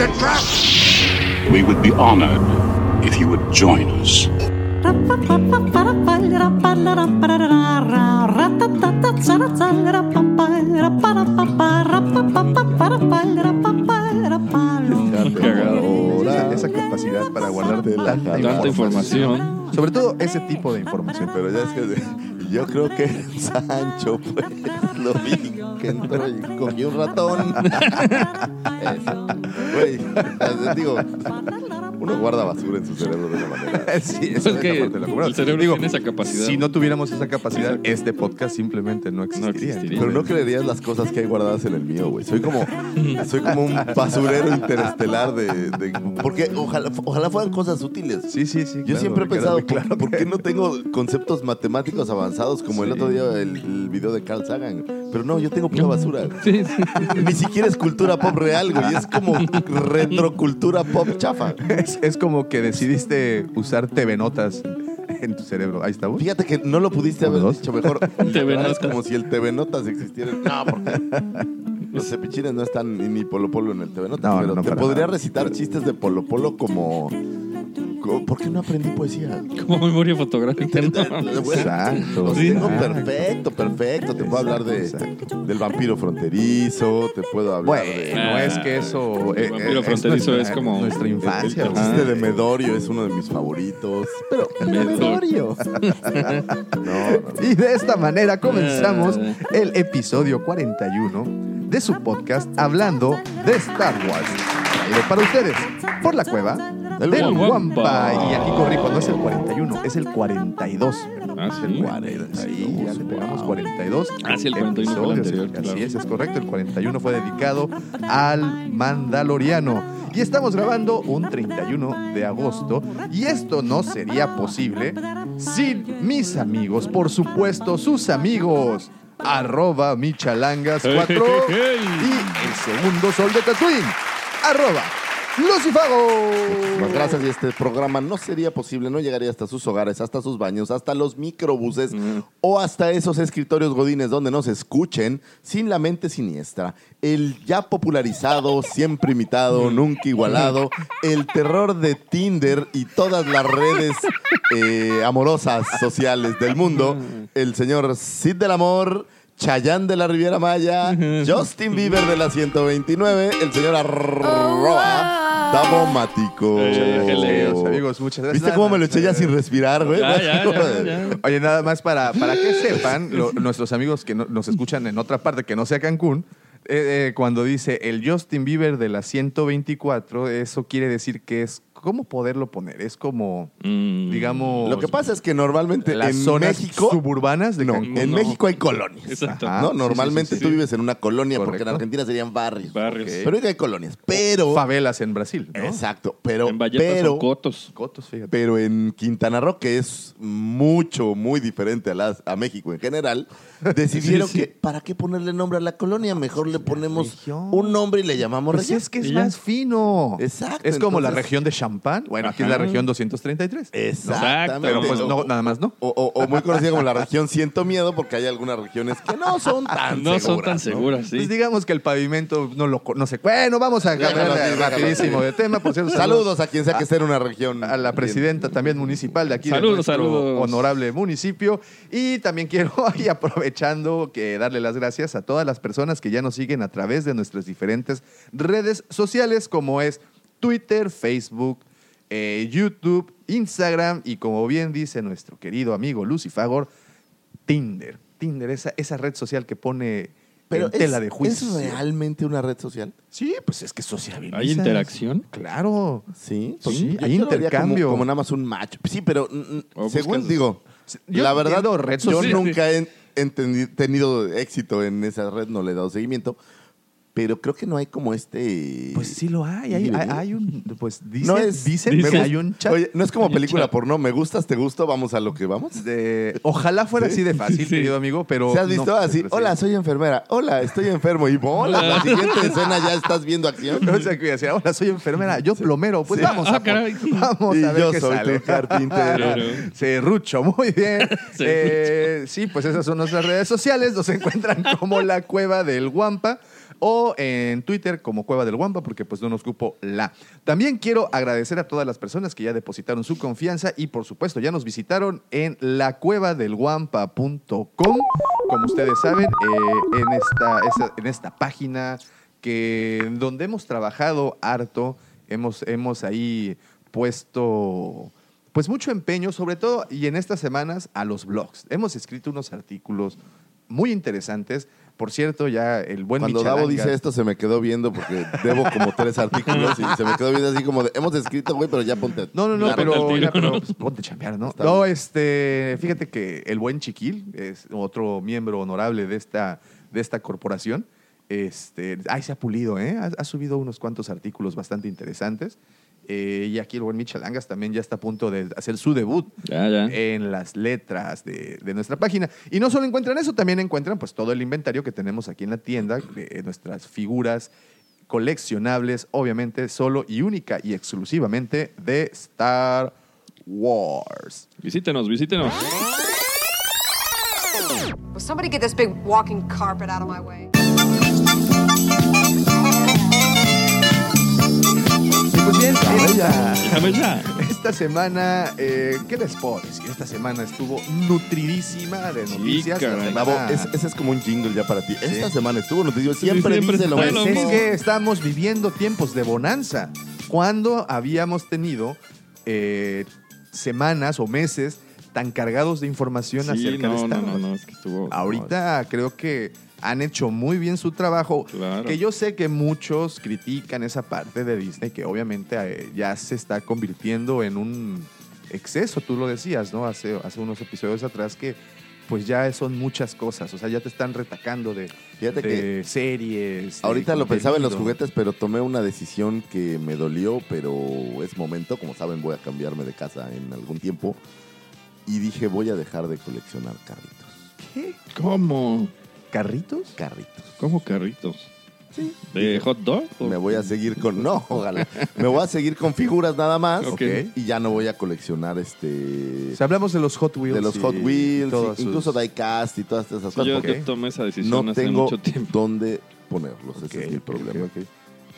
We would be honored if you would join us. Ahora, esa capacidad para guardarte tanta, Tanta información. Sobre todo ese tipo de información. Pero ya es que yo creo que Sancho, pues, lo vi que entró y comió un ratón. Güey, digo, uno guarda basura en su cerebro de una manera. sí, Es esa que parte la el cerebro Digo, tiene esa capacidad. Si no tuviéramos esa capacidad, Exacto. este podcast simplemente no existiría. existiría. Pero no creerías las cosas que hay guardadas en el mío, güey. Soy como, soy como un basurero interestelar de, de- porque ojalá, ojalá fueran cosas útiles. Sí, sí, sí. Yo claro, siempre he me queda pensado, muy claro ¿por, qué no tengo conceptos matemáticos avanzados como el Sí. otro día el, el video de Carl Sagan? Pero no, yo tengo pura basura. Sí, sí. Ni siquiera es cultura pop real, güey. Es como retrocultura pop chafa. Es, es como que decidiste usar TV Notas en tu cerebro. Ahí está, güey. Fíjate que no lo pudiste haber ¿Dos? dicho mejor. TV Es Notas. como si el TV Notas existiera. No, porque los cepichines no están ni, Polo Polo en el TV Notas. No, pero no, te podría nada. recitar chistes de Polo Polo como... ¿Por qué no aprendí poesía? Como memoria fotográfica. ¿no? Exacto. Los tengo perfecto, perfecto. Te puedo hablar de, del vampiro fronterizo, te puedo hablar de... Bueno, es que eso. El eh, vampiro eh, fronterizo nuestra- es como- Nuestra El, infancia. el chiste de Medorio es uno de mis favoritos. Pero, Medorio. No, no, Y de esta manera comenzamos el episodio 41 de su podcast hablando de Star Wars. Para ustedes por la cueva Del del Wampa. Wampa. Y aquí corrijo, no es el 41, es el 42. Ah, sí. el 42. Sí, ya le pegamos 42. Ah, sí, el 41 fue el episodios. anterior, Así claro. es, es correcto. El 41 fue dedicado al Mandaloriano. Y estamos grabando un 31 de agosto. Y esto no sería posible sin mis amigos, por supuesto, sus amigos. Arroba Michalangas4 Hey, hey, hey. y el segundo sol de Tatooine. Arroba Lucifago. Muchas gracias. Y este programa no sería posible, no llegaría hasta sus hogares, hasta sus baños, hasta los microbuses o hasta esos escritorios godines donde nos escuchen sin la mente siniestra. El ya popularizado, siempre imitado, nunca igualado, el terror de Tinder y todas las redes eh, amorosas sociales del mundo, el señor Cid del Amor. Chayán de la Riviera Maya, Justin Bieber de la 129, el señor Arroba Dabomático. Queridos amigos, muchas gracias. ¿Viste cómo me lo eché ya sin respirar, güey? Ya, ya, ya, ya. Oye, nada más para, para que sepan, lo- nuestros amigos que no- nos escuchan en otra parte que no sea Cancún, eh, eh, cuando dice el Justin Bieber de la 124, eso quiere decir que es, ¿cómo poderlo poner? Es como, Mm. digamos, Lo que pasa es que normalmente las en zonas México... suburbanas de No, Cancún. en No. México hay colonias. Exacto. Ajá. ¿no? sí, sí, Normalmente sí, sí, tú vives en una colonia porque en. Argentina serían barrios. Barrios. Ok. Pero hay colonias. Pero... Favelas en Brasil, ¿no? Exacto. Pero, En Valletas pero, son cotos. Cotos, fíjate. pero en Quintana Roo, que es mucho, muy diferente a, las, a México en general, decidieron Sí, sí. que ¿para qué ponerle nombre a la colonia? Mejor le ponemos un nombre y le llamamos Pues región. es que es Y ya. más fino. Exacto, Es como la región de Champán. Bueno, aquí es la región 233. Exactamente. Pero pues no, nada más no. O, o- o muy conocida como la región Siento Miedo, porque hay algunas regiones que no son tan No seguras. son tan ¿no? seguras, sí. Pues digamos que el pavimento no lo no sé. Bueno, vamos a cambiar rapidísimo de tema. Por cierto, Saludos a quien sea que esté en una región. a la presidenta también municipal de aquí Saludos, de nuestro saludos. honorable municipio y también quiero ahí aprovechando que darle las gracias a todas las personas que ya nos siguen a través de nuestras diferentes redes sociales como es Twitter, Facebook, eh, YouTube, Instagram y como bien dice nuestro querido amigo Lucifagor, Tinder. Tinder, esa, esa red social que pone Pero en tela es, de juicio. ¿Es realmente una red social? Sí, pues es que sociabiliza. ¿Hay interacción? Claro. Sí. Sí, Yo hay intercambio. Como, como nada más un match. Sí, pero mm, mm, O según buscas- digo, Yo la verdad, red yo social. nunca he entendi- tenido éxito en esa red, no le he dado seguimiento. Pero creo que no hay como este... Pues sí lo hay. Hay, hay, hay un. Pues dicen, No es- dicen dicen- que hay un chat. Oye, no es como película porno, me gustas, te gusto, vamos a lo que vamos. de- ojalá fuera así de fácil, Sí. querido amigo, pero. ¿Se has visto no, así? sí. Hola, soy enfermera. Hola, estoy enfermo. Y hola, la siguiente escena ya estás viendo acción. O sea, que decía, hola, soy enfermera, yo plomero. Pues Sí. vamos Ah, a, caray. vamos Y a ver yo qué soy sale. tu carpintero. Serrucho, muy bien. Eh, sí, pues esas son nuestras redes sociales. Nos encuentran como la Cueva del Guampa o en Twitter como Cueva del Guampa porque pues no nos cupo la. También quiero agradecer a todas las personas que ya depositaron su confianza y por supuesto ya nos visitaron en lacuevadelguampa.com. Como ustedes saben, eh, en, esta, esa- en esta página que donde hemos trabajado harto, hemos, hemos ahí puesto pues mucho empeño, sobre todo y en estas semanas a los blogs. Hemos escrito unos artículos muy interesantes. Por cierto, ya el buen Cuando Davo dice esto, se me quedó viendo porque debo como tres artículos y se me quedó viendo así como de, hemos escrito, güey, pero ya ponte. No, no, no, pero, ya, pues, ponte a chambear, ¿no? Está No, bien. este, fíjate que el buen Chiquil es otro miembro honorable de esta, de esta corporación. Este, ay, se ha pulido, ¿eh? Ha, ha subido unos cuantos artículos bastante interesantes. Eh, y aquí el buen Michalangas también ya está a punto de hacer su debut Ya, ya. en las letras de, de nuestra página. Y no solo encuentran eso, también encuentran pues todo el inventario que tenemos aquí en la tienda, de nuestras figuras coleccionables, obviamente solo y única y exclusivamente de Star Wars. Visítenos, visítenos. Will somebody get this big walking carpet out of my way? Pues bien, esta, semana, eh, ¿qué les puedo decir? Esta semana estuvo nutridísima de Sí, noticias. Caray. Davo, es- ese es como un jingle ya para ti. Esta semana estuvo noticio, siempre, siempre dice lo está mismo. lo Es mismo. que estamos viviendo tiempos de bonanza. Cuando habíamos tenido eh, semanas o meses tan cargados de información Sí, acerca de no, Star no, no, Wars? no, es que estuvo. Ahorita creo que han hecho muy bien su trabajo. Claro. Que yo sé que muchos critican esa parte de Disney, que obviamente eh, ya se está convirtiendo en un exceso, tú lo decías, ¿no? Hace, hace unos episodios atrás que pues ya son muchas cosas, o sea, ya te están retacando de, Fíjate de series. de Ahorita lo pensaba en los juguetes, pero tomé una decisión que me dolió, pero es momento. Como saben, voy a cambiarme de casa en algún tiempo. Y dije, voy a dejar de coleccionar carritos. ¿Qué? ¿Cómo? ¿Carritos? Carritos. ¿Cómo carritos? Sí. ¿De hot dog? o- Me voy a seguir con... No, ojalá. Me voy a seguir con figuras nada más. Ok. Y ya no voy a coleccionar este... O sea, hablamos de los Hot Wheels. de los y Hot Wheels, y- incluso sus- diecast y todas esas cosas. yo, porque yo tomé esa decisión no hace tengo mucho tiempo. dónde ponerlos. Ese Ok, es mi ok, problema. ok.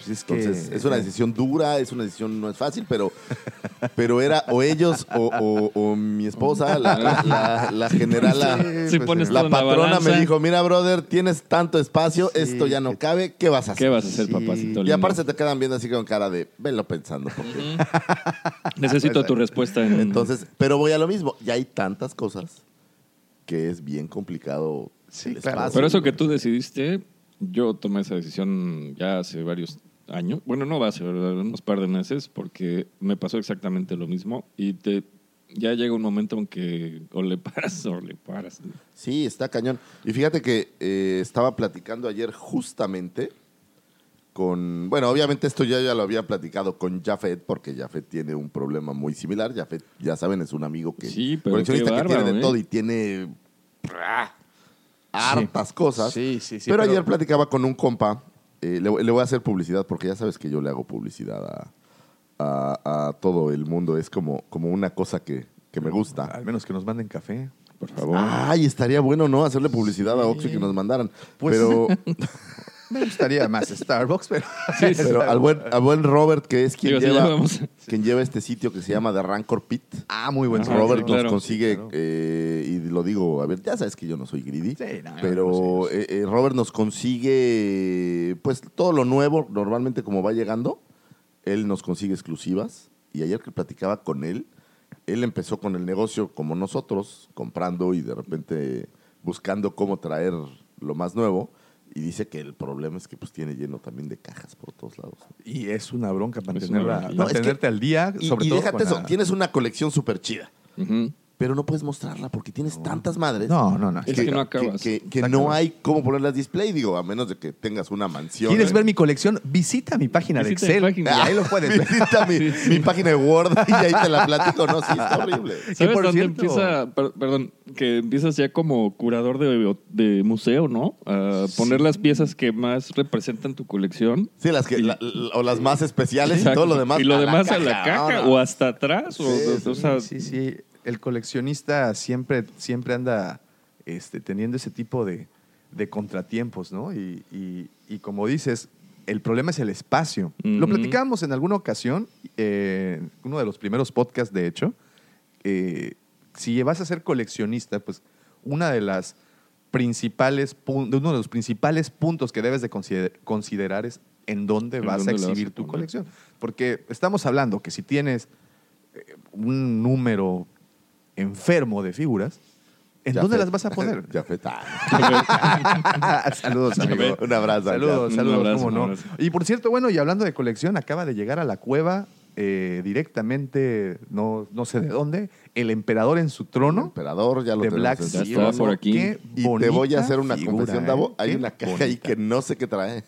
Pues es que- Entonces, es una decisión dura, es una decisión no es fácil, pero, pero era o ellos o, o- o mi esposa, la, la, la- la generala, Si pues, la patrona me dijo, mira, brother, tienes tanto espacio, Sí, esto ya no que- cabe, ¿qué vas a hacer? ¿Qué vas a hacer, Sí. papacito? Y aparte se te quedan viendo así con cara de, velo pensando. porque- Necesito tu respuesta en. Entonces, pero voy a lo mismo, ya hay tantas cosas que es bien complicado Sí, el claro. espacio. Pero eso que tú decidiste, yo tomé esa decisión ya hace varios años. Bueno, no va a ser unos par de meses, porque me pasó exactamente lo mismo. Y te, ya llega un momento en que o le paras o le paras. Sí, está cañón. Y fíjate que eh, estaba platicando ayer justamente con... Bueno, obviamente esto ya, ya lo había platicado con Jafet, porque Jafet tiene un problema muy similar. Jafet, ya saben, es un amigo que... Sí, pero coleccionista qué que tiene bárbaro, de ¿eh? todo y tiene... ¡ah! hartas cosas. Sí, sí, sí. pero, ayer platicaba con un compa. Eh, le, le voy a hacer publicidad, porque ya sabes que yo le hago publicidad a, a- a todo el mundo. Es como, como una cosa que, que me gusta. Al menos que nos manden café. Por favor. Ay, estaría bueno, ¿no? Hacerle publicidad a Oxxo y que nos mandaran. Pues- pero Me gustaría más Starbucks, pero... pero al, buen, al buen Robert, que es quien Digo, lleva, quien lleva este sitio que se llama The Rancor Pit. Ah, muy buen Ajá, Robert sí, claro. nos consigue, Sí, claro. eh, y lo digo, a ver, ya sabes que yo no soy greedy, Sí, no, pero no, sí, eh, eh, Robert nos consigue, pues todo lo nuevo, normalmente como va llegando, él nos consigue exclusivas. Y ayer que platicaba con él, él empezó con el negocio como nosotros, comprando y de repente buscando cómo traer lo más nuevo. Y dice que el problema es que pues tiene lleno también de cajas por todos lados. Y es una bronca Es mantenerla. No, es que- mantenerte al día, Y, sobre y todo déjate eso, la- tienes una colección súper chida. Ujú. Pero no puedes mostrarla porque tienes tantas madres. No, no, no. Es que no acabas. Que, que Está no hay cómo ponerlas display, digo, a menos de que tengas una mansión. ¿Quieres ¿eh? ver mi colección? Visita mi página de Visita Excel. página. y ahí lo puedes ver. Visita mi, mi página de Word y ahí te la platico. No, sí, está horrible. Que ¿Sabes por dónde cierto- empieza? per- perdón, que empiezas ya como curador de, de museo, ¿no? A poner las piezas que más representan tu colección. Sí, las que, la- la- o las más especiales y todo lo demás. Y lo a la demás a la caja, caja no, no. o hasta atrás. o, Sí, o sea, Sí, sí. El coleccionista siempre, siempre anda este, teniendo ese tipo de, de contratiempos, ¿no? Y, y- y como dices, el problema es el espacio. Lo platicábamos en alguna ocasión, eh, en uno de los primeros podcasts, de hecho. eh, si vas a ser coleccionista, pues una de las principales uno de los principales puntos que debes de consider- considerar es en dónde ¿En vas dónde a la vas a exhibir tu colección. Porque estamos hablando que si tienes eh, un número enfermo de figuras, ¿en dónde las vas a poner? Ah. saludos, amigo. Un abrazo. Saludos, Un saludos, abrazo, cómo un no. Y por cierto, bueno, y hablando de colección, acaba de llegar a la cueva eh, directamente, no, no sé de dónde, el emperador en su El trono emperador ya lo de Black Ya está por aquí. Qué Y te voy bonita a hacer una figura, confesión, ¿eh? Davo. Hay Qué una caja ahí que no sé qué trae.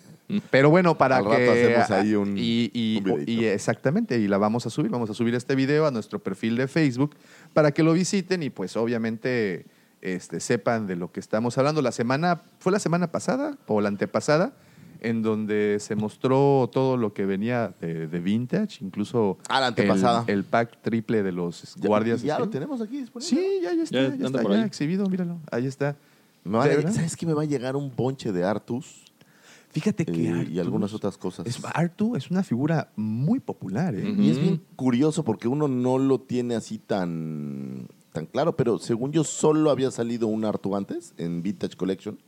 Pero bueno, para Al rato que... hacemos ahí un- y, y- un videito. y exactamente, y la vamos a subir. Vamos a subir este video a nuestro perfil de Facebook para que lo visiten y pues obviamente este, sepan de lo que estamos hablando. La semana, ¿fue la semana pasada o la antepasada? En donde se mostró todo lo que venía de, de Vintage, incluso Ah, la antepasada. El, el pack triple de los Ya- guardias. Ya lo tenemos aquí disponible. Sí, ya, ya está, Ya ya, está, exhibido, míralo, ahí está. Me va a- ¿De verdad? ¿Sabes qué? Me va a llegar un bonche de Artus Fíjate que eh, y algunas otras cosas. Es, Artu es una figura muy popular, ¿eh? Y es bien curioso porque uno no lo tiene así tan, tan claro, pero según yo solo había salido un Artu antes en Vintage Collection.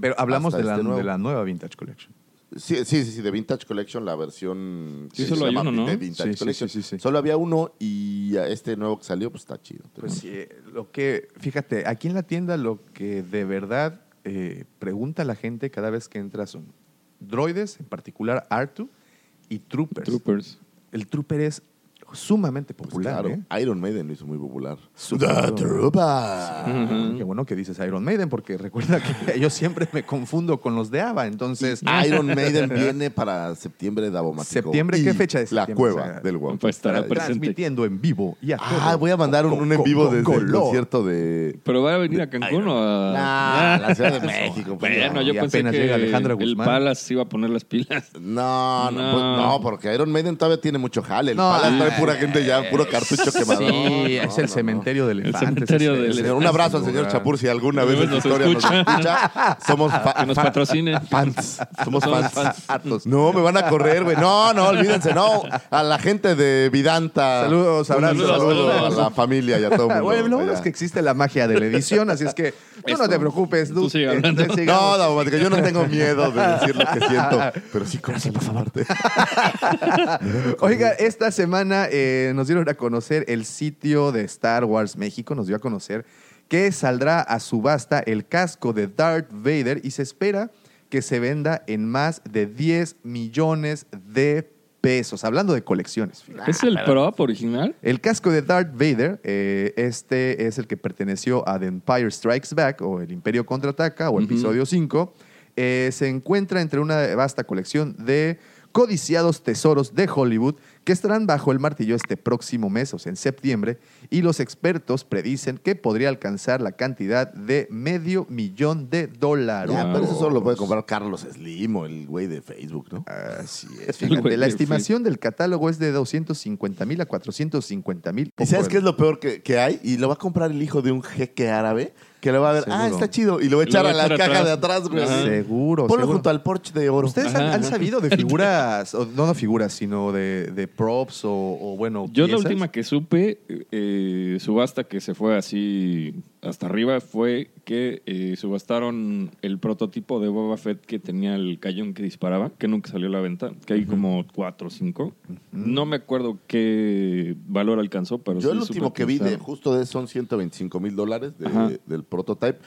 Pero hablamos Hasta de la, este de la nueva Vintage Collection. Sí, sí, sí, sí, de Vintage Collection, la versión... Sí, que solo hay uno, ¿no? de Vintage Sí, sí, Collection. sí, sí, sí. Solo había uno y a este nuevo que salió, pues está chido. Pues sí, lo que, fíjate, aquí en la tienda lo que de verdad eh, pregunta la gente cada vez que entra son droides, en particular Artu y Troopers. Troopers. El Trooper es sumamente Pues popular, claro, ¿eh? Iron Maiden lo hizo muy popular. The. Ujú. Qué bueno que dices Iron Maiden, porque recuerda que yo siempre me confundo con los de ABBA, entonces... Iron Maiden viene para septiembre de Abomático. ¿Septiembre? ¿Qué fecha de La cueva O sea, del guapo. Pues estará presente. Transmitiendo en vivo y a Ah, voy a mandar un, un en vivo desde el concierto de... Pero va a venir a Cancún o a. Nah, la Ciudad de México. pues, Bueno, no. yo pensé apenas que llega Alejandra el Guzmán. Palace iba a poner las pilas. No, no, No. pues, no, porque Iron Maiden todavía tiene mucho jale. El No, Palace pura gente ya, puro cartucho quemado. Sí, No, es no, el no. cementerio del El elefante. cementerio del Señor, Un abrazo al señor. Chapur si alguna vez en Nos historia nos escucha. Somos Que nos fa- patrocine. fans. Somos Somos fans. Hartos. No, me van a correr, güey. No, no, olvídense, no. A la gente de Vidanta. Saludos, abrazos, saludo saludos. a la familia y a todo el mundo. Bueno, lo bueno es que existe la magia de la edición, así es que tú no te preocupes. tú sigue hablando. Entonces, No. Daumático, yo no tengo miedo de decir lo que siento. Pero sí, como por favor. Oiga, esta semana eh, nos dieron a conocer el sitio de Star Wars México, nos dio a conocer que saldrá a subasta el casco de Darth Vader y se espera que se venda en más de 10 millones de pesos. Hablando de colecciones. fíjate. ¿Es el prop original? El casco de Darth Vader, eh, este es el que perteneció a The Empire Strikes Back o El Imperio Contraataca o Ujú. Episodio 5. eh, se encuentra entre una vasta colección de codiciados tesoros de Hollywood que estarán bajo el martillo este próximo mes, o sea, en septiembre, y los expertos predicen que podría alcanzar la cantidad de medio millón de dólares. Ya, pero eso solo lo puede comprar Carlos Slim o el güey de Facebook, ¿no? Así es. Fíjate, la estimación del catálogo es de 250 mil a 450 mil. ¿Y sabes qué es lo peor que, que hay? Y lo va a comprar el hijo de un jeque árabe que le va a ver, ah, está chido. Y lo va a lo echar a a la caja atrás. de atrás, güey. Ajá. Seguro. Ponlo seguro. junto al Porsche de oro. ¿Ustedes han, Ajá, han ajá. sabido de figuras, o no de figuras, sino de, de props o, o, bueno, Yo la última que supe, eh, subasta que se fue así hasta arriba, fue que eh, subastaron el prototipo de Boba Fett que tenía el cañón que disparaba, que nunca salió a la venta, que hay como cuatro o cinco. No me acuerdo qué valor alcanzó, pero Yo sí el supe último que vi de justo de son 125 mil dólares de- del prototype,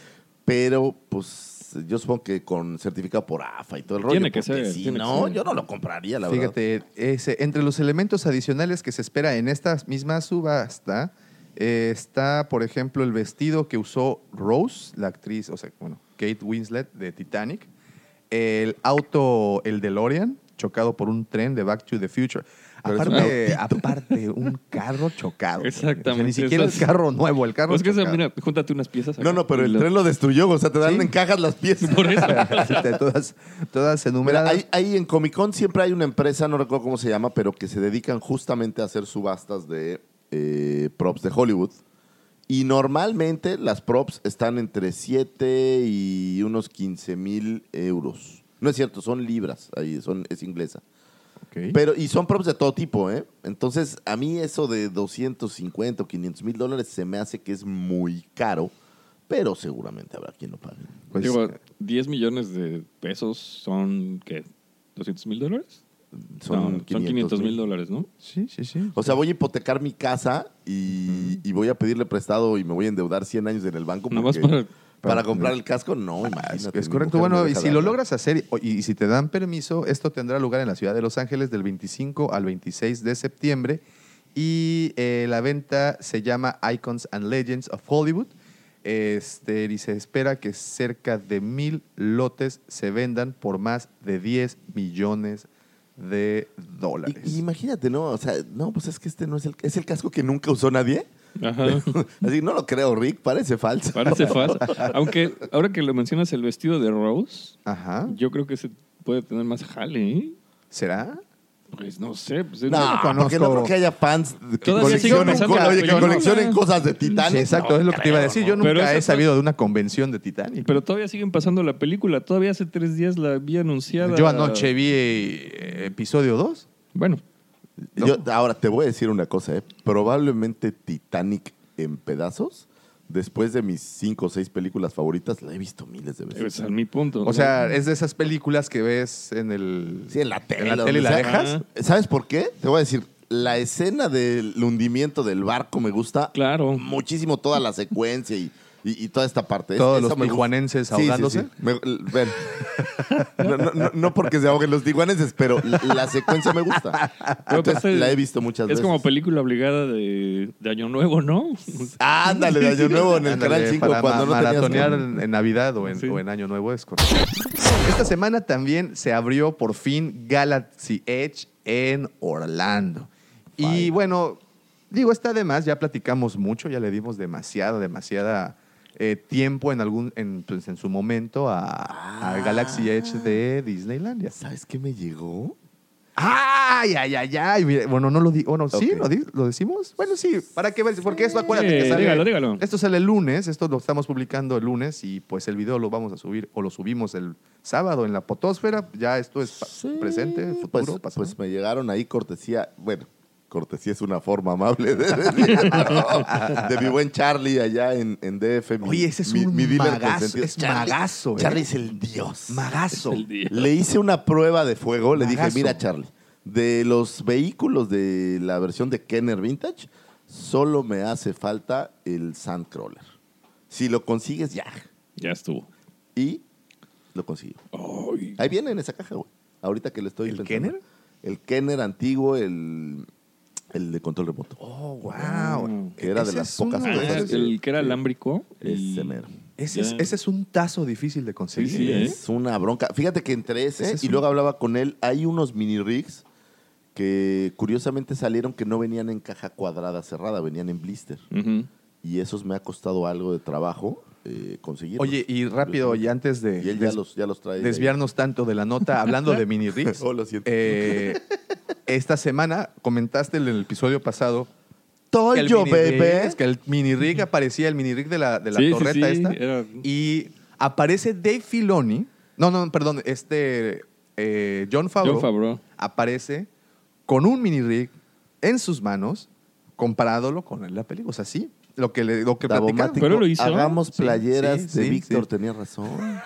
pero pues yo supongo que con certificado por AFA y todo el rollo. Tiene que porque ser, Si tiene que no, ser. yo no lo compraría, la verdad. Fíjate, entre los elementos adicionales que se espera en esta misma subasta Eh, está, por ejemplo, el vestido que usó Rose, la actriz, o sea, bueno, Kate Winslet de Titanic. El auto, el DeLorean, chocado por un tren de Back to the Future. Pero Aparte, aparte, un carro chocado. O sea, Exactamente. ni siquiera el Eso es- carro nuevo, el carro Pues que eso, mira, júntate unas piezas. No, acá no, pero el tren lo destruyó, o sea, te dan Sí. en cajas las piezas. Por eso. todas, todas Mira, enumeradas. ahí, ahí en Comic Con siempre hay una empresa, no recuerdo cómo se llama, pero que se dedican justamente a hacer subastas de eh, props de Hollywood. Y normalmente las props están entre 7 y unos 15 mil euros. No es cierto, son libras, ahí son, es inglesa. Pero, y son props de todo tipo, ¿eh? Entonces, a mí eso de 250 o 500 mil dólares se me hace que es muy caro, pero seguramente habrá quien lo pague. Pues, Digo, 10 millones de pesos son, ¿qué? ¿200 mil dólares? Son No, 500 mil dólares, ¿no? sí, sí, sí. O sea, voy a hipotecar mi casa y, y voy a pedirle prestado y me voy a endeudar 100 años en el banco. Nomás porque- para- para comprar el casco, no, Ah, es, imagínate. es correcto. Bueno, y si lo logras hacer y, y si te dan permiso, esto tendrá lugar en la ciudad de Los Ángeles del 25 al 26 de septiembre. Y eh, la venta se llama Icons and Legends of Hollywood. Este, y se espera que cerca de mil lotes se vendan por más de 10 millones de dólares. Y- y imagínate, ¿no? O sea, no, pues es que este no es el, es el casco que nunca usó nadie. Ajá. Así, no lo creo, Rick, parece falso. Parece falso. Aunque ahora que lo mencionas, el vestido de Rose, Ajá. yo creo que se puede tener más jale, ¿eh? ¿Será? Pues no sé. Pues, es- No, conozco. porque no creo que haya fans que coleccionen, co- la oye, que película. coleccionen cosas de Titanic. Sí, exacto, No es lo que te iba a decir. Yo nunca he sabido de una convención de Titanic. Pero todavía siguen pasando la película. Todavía hace tres días la vi anunciada. Yo anoche vi eh, episodio 2. Bueno, Yo, ahora te voy a decir una cosa, ¿eh? Probablemente Titanic en pedazos, después de mis cinco o seis películas favoritas, la he visto miles de veces. es mi punto. O sea, es de esas películas que ves en el. Sí, en la tele. En la tele y la dejas. ¿Sabes por qué? Te voy a decir, la escena del hundimiento del barco me gusta Claro. muchísimo toda la secuencia y, y- y toda esta parte. Es- Todos los tijuanenses Sí, sí, ahogándose. sí. Me- ven. No, no- no- no porque se ahoguen los tijuanenses, pero la, la secuencia me gusta. Entonces, la he visto muchas Es veces. como película obligada de, de Año Nuevo, ¿no? Ándale, de Año Nuevo en el Ándale, Canal 5 para cuando no ma- tenías... maratonear en, en Navidad o en, Sí. o en Año Nuevo es correcto. Esta semana también se abrió por fin Galaxy Edge en Orlando. Y bueno, digo, está de más, ya platicamos mucho, ya le dimos demasiado, demasiada eh, tiempo en algún en, pues, en su momento a, Ah. a Galaxy Edge de Disneylandia. ¿Sabes qué me llegó? ¡Ay, ay, ay, ay! Mira, Bueno, no lo di. Bueno, ¿sí? ¿Lo, di- ¿Lo decimos? Bueno, sí. ¿Para qué? Porque esto, acuérdate que sale... dígalo, dígalo. Esto sale el lunes. Esto lo estamos publicando el lunes y pues el video lo vamos a subir o lo subimos el sábado en la potosfera. Ya esto es presente, futuro, Pues, pasado. pues me llegaron ahí cortesía, bueno, cortesía es una forma amable de decirlo, de mi buen Charlie allá en, en DF. mi- Oye, ese es mi- un mi dealer magazo, es magazo, ¿eh? Charlie es el dios. Magazo. El. Le hice una prueba de fuego, le dije, mira Charlie, de los vehículos de la versión de Kenner Vintage, solo me hace falta el Sandcrawler. Si lo consigues, ya. Ya estuvo. Y lo consiguió. Ahí viene en esa caja, güey. Ahorita que le estoy ¿El pensando. Kenner? El Kenner antiguo, el, el de control remoto. Oh, wow. Que era de las pocas Ah, cosas el que era alámbrico. y- Ese mero. Ese es, Ya. ese es un tazo difícil de conseguir. Sí, sí, ¿eh? Es una bronca. Fíjate que entre ese, Ese es y un- luego hablaba con él, hay unos mini rigs que curiosamente salieron que no venían en caja cuadrada cerrada, venían en blister. Ujú. Y esos me ha costado algo de trabajo eh, conseguir. Oye, y rápido, y antes de Y él ya des- los, ya los trae. desviarnos tanto de la nota, hablando de mini rigs, Oh, lo siento. eh, esta semana comentaste en el episodio pasado que Toy el, yo, mini bebé. que el mini rig aparecía, el mini rig de la, de la Sí, sí, torreta sí, esta, era- y aparece Dave Filoni, no, no, perdón, este eh, John Favreau, John Favreau. aparece con un mini rig en sus manos, comparándolo con la película. O sea, sí, lo que, le, lo que Pero lo hizo. Hagamos playeras sí, de sí, Víctor, sí. tenía razón.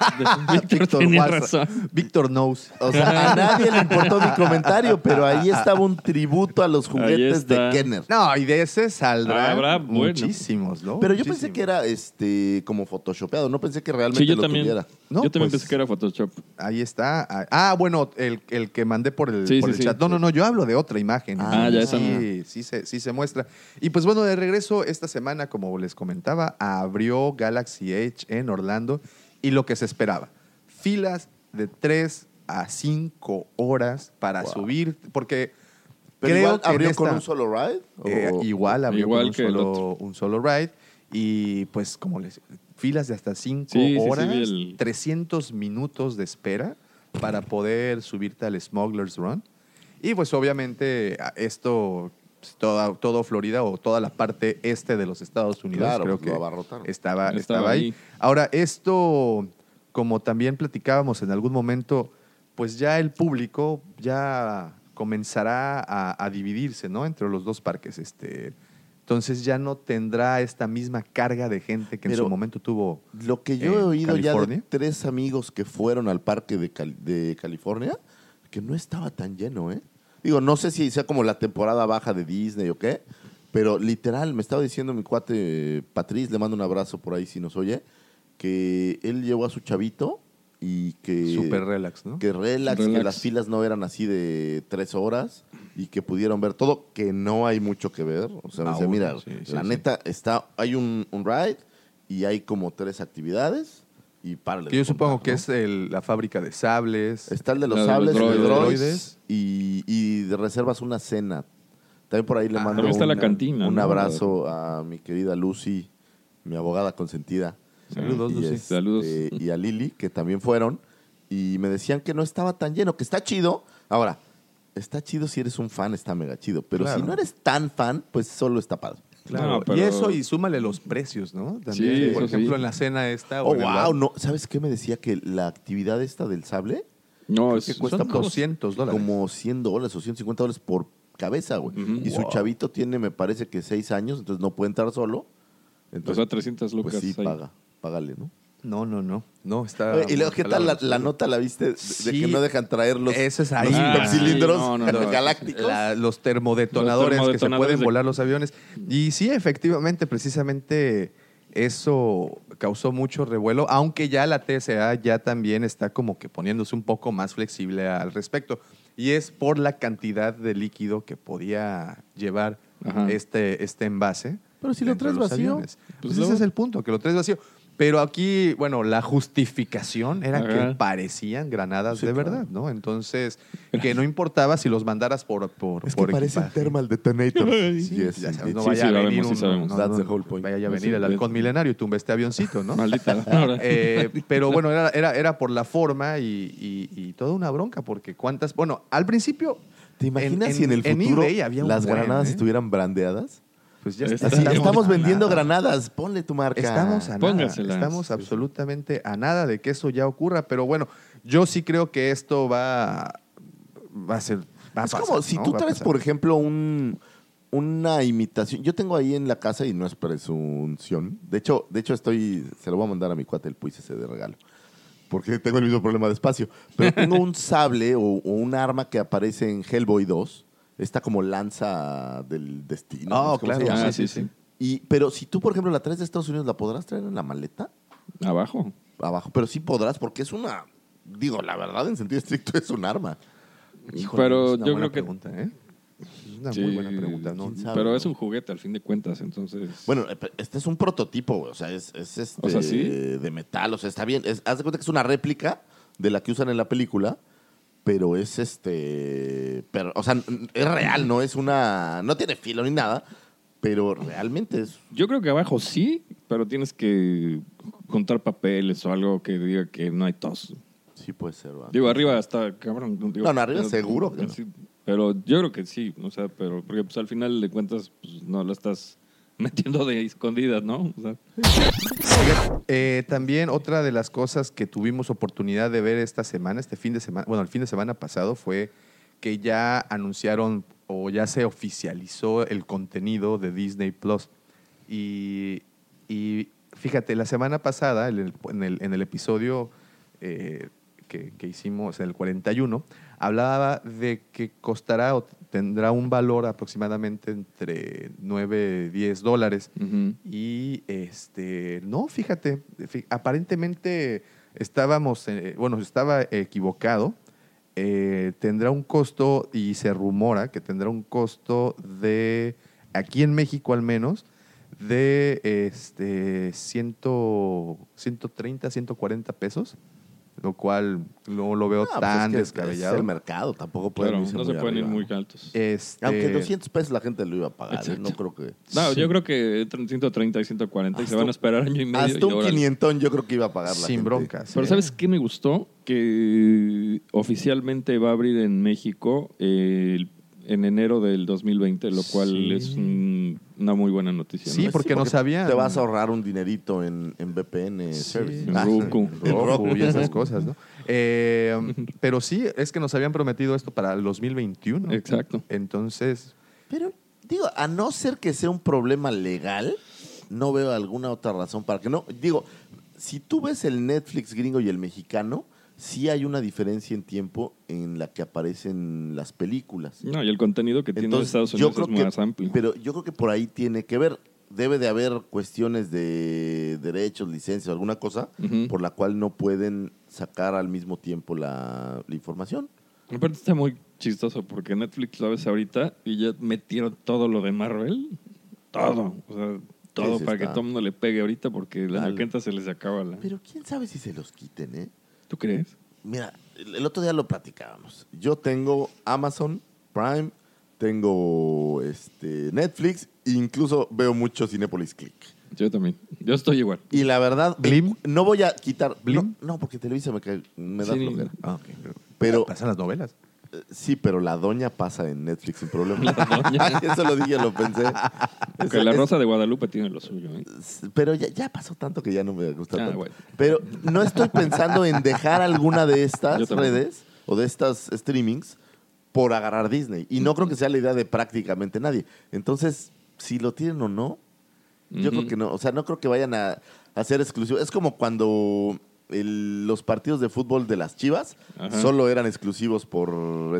Víctor tenía razón. Víctor knows. O sea, a nadie le importó mi comentario, pero ahí estaba un tributo a los juguetes de. Kenner. No, y de ese saldrá Habrá, bueno. muchísimos, ¿no? Pero yo pensé que era este como photoshopeado, no pensé que realmente Sí, yo lo también. tuviera. No, yo también pues- pensé que era Photoshop. Ahí está. Ah, Ah, bueno, el, el que mandé por el, Sí, por sí, el sí. chat. No, no, no, yo hablo de otra imagen. Ah, ya, esa sí, sí, se, sí se muestra. Y pues bueno, de regreso esta semana, como les comentaba, abrió Galaxy Edge en Orlando y lo que se esperaba. Filas de 3 a 5 horas para Wow. subir, porque Pero creo igual que abrió esta- con un solo ride. eh, igual abrió Igual con un que solo, otro. un solo ride. Y pues como les... Filas de hasta 5 Sí, sí, sí, horas, el- 300 minutos de espera para poder subirte al Smuggler's Run. Y pues obviamente esto, toda, todo Florida o toda la parte este de los Estados Unidos Claro, creo pues, lo que abarrotaron. estaba, Estaba estaba ahí. ahí. Ahora, esto, como también platicábamos en algún momento, pues ya el público ya comenzará a, a dividirse, ¿no? Entre los dos parques. Este, entonces ya no tendrá esta misma carga de gente que en su momento tuvo. Lo que yo he oído ya de tres amigos que fueron al parque de, de California, que no estaba tan lleno, ¿eh? Digo, no sé si sea como la temporada baja de Disney o qué, pero literal, me estaba diciendo mi cuate eh, Patriz, le mando un abrazo por ahí si nos oye, que él llevó a su chavito y que... Súper relax, ¿no? Que relax, que las filas no eran así de tres horas y que pudieron ver todo, que no hay mucho que ver. O sea, me dice, Aún, mira, sí, sí, la sí. neta, está, hay un, un ride y hay como tres actividades y párale. Yo supongo contar, que ¿no? es el- la fábrica de sables. Está el de los La de los sables, de droides. droides y, y de reservas una cena. También por ahí le Ah, mando también está la cantina, un ¿no? abrazo a mi querida Lucy, mi abogada consentida. Saludos, y, Lucy. este, Saludos. y a Lili, que también fueron. Y me decían que no estaba tan lleno, que está chido. Ahora, está chido si eres un fan, está mega chido. Pero Claro. si no eres tan fan, pues solo está padre. Claro. No, pero- Y eso, y súmale los precios, ¿no? También, Sí, por eso ejemplo, sí. en la cena esta. o Oh, wow, bar, no. ¿Sabes qué me decía? Que la actividad esta del sable No, es, que cuesta Son como- 200 dólares. como 100 dólares o 150 dólares por cabeza, güey. Y su chavito tiene, me parece que 6 años, entonces no puede entrar solo. o Entonces, sea, 300 lucas. pues sí, ahí. paga. Págale, ¿no? No, no, no. No, está. Y luego, ¿qué tal la, la nota la viste de, de Sí. que no dejan traer los, Eso es ahí. los Ah, supercilindros sí, no, no, no. galácticos? La- los termodetonadores Los que se pueden de- volar los aviones. Y sí, efectivamente, precisamente eso causó mucho revuelo, aunque ya la TSA ya también está como que poniéndose un poco más flexible al respecto. Y es por la cantidad de líquido que podía llevar Ajá. este, este envase. Pero si lo traes los vacío. Pues Pues luego- ese es el punto, que lo traes vacío. Pero aquí, bueno, la justificación era que parecían granadas Sí, de claro. verdad, ¿no? Entonces, que no importaba si los mandaras por, por, Es que por parecen equipaje. thermal detonators. Sí, Yes, ya sabes, indeed. no Sí, vaya sí, a sabemos, venir sí un- sabemos. no, That's no, the whole point. Vaya a venir sí, el halcón milenario y tumba este avioncito, ¿no? Maldita. Ahora. Eh, pero bueno, era, era, era por la forma y, y- y toda una bronca, porque cuántas... Bueno, al principio... ¿Te imaginas en- si en el en futuro eBay había las buen, granadas ¿eh? estuvieran brandeadas? Pues ya Está- está- Así, Estamos vendiendo nada. granadas, ponle tu marca. Estamos a nada. Estamos absolutamente a nada de que eso ya ocurra, pero bueno, yo sí creo que esto va, va a ser. Va a es pasar, como si ¿no? tú traes, por ejemplo, un, una imitación. Yo tengo ahí en la casa y no es presunción. De hecho, de hecho estoy, se lo voy a mandar a mi cuate el puis ese de regalo. Porque tengo el mismo problema de espacio. Pero tengo un sable o, o un arma que aparece en Hellboy 2. Esta como lanza del destino. Ah, no claro. Ah, sí, sí. Y, pero si tú, por ejemplo, la traes de Estados Unidos, ¿la podrás traer en la maleta? Abajo. Abajo. Pero sí podrás, porque es una. Digo, la verdad, en sentido estricto, es un arma. Híjole, pero es una yo buena creo que- pregunta, ¿eh? Es una Sí, muy buena pregunta, ¿no? sabe. Pero es un juguete al fin de cuentas, entonces. Bueno, eh, este es un prototipo. O sea, es, es este O sea, ¿sí? de metal. O sea, está bien. Es- haz de cuenta que es una réplica de la que usan en la película, pero es este. Pero, o sea, es real, no es una. No tiene filo ni nada, pero realmente es. Yo creo que abajo sí, pero tienes que juntar papeles o algo que diga que no hay tos. Sí, puede ser, ¿verdad? Digo, arriba está cabrón. Digo, No, no, arriba pero- seguro que no. sí, pero yo creo que sí, o sea, pero porque pues al final de cuentas pues, no lo estás metiendo de escondidas, ¿no? Eh, también otra de las cosas que tuvimos oportunidad de ver esta semana, este fin de semana, bueno, el fin de semana pasado fue que ya anunciaron o ya se oficializó el contenido de Disney Plus. Y, fíjate, la semana pasada, en el, episodio eh, que, que hicimos, en el 41, hablaba de que costará tendrá un valor aproximadamente entre 9 y 10 dólares. Y este, no, fíjate, aparentemente estábamos, eh, bueno, estaba equivocado. Eh, tendrá un costo, y se rumora que tendrá un costo de, aquí en México al menos, de este, 100, 130, 140 pesos, lo cual no lo veo Ah, pues tan es que Es descabellado. el mercado, tampoco pueden Claro, irse no se muy pueden ir muy altos. Este, Aunque 200 pesos la gente lo iba a pagar, ¿eh? no creo que... No, Sí. yo creo que entre 130 y 140 y se van a esperar año y medio. Hasta y un. 500 yo creo que iba a pagar la sin gente. broncas. Pero ¿eh? ¿sabes qué me gustó? Que oficialmente va a abrir en México eh, en enero del 2020, lo cual Sí. es un- una muy buena noticia. Sí, ¿no? porque no sabían. Te vas a ahorrar un dinerito en, en VPN Sí. service. En Roku. en Roku y esas cosas, ¿no? Eh, pero sí, es que nos habían prometido esto para el 2021. Exacto. Entonces, Pero, digo, a no ser que sea un problema legal, no veo alguna otra razón para que no. Digo, si tú ves el Netflix gringo y el mexicano, sí hay una diferencia en tiempo en la que aparecen las películas. No, y el contenido que tiene Entonces, Estados yo Unidos creo es que, más amplio. Pero yo creo que por ahí tiene que ver. Debe de haber cuestiones de derechos, licencias, alguna cosa por la cual no pueden sacar al mismo tiempo la, la información. Aparte está muy chistoso porque Netflix lo ves ahorita y ya metieron todo lo de Marvel. Todo. O sea, todo para que todo el mundo le pegue ahorita porque la Dale. maqueta se les acaba la... Pero quién sabe si se los quiten, ¿eh? ¿Tú crees? Mira, el otro día lo platicábamos. Yo tengo Amazon Prime, tengo este, Netflix, e incluso veo mucho Cinepolis Click. Yo también. Yo estoy igual. Y la verdad, ¿Blim? eh, no voy a quitar. ¿Blim? No, no, porque Televisa me, cae- me da Sí. flojera. ah, ok, Pero- pasan las novelas. Sí, pero la doña pasa en Netflix sin problema. La doña. Eso lo dije, lo pensé. Porque la es- Rosa de Guadalupe tiene lo suyo. ¿eh? Pero ya, ya pasó tanto que ya no me gusta Ah, tanto. bueno. Pero no estoy pensando en dejar alguna de Yo estas redes o de estas streamings por agarrar Disney. Y no creo que sea la idea de prácticamente nadie. Entonces, si lo tienen o no, yo Ujú. creo que no. O sea, no creo que vayan a, a ser exclusivos. Es como cuando el- los partidos de fútbol de las Chivas Ajá. solo eran exclusivos por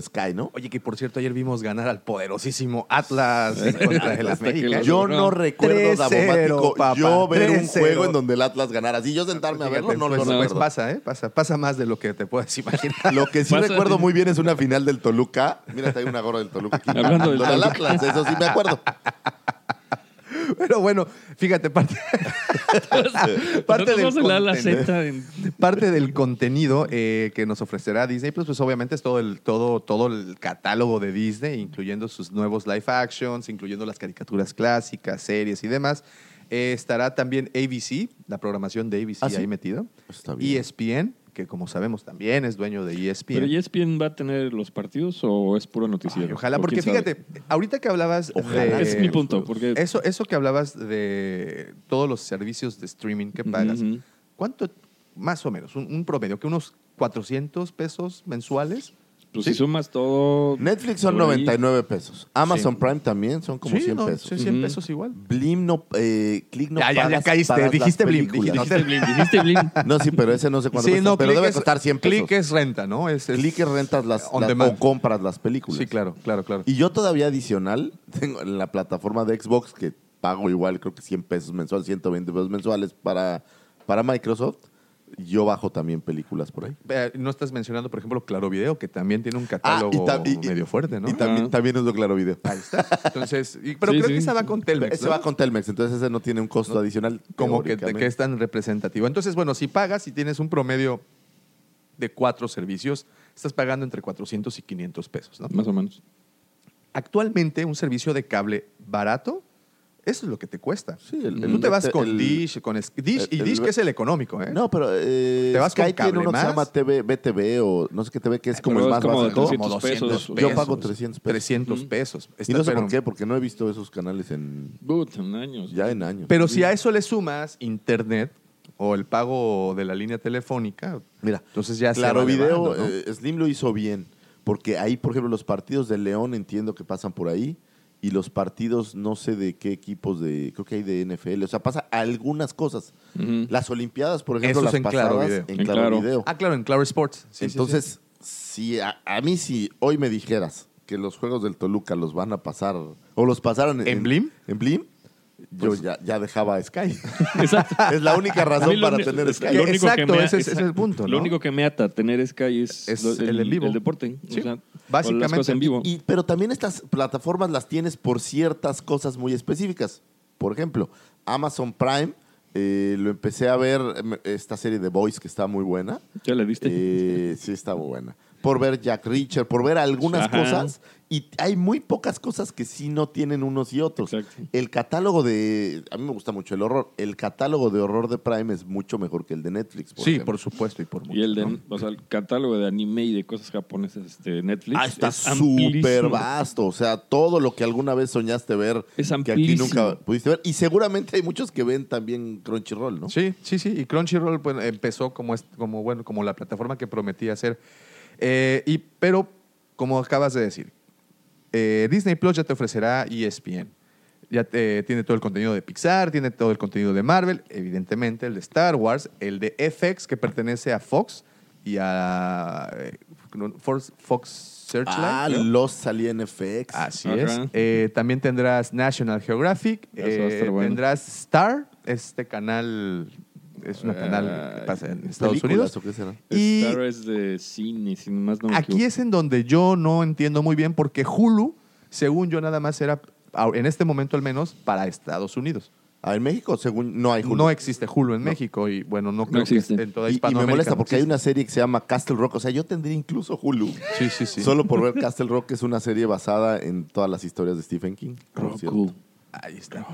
Sky, ¿no? Oye, que por cierto, ayer vimos ganar al poderosísimo Atlas en contra del América. Yo no recuerdo 3-0, Davomático papá, yo ver un 3-0. juego en donde el Atlas ganara. Así yo sentarme a verlo, no pues, lo pues recuerdo. pasa, ¿eh? Pasa, pasa más de lo que te puedes imaginar. Lo que sí Pasa- recuerdo muy bien es una final del Toluca. Mira, hay una gorra del Toluca aquí. Hablando del. Atlas, eso sí me acuerdo. Pero bueno, fíjate, parte, parte, del, Nosotros vamos a hablar la contenido, Z en- parte del contenido eh, que nos ofrecerá Disney, pues, pues obviamente es todo el, todo, todo el catálogo de Disney, incluyendo sus nuevos live actions, incluyendo las caricaturas clásicas, series y demás. Eh, estará también ABC, la programación de ABC ¿Ah, sí? ahí metido. Está bien. ESPN, que como sabemos también es dueño de ESPN. ¿Pero ESPN va a tener los partidos o es puro noticiero? Ay, ojalá, ¿O porque sabe? fíjate, ahorita que hablabas Ojalá. de... Es mi punto, porque... Eso, eso que hablabas de todos los servicios de streaming que pagas. ¿cuánto, más o menos, un, un promedio, que unos 400 pesos mensuales? Pues Sí. si sumas todo... Netflix son por ahí, 99 pesos. Amazon Sí. Prime también son como Sí, 100 ¿no? pesos. Sí, 100 Ujú. pesos igual. Blim no, eh, Click no Ya, ya, ya pagas, caíste, dijiste Blim, dijiste- Blim, dijiste Blim. No, sí, pero ese no sé cuánto cuesta, pero debe es- costar 100 pesos. Click es renta, ¿no? Es, es- Click es rentas las, o compras las películas. Sí, claro, claro, claro. Y yo todavía adicional tengo en la plataforma de Xbox que pago igual, creo que 100 pesos mensuales, 120 pesos mensuales para, para Microsoft. Yo bajo también películas por ahí. Eh, No estás mencionando, por ejemplo, Claro Video, que también tiene un catálogo Ah, y y- medio fuerte, ¿no? Y también, Ah. también uso Claro Video. Ahí está. Entonces, y- pero Sí, creo sí. que esa va con Telmex. Ese ¿no? va con Telmex, entonces ese no tiene un costo adicional. como que, que es tan representativo. Entonces, bueno, si pagas y tienes un promedio de cuatro servicios, estás pagando entre 400 y 500 pesos. ¿no? Más o menos. Actualmente, un servicio de cable barato, eso es lo que te cuesta. Sí, el- Tú el- te vas el- con el- Dish, con es- Dish y el- Dish el- que es el económico, ¿eh? No, pero eh, Te vas con Sky tiene Cable uno que se Más. llama TV, BTV o no sé qué TV, que es como Pero el más como de básico. 300 pesos. Yo pago 300 pesos. 300 Ujú. pesos. Y Está- no sé pero- por qué, porque no he visto esos canales en But, en años. ya en años. Pero si a eso le sumas internet o el pago de la línea telefónica, Mira, entonces ya se Claro va Video, elevando, ¿no? eh, Slim lo hizo bien, porque ahí, por ejemplo, los partidos de León entiendo que pasan por ahí y los partidos no sé de qué equipos de creo que hay de NFL, o sea, pasa algunas cosas. Las olimpiadas, por ejemplo, Eso es las en Claro pasadas Video. en En Claro, Claro. Video. Ah, claro, en Claro Sports. Sí, sí, sí. Entonces, si a, a mí si hoy me dijeras que los juegos del Toluca los van a pasar o los pasaron en, ¿En Blim? En Blim, yo Pues ya, ya dejaba Sky. Exacto. es la única razón lo para tener Sky. lo único Exacto, que me- ese es- ese es el punto, Lo único que me ata tener Sky es, Es lo- el en vivo. El deporte. Sí, o sea, básicamente. o las cosas en vivo. Y, pero también estas plataformas las tienes por ciertas cosas muy específicas. Por ejemplo, Amazon Prime, eh, lo empecé a ver, em, esta serie de Boys que está muy buena. ¿Ya le diste? Eh, sí, está muy buena. Por ver Jack Reacher, por ver algunas Ajá. cosas. Y hay muy pocas cosas que sí no tienen unos y otros. Exacto. El catálogo de. A mí me gusta mucho el horror. El catálogo de horror de Prime es mucho mejor que el de Netflix. Por sí, ejemplo. por supuesto y por mucho. y el de, ¿no? o sea, el catálogo de anime y de cosas japonesas de Netflix. Ah, está es súper vasto. O sea, todo lo que alguna vez soñaste ver, Es que aquí nunca pudiste ver. Y seguramente hay muchos que ven también Crunchyroll, ¿no? Sí, sí, sí. Y Crunchyroll empezó como, es- como, bueno, como la plataforma que prometía ser. Eh, y, pero, como acabas de decir, eh, Disney Plus ya te ofrecerá ESPN. Ya te- tiene todo el contenido de Pixar, tiene todo el contenido de Marvel, evidentemente el de Star Wars, el de FX que pertenece a Fox y a eh, Fox, Fox Searchlight. Ah, los salía en FX. Así es. Eh, también tendrás National Geographic, eh, bueno. tendrás Star, este canal, es un canal que Ah, pasa en Estados ¿Películas Unidos. o qué será? Y Star es de cine, sin más no me aquí equivoco. es en donde yo no entiendo muy bien porque Hulu, según yo, nada más era, en este momento al menos, para Estados Unidos. Ah, en México, según no hay Hulu. No existe Hulu en México y bueno, no creo existe. que en toda y, y me Hispanoamérica molesta no porque hay existe. una serie que se llama Castle Rock. O sea, yo tendría incluso Hulu. Sí, sí, sí. Solo por ver Castle Rock, que es una serie basada en todas las historias de Stephen King. por. Ahí está.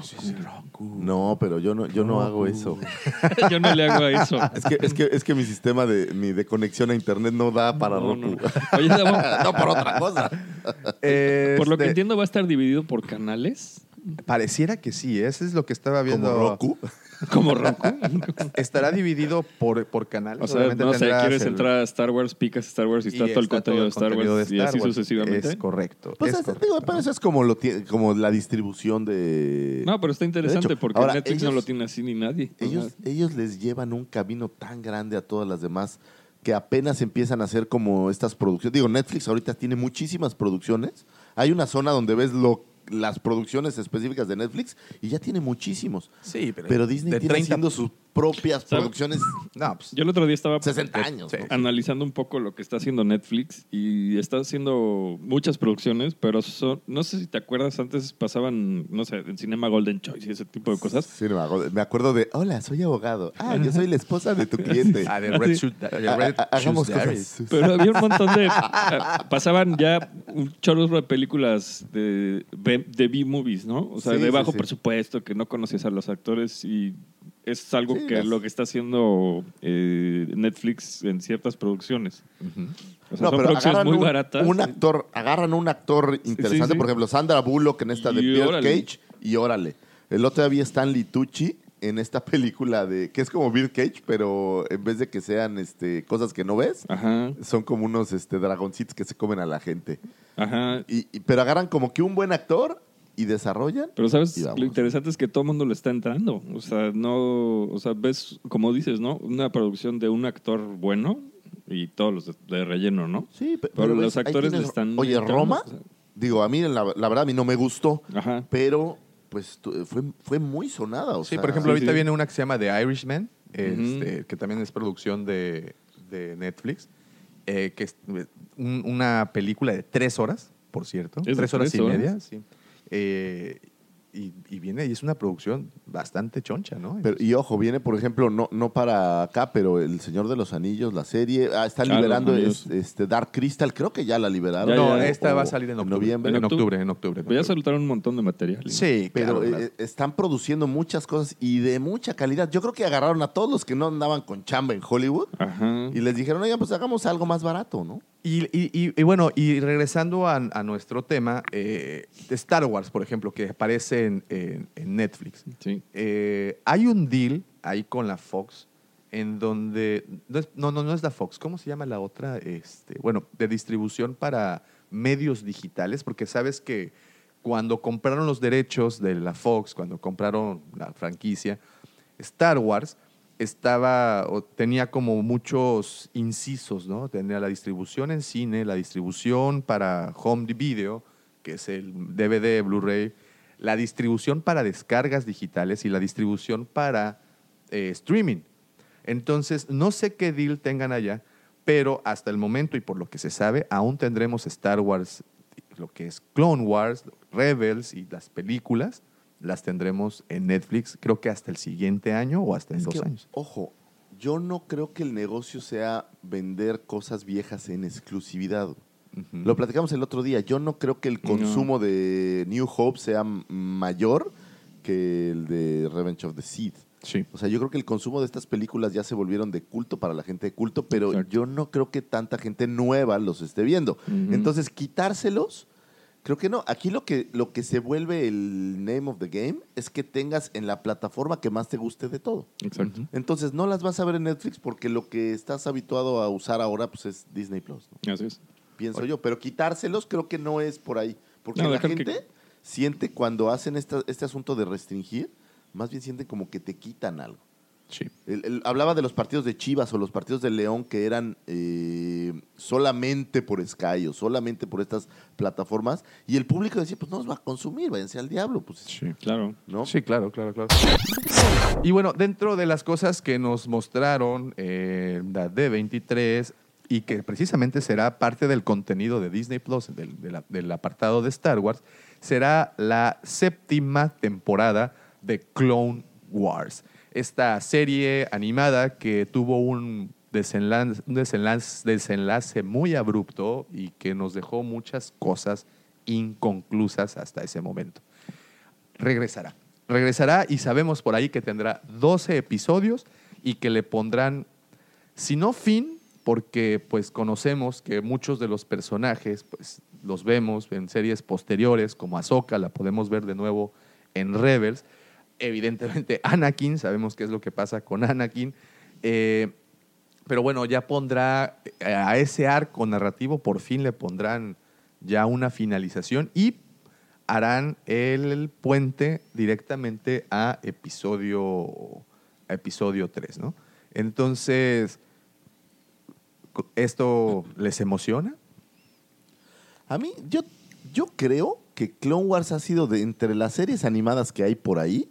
No, pero yo no, yo no hago eso. Yo no le hago a eso. Es que, es que, es que mi sistema de, mi de conexión a internet no da para No, Roku. no. Oye, no por otra cosa. por lo que Este, entiendo va a estar dividido por canales. Pareciera que sí, eso es lo que estaba viendo. Como Roku. Como Roku. Estará dividido por, por canales. O sea, Obviamente no sé, quieres el- entrar a Star Wars, picas Star Wars y está y todo el contenido de Star contenido Wars de y Star así Wars. sucesivamente. Es correcto. Pues es es- correcto. digo, pero eso es como, lo como la distribución de... No, pero está interesante porque ahora, Netflix no lo tiene así ni nadie. O Ellos, sea, ellos les llevan un camino tan grande a todas las demás que apenas empiezan a hacer como estas producciones. Digo, Netflix ahorita tiene muchísimas producciones. Hay una zona donde ves lo, las producciones específicas de Netflix y ya tiene muchísimos. Sí, pero, Pero Disney de tiene 30 haciendo sus propias producciones No, pues, yo el otro día estaba 60 años. Sí. ¿no? analizando un poco lo que está haciendo Netflix y está haciendo muchas producciones, pero son, no sé si te acuerdas, antes pasaban, no sé, en Cinema Golden Choice y ese tipo de cosas. Sí, me acuerdo- me acuerdo de, hola, soy abogado. Ah, yo soy la esposa de tu cliente. ah, de Red Shoot, de Ha- Red ha- hagamos Shoes cosas. Pero había un montón de... ah, pasaban ya un chorro de películas de, B- de B-movies, ¿no? O sea, Sí, de sí, bajo sí. presupuesto, que no conocías a los actores y es algo Sí, que las- lo que está haciendo eh, Netflix en ciertas producciones. O sea, No, son pero producciones muy un, baratas. un actor, agarran un actor interesante, sí. por ejemplo, Sandra Bullock en esta de órale. Cage, y órale. El otro día vi Stanley Tucci en esta película de que es como Bill Cage, pero en vez de que sean este cosas que no ves, Ajá, son como unos este dragoncitos que se comen a la gente. ajá. Y, y- pero agarran como que un buen actor y desarrollan. Pero sabes, Y lo interesante es que todo el mundo le está entrando. O sea, no, o sea, ves, como dices, ¿no? Una producción de un actor bueno y todos los de, de relleno, ¿no? Sí, pe- Pero los ves, actores le tienes- están Oye, entrando, Roma, o sea. digo, a mí la, la verdad a mí no me gustó, Ajá. pero pues tu- fue, fue muy sonada. O Sí, sea, por ejemplo, sí, ahorita sí. viene una que se llama The Irishman, este, que también es producción de, de Netflix, eh, que es un- una película de tres horas, por cierto. ¿Es de tres horas tres y horas? media, sí. Eh, y, y viene, y es una producción bastante choncha, ¿no? Pero, y ojo, viene, por ejemplo, no, no para acá, pero El Señor de los Anillos, la serie, ah, están Los liberando es- este Dark Crystal, creo que ya la liberaron. Ya, no, ya. esta O- va a salir en octubre. noviembre. En ¿En octubre, octubre? en octubre. en Pero ya octubre. soltaron un montón de material. Sí, Pero claro, eh, están produciendo muchas cosas y de mucha calidad. Yo creo que agarraron a todos los que no andaban con chamba en Hollywood Ajá. y les dijeron, oigan, pues hagamos algo más barato, ¿no? Y, y- y- y bueno, y regresando a, a nuestro tema, eh, de Star Wars, por ejemplo, que aparece en, en- en Netflix. Sí. Eh, hay un deal ahí con la Fox en donde... No, es- no, no, no es la Fox. ¿Cómo se llama la otra? Este, bueno, de distribución para medios digitales, porque sabes que cuando compraron los derechos de la Fox, cuando compraron la franquicia, Star Wars estaba o tenía como muchos incisos, ¿no? Tenía la distribución en cine, la distribución para home video, que es el DVD, Blu-ray, la distribución para descargas digitales y la distribución para eh, streaming. Entonces, no sé qué deal tengan allá, pero hasta el momento y por lo que se sabe, aún tendremos Star Wars, lo que es Clone Wars, Rebels y las películas, las tendremos en Netflix, creo que hasta el siguiente año o hasta en Es dos que, años. Ojo, yo no creo que el negocio sea vender cosas viejas en exclusividad. Lo platicamos el otro día. Yo no creo que el consumo de New Hope sea mayor que el de Revenge of the Sith. Sí. O sea, yo creo que el consumo de estas películas ya se volvieron de culto para la gente de culto, pero Exacto. yo no creo que tanta gente nueva los esté viendo. Entonces, quitárselos, creo que no. Aquí lo que, lo que se vuelve el name of the game es que tengas en la plataforma que más te guste de todo. Exacto. Entonces, no las vas a ver en Netflix porque lo que estás habituado a usar ahora pues, es Disney Plus, ¿no? Así es. pienso yo. Pero quitárselos creo que no es por ahí. Porque No, la que- gente siente cuando hacen esta- este asunto de restringir, más bien sienten como que te quitan algo. Sí. El- el- hablaba de los partidos de Chivas o los partidos de León que eran eh, solamente por Sky o solamente por estas plataformas y el público decía, pues no los va a consumir, váyanse al diablo. Pues, Sí. Claro. ¿no? Sí, claro, claro, claro. Y bueno, dentro de las cosas que nos mostraron eh, la D23 y que precisamente será parte del contenido de Disney Plus, del, del apartado de Star Wars, será la séptima temporada de Clone Wars. Esta serie animada que tuvo un desenlace, muy abrupto y que nos dejó muchas cosas inconclusas hasta ese momento regresará. Regresará y sabemos por ahí que tendrá 12 episodios y que le pondrán, si no fin, porque pues conocemos que muchos de los personajes pues los vemos en series posteriores como Ahsoka, la podemos ver de nuevo en Rebels. Evidentemente Anakin, sabemos qué es lo que pasa con Anakin. Eh, pero bueno, ya pondrá eh, a ese arco narrativo, por fin le pondrán ya una finalización y harán el puente directamente a episodio, episodio 3, ¿no? Entonces, ¿esto les emociona? A mí, yo, yo creo que Clone Wars ha sido de entre las series animadas que hay por ahí,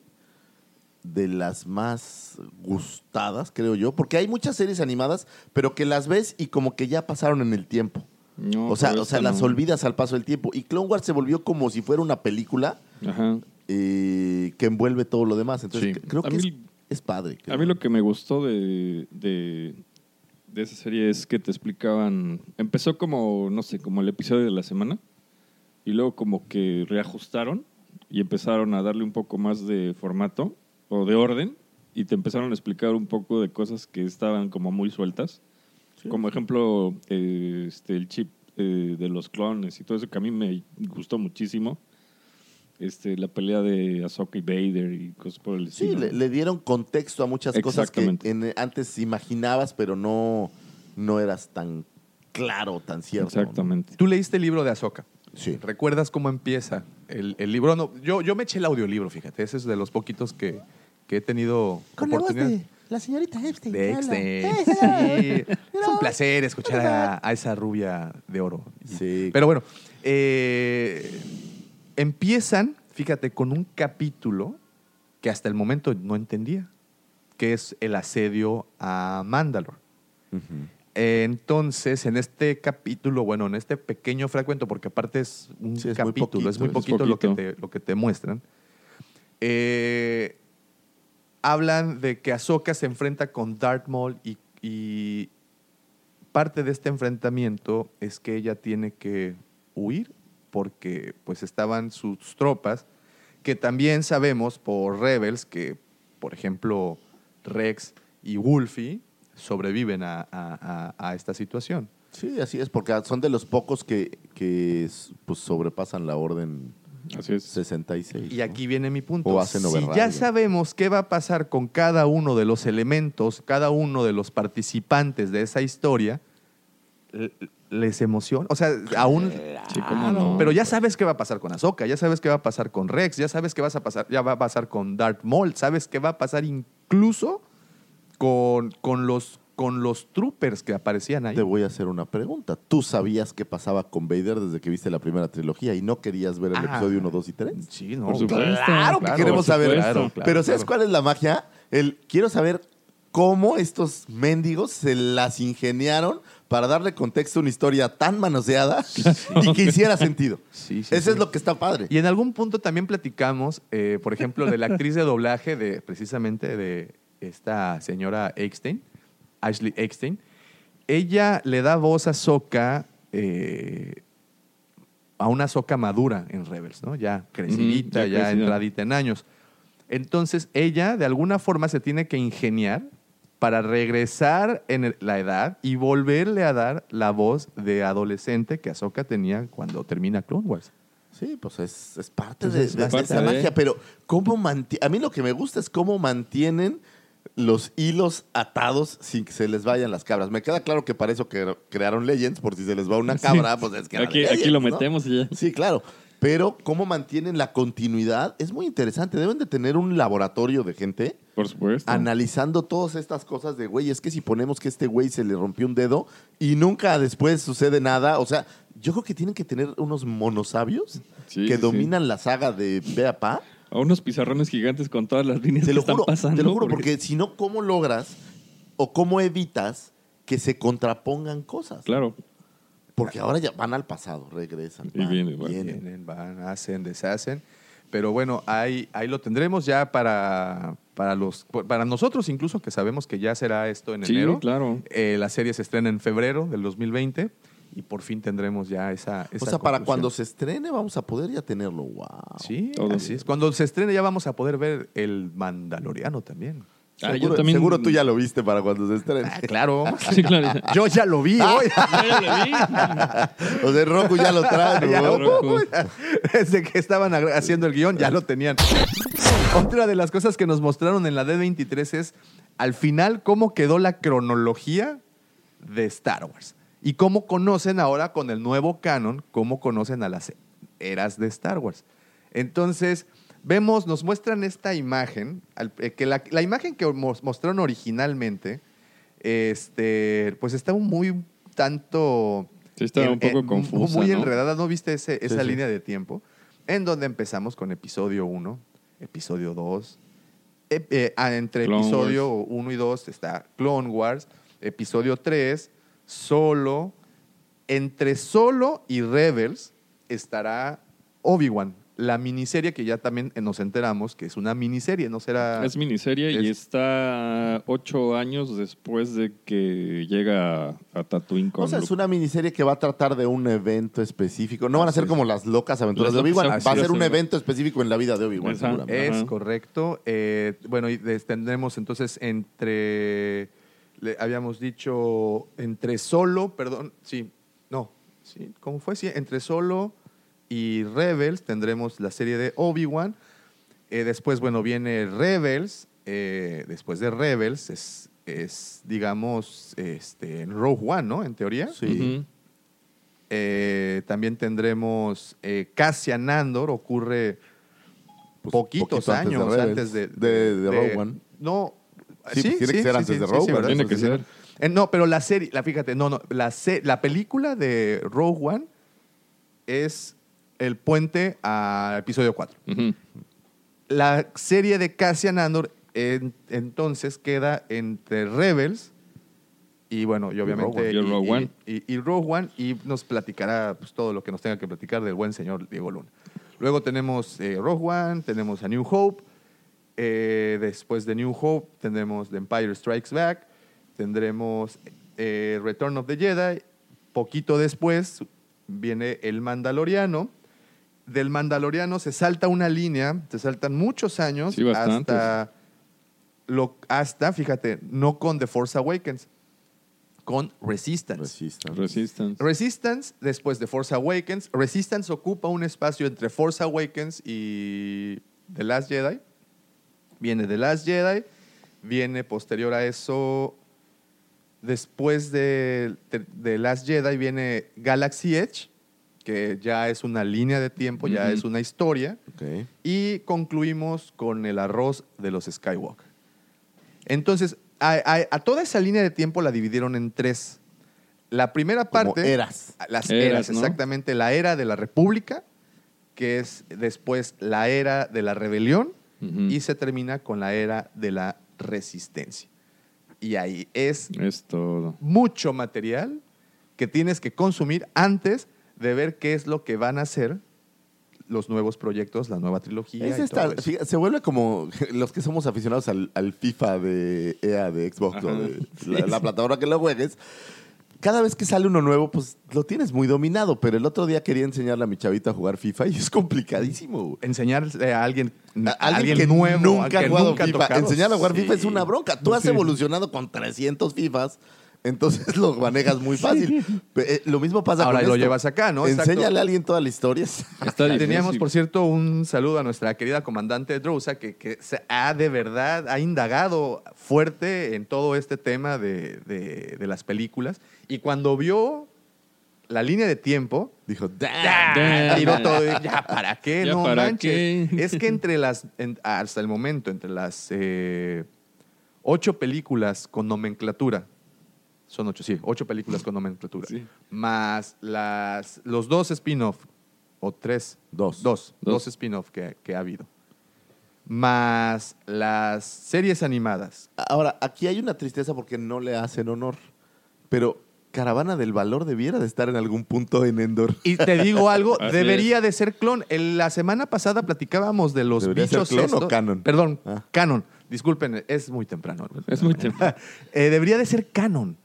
de las más gustadas, creo yo, porque hay muchas series animadas, pero que las ves y como que ya pasaron en el tiempo. No, o sea, o sea las no. olvidas al paso del tiempo. Y Clone Wars se volvió como si fuera una película Ajá. eh, que envuelve todo lo demás. Entonces, Sí. creo que mí- es padre. A mí lo que me gustó de, de, de esa serie es que te explicaban. Empezó como, no sé, como el episodio de la semana. Y luego como que reajustaron y empezaron a darle un poco más de formato o de orden. Y te empezaron a explicar un poco de cosas que estaban como muy sueltas. Como ejemplo, eh, este, el chip eh, de los clones y todo eso que a mí me gustó muchísimo. Este, la pelea de Ahsoka y Vader y cosas por el Sí, estilo. le, le dieron contexto a muchas cosas que en- antes imaginabas, pero no, no eras tan claro, tan cierto. ¿no? Exactamente. Tú leíste el libro de Ahsoka. Sí. ¿Recuerdas cómo empieza el, el libro? No, yo, yo me eché el audiolibro, fíjate. Ese es de los poquitos que, que he tenido oportunidad. la señorita Epstein. De Exten. Sí. Es un placer escuchar a, a esa rubia de oro. Sí. Pero bueno, eh, empiezan, fíjate, con un capítulo que hasta el momento no entendía, que es el asedio a Mandalore. Ujú. Entonces, en este capítulo, bueno, en este pequeño fragmento, porque aparte es un Sí, es muy capítulo, poquito, es muy es poquito, Lo, que poquito. te, lo que te muestran, eh, hablan de que Ahsoka se enfrenta con Darth Maul y, y parte de este enfrentamiento es que ella tiene que huir porque pues estaban sus tropas, que también sabemos por Rebels que, por ejemplo, Rex y Wolfie sobreviven a, a- a- a esta situación. Sí, así es, porque son de los pocos que, que pues, sobrepasan la orden Así es. 66. Y ¿no? aquí viene mi punto. O hacen si ya sabemos qué va a pasar con cada uno de los elementos, cada uno de los participantes de esa historia, les emociona. O sea, aún. Sí, cómo no. Pero ya sabes qué va a pasar con Ahsoka, ya sabes qué va a pasar con Rex, ya sabes qué vas a pasar, ya va a pasar con Darth Maul, sabes qué va a pasar incluso con, con los con los troopers que aparecían ahí. Te voy a hacer una pregunta. ¿Tú sabías qué pasaba con Vader desde que viste la primera trilogía y no querías ver el Ah. episodio 1, 2 y 3? Sí, no. Por supuesto. Claro que Claro, queremos saber. Claro, claro, Pero ¿sabes claro. cuál es la magia? El, quiero saber cómo estos mendigos se las ingeniaron para darle contexto a una historia tan manoseada y que hiciera sentido. Sí, sí, Eso sí. es lo que está padre. Y en algún punto también platicamos, eh, por ejemplo, de la actriz de doblaje de precisamente de esta señora Eckstein, Ashley Eckstein. Ella le da voz a Soka a una Soka madura en Rebels, ¿no? Ya crecidita, ya ya, entradita en años. Entonces ella de alguna forma se tiene que ingeniar para regresar en la edad y volverle a dar la voz de adolescente que Ahsoka tenía cuando termina Clone Wars. Sí, pues es, es parte Pues de, es de- de parte esa de- magia, pero cómo manti- a mí lo que me gusta es cómo mantienen los hilos atados sin que se les vayan las cabras. Me queda claro que para eso que crearon Legends, por si se les va una cabra, pues es que Aquí, lo ¿no? metemos y ya. Sí, claro. Pero cómo mantienen la continuidad es muy interesante. Deben de tener un laboratorio de gente Por supuesto. analizando todas estas cosas de, güey, es que si ponemos que este güey se le rompió un dedo y nunca después sucede nada, o sea, yo creo que tienen que tener unos monosabios Sí, que sí, dominan la saga de Beapa. A unos pizarrones gigantes con todas las líneas Te que lo están juro, pasando. te lo juro, porque si no, ¿cómo logras o cómo evitas que se contrapongan cosas? Claro. Porque ahora ya van al pasado, regresan. Y van, vienen. Vienen, van, hacen, deshacen. Pero bueno, ahí, ahí lo tendremos ya para, para, los, para nosotros, incluso que sabemos que ya será esto en Sí, enero. claro. Eh, la serie se estrena en febrero del 2020 y por fin tendremos ya esa. O sea, para cuando se estrene vamos a poder ya tenerlo. Wow. Sí, Todo así bien. es. Cuando se estrene ya vamos a poder ver el Mandaloriano también. Ah, yo seguro, también- seguro tú ya lo viste para cuando se estrene. Ah, claro. Sí, claro. Yo ya lo vi hoy. Ya lo vi. O sea, Roku ya lo trae. Ya. Roku. Desde que estaban haciendo el guion, ya lo tenían. Otra de las cosas que nos mostraron en la D23 es, al final, cómo quedó la cronología de Star Wars. Y cómo conocen ahora con el nuevo canon, cómo conocen a las eras de Star Wars. Entonces, vemos, nos muestran esta imagen, eh, que la, la imagen que mos- mostraron originalmente, este, pues está muy tanto... Sí, estaba un poco mu- confusa, Muy ¿no? enredada, ¿no viste ese- esa sí. línea de tiempo? En donde empezamos con episodio 1, episodio 2. ep- eh, ah, entre Clone episodio 1 y 2 está Clone Wars. Episodio 3, Solo. Entre Solo y Rebels estará Obi-Wan, la miniserie que ya también nos enteramos que es una miniserie, no será... Es miniserie y Es- está ocho años después de que llega a, Tatooine con O sea, es una miniserie que va a tratar de un evento específico. No van a ser como las locas aventuras Las de Obi-Wan. Va a ser un evento específico en la vida de Obi-Wan. Es correcto. Eh, bueno, y tendremos entonces entre, le habíamos dicho, entre solo, perdón, sí, no, sí, ¿cómo fue? Sí, entre solo y Rebels tendremos la serie de Obi-Wan. Eh, después, bueno, viene Rebels. eh, después de Rebels es, es, digamos, este, en Rogue One, ¿no? En teoría. Sí. Eh, también tendremos Cassian Andor, ocurre Pues, poquitos poquito antes de años Rebels, antes de, de- de Rogue One. No, Sí, tiene que ser antes de Rogue. Tiene que ser. Eh, no, pero la serie, la, fíjate, no, no, la, se- la película de Rogue One es el puente a episodio 4. Ujú. La serie de Cassian Andor en- entonces queda entre Rebels y bueno, y obviamente Rogue One. Y Rogue One. y- y Rogue One y nos platicará pues, todo lo que nos tenga que platicar del buen señor Diego Luna. Luego tenemos eh, Rogue One, tenemos a New Hope, eh, después de New Hope tendremos The Empire Strikes Back, tendremos eh, Return of the Jedi, poquito después viene El Mandaloriano, del Mandaloriano se salta una línea, se saltan muchos años Sí, hasta, lo, hasta, fíjate, no con The Force Awakens, con Resistance. Resistance. Resistance. Resistance, después de Force Awakens. Resistance ocupa un espacio entre Force Awakens y The Last Jedi. Viene The Last Jedi. Viene posterior a eso después de, de, de Last Jedi viene Galaxy Edge, que ya es una línea de tiempo, ya es una historia. Y concluimos con el arroz de los Skywalker. Entonces, a, a- a toda esa línea de tiempo la dividieron en tres. La primera Como parte. eras. Las Eras, eras, ¿no? exactamente. La era de la República, que es después la era de la rebelión, Ujú. y se termina con la era de la resistencia. Y ahí es Es todo. mucho material que tienes que consumir antes de ver qué es lo que van a hacer los nuevos proyectos, la nueva trilogía. Es y esta- todo eso. fíjate, se vuelve como los que somos aficionados al, al FIFA de EA, de Xbox o de la, la plataforma que lo juegues. Cada vez que sale uno nuevo, pues lo tienes muy dominado. Pero el otro día quería enseñarle a mi chavita a jugar FIFA y es complicadísimo. Enseñarle a alguien, A- alguien, que nuevo, nunca ha jugado nunca FIFA. Enseñarle a jugar Sí. FIFA es una bronca. Tú has Sí. evolucionado con 300 FIFAs, entonces lo manejas muy fácil. Eh, lo mismo pasa Ahora con lo esto. llevas acá, ¿no? Exacto. Enséñale a alguien toda la historia. Teníamos, por cierto, un saludo a nuestra querida comandante Drousa, que, que se ha de verdad, ha indagado fuerte en todo este tema de, de- de las películas. Y cuando vio la línea de tiempo, Dijo. Damn. tiró todo. y, ¿Ya para qué? ¿Ya no para manches. qué? Es que entre las, en- hasta el momento, entre las eh, ocho películas con nomenclatura, son ocho, sí, ocho películas con nomenclatura, Sí. más las, los dos spin-off, o tres, Dos. dos, Dos. dos spin-off que, que ha habido, más las series animadas. Ahora, aquí hay una tristeza porque no le hacen honor. Pero Caravana del Valor debiera de estar en algún punto en Endor. Y te digo algo, Así debería de ser clon. En la semana pasada platicábamos de los ¿Debería ser bichos clon o canon? Perdón, Ah. canon. Disculpen, es muy temprano. Es muy temprano. Eh, debería de ser canon.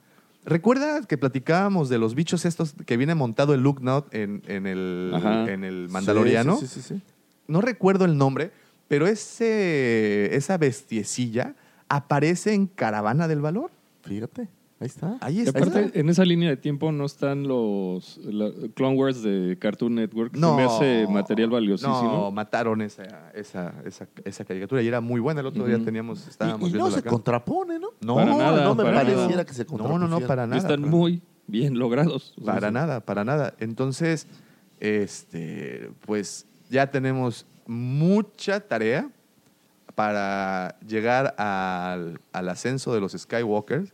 ¿Recuerda que platicábamos de los bichos estos que viene montado el Luke Not en, en el, Ajá. en el Mandaloriano? Sí, sí, sí, sí. No recuerdo el nombre, pero ese, esa bestiecilla aparece en Caravana del Valor. Fíjate, ahí está. Ahí Y está. aparte, en esa línea de tiempo no están los la- Clone Wars de Cartoon Network. No. Se me hace material No, valiosísimo. mataron esa, esa, esa, esa caricatura y era muy buena. El otro día Ujú. teníamos, Y, estábamos y no se acá. contrapone, ¿no? No, Para nada, no me pareciera nada. que se No, no, no, contrapusiera. para Y nada. están para- muy bien logrados. O sea, Para nada, para nada. Entonces, este, pues ya tenemos mucha tarea para llegar al, al ascenso de los Skywalkers.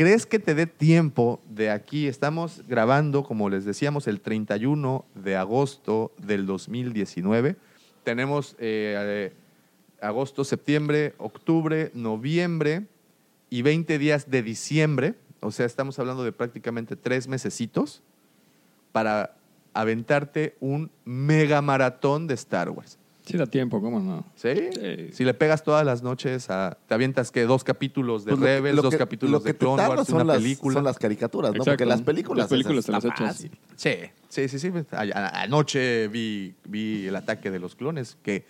¿Crees que te dé tiempo de aquí? Estamos grabando, como les decíamos, el 31 de agosto del 2019. Tenemos eh, agosto, septiembre, octubre, noviembre y 20 días de diciembre. O sea, estamos hablando de prácticamente tres mesecitos para aventarte un mega maratón de Star Wars. Sí da tiempo, ¿cómo no? ¿Sí? Sí. Si le pegas todas las noches, a, te avientas que dos capítulos de Pues Rebels, lo dos capítulos lo de que Clone Wars, son una las, película. Son las caricaturas, ¿no? Exacto. Porque las películas, Las películas te las echas. Sí, sí, sí, sí. A- Anoche vi, vi el ataque de los clones, que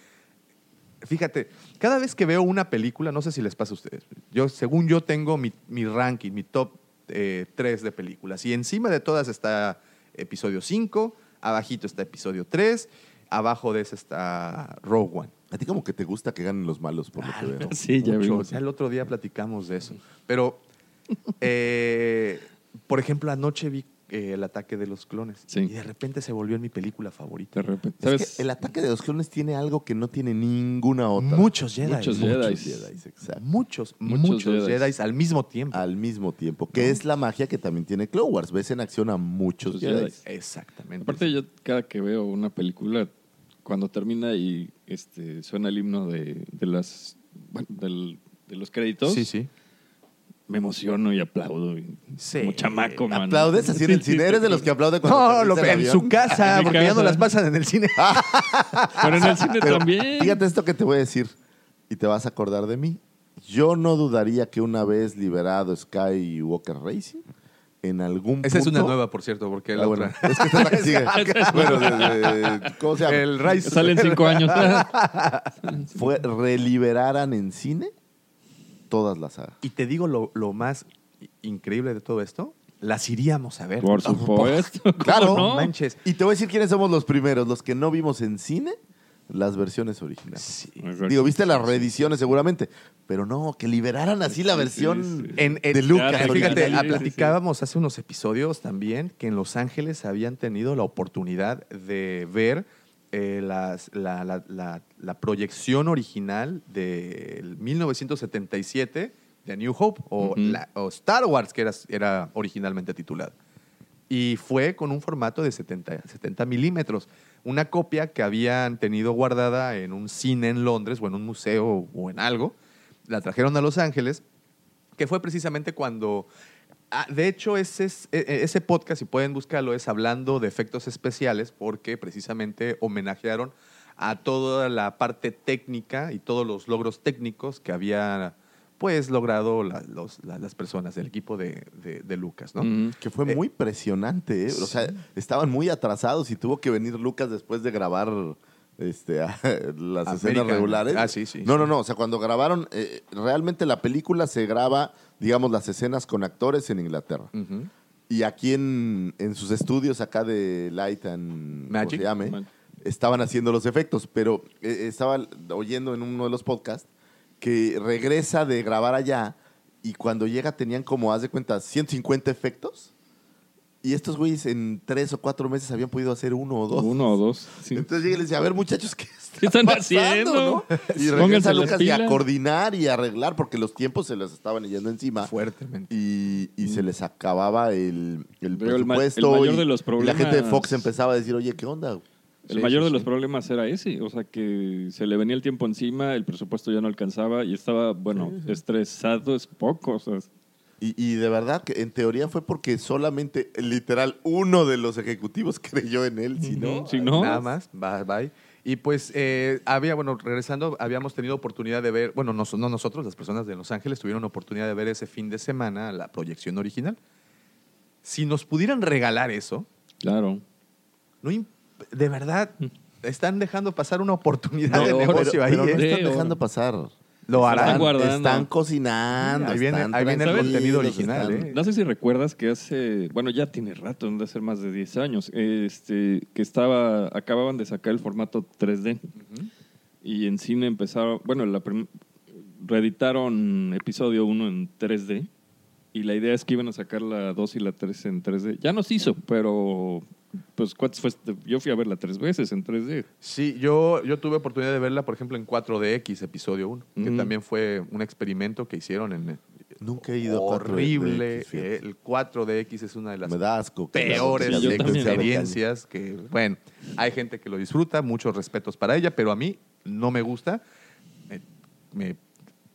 fíjate, cada vez que veo una película, no sé si les pasa a ustedes, yo, según yo tengo mi, mi ranking, mi top 3 de películas, y encima de todas está episodio 5, abajito está episodio 3, abajo de ese está Rogue One. A ti como que te gusta que ganen los malos, por lo que veo. Sí, ya Mucho. vimos. Ya el otro día platicamos de eso. Pero, eh, por ejemplo, anoche vi eh, el ataque de los clones. Sí. Y de repente se volvió en mi película favorita. De repente. Es ¿Sabes? que el ataque de los clones tiene algo que no tiene ninguna otra. Muchos Jedi. Muchos exacto. Muchos, Muchos. Jedis al mismo tiempo. Al mismo tiempo, que es la magia que también tiene Clone Wars. Ves en acción a muchos Muchos Jedi. Jedis. Exactamente. Aparte, yo cada que veo una película, cuando termina y este suena el himno de, de las bueno, del- de los créditos, Sí, sí. me emociono y aplaudo. y- Sí. Como chamaco, man. ¿Aplaudes así en el cine? ¿Eres de los que aplaude cuando No, lo, en su casa, En porque ya no las pasan en el cine. Pero en el cine Pero también. Fíjate esto que te voy a decir y te vas a acordar de mí. Yo no dudaría que una vez liberado Skywalker Racing, en algún Esa es una nueva, por cierto, porque la Ah, bueno, otra. es que esta es la que sigue. bueno, de- de- ¿cómo se llama? El Rise. Salen cinco años. Fue reliberaran en cine todas las sagas. Y te digo lo, lo más increíble de todo esto. Las iríamos a ver. Por supuesto. ¿cómo Claro, no? manches. Y te voy a decir quiénes somos los primeros, los que no vimos en cine, las versiones originales. Sí. Digo, viste las reediciones seguramente, pero no, que liberaran así la versión sí, sí. En, en- de Lucas. Claro, Fíjate, sí, sí, platicábamos hace unos episodios también que en Los Ángeles habían tenido la oportunidad de ver eh, las- la, la- la- la proyección original del 1977 de New Hope o, Ujú. la- o Star Wars, que era, era originalmente titulado. Y fue con un formato de 70, 70 milímetros. Una copia que habían tenido guardada en un cine en Londres o en un museo o en algo. La trajeron a Los Ángeles, que fue precisamente cuando... ah, de hecho, ese, es- e- e- ese podcast, si pueden buscarlo, es hablando de efectos especiales porque precisamente homenajearon a toda la parte técnica y todos los logros técnicos que había pues logrado la- los- la- las personas del equipo de, de- de Lucas, ¿no? Ujú. Que fue Eh, muy impresionante, ¿eh? O sea, estaban muy atrasados y tuvo que venir Lucas después de grabar este, a- las escenas regulares. Ah, sí, sí, No, sí. no, no. O sea, cuando grabaron, eh, realmente la película se graba, digamos, las escenas con actores en Inglaterra. Ujú. Y aquí en, en sus estudios acá de Light and ¿cómo Magic. se llame? Man- estaban haciendo los efectos, pero eh, estaba oyendo en uno de los podcasts que regresa de grabar allá y cuando llega tenían como, haz de cuenta, 150 efectos. Y estos güeyes en tres o cuatro meses habían podido hacer uno o dos. Uno o dos. sí. Entonces llega y les dice, a ver muchachos, ¿qué, está ¿Qué están pasando, haciendo? no?" Y regresa Lucas y a coordinar y a arreglar porque los tiempos se les estaban yendo encima. Fuertemente. Y, y se les acababa el, el Pero el ma- el presupuesto. mayor y- de los y la gente de problemas- Fox empezaba a decir, oye, ¿qué onda? El Sí, mayor sí, de los problemas era ese, o sea que se le venía el tiempo encima, el presupuesto ya no alcanzaba y estaba, bueno, estresado es poco, o sea, Y, y de verdad que en teoría fue porque solamente, literal, uno de los ejecutivos creyó en él. Si no, Ujú, si no, Nada más, bye, bye. Y pues eh, había, bueno, regresando, habíamos tenido oportunidad de ver, bueno, no, no nosotros, las personas de Los Ángeles tuvieron oportunidad de ver ese fin de semana la proyección original. Si nos pudieran regalar eso, claro. no imp- de verdad, están dejando pasar una oportunidad No, de pero- negocio ahí. pero no ¿eh? Están dejando pasar. Lo Están harán. guardando. Están cocinando. Ahí viene- están ahí viene el contenido original, están- ¿eh? No sé si recuerdas que hace, bueno, ya tiene rato, han de ser más de 10 años, este, que estaba, acababan de sacar el formato 3D y en cine empezaron, bueno, la prim- reeditaron episodio 1 en 3D y la idea es que iban a sacar la 2 y la 3 en 3D. Ya nos hizo, pero pues ¿cuántos fue? Yo fui a verla tres veces en 3D. Sí, yo, yo tuve oportunidad de verla, por ejemplo, en 4DX, episodio 1, que Mm. también fue un experimento que hicieron en... Nunca he ido a 4DX, horrible. el 4DX es una de las Me da asco. que peores Sí, experiencias que, bueno, hay gente que lo disfruta, muchos respetos para ella, pero a mí no me gusta. Me, me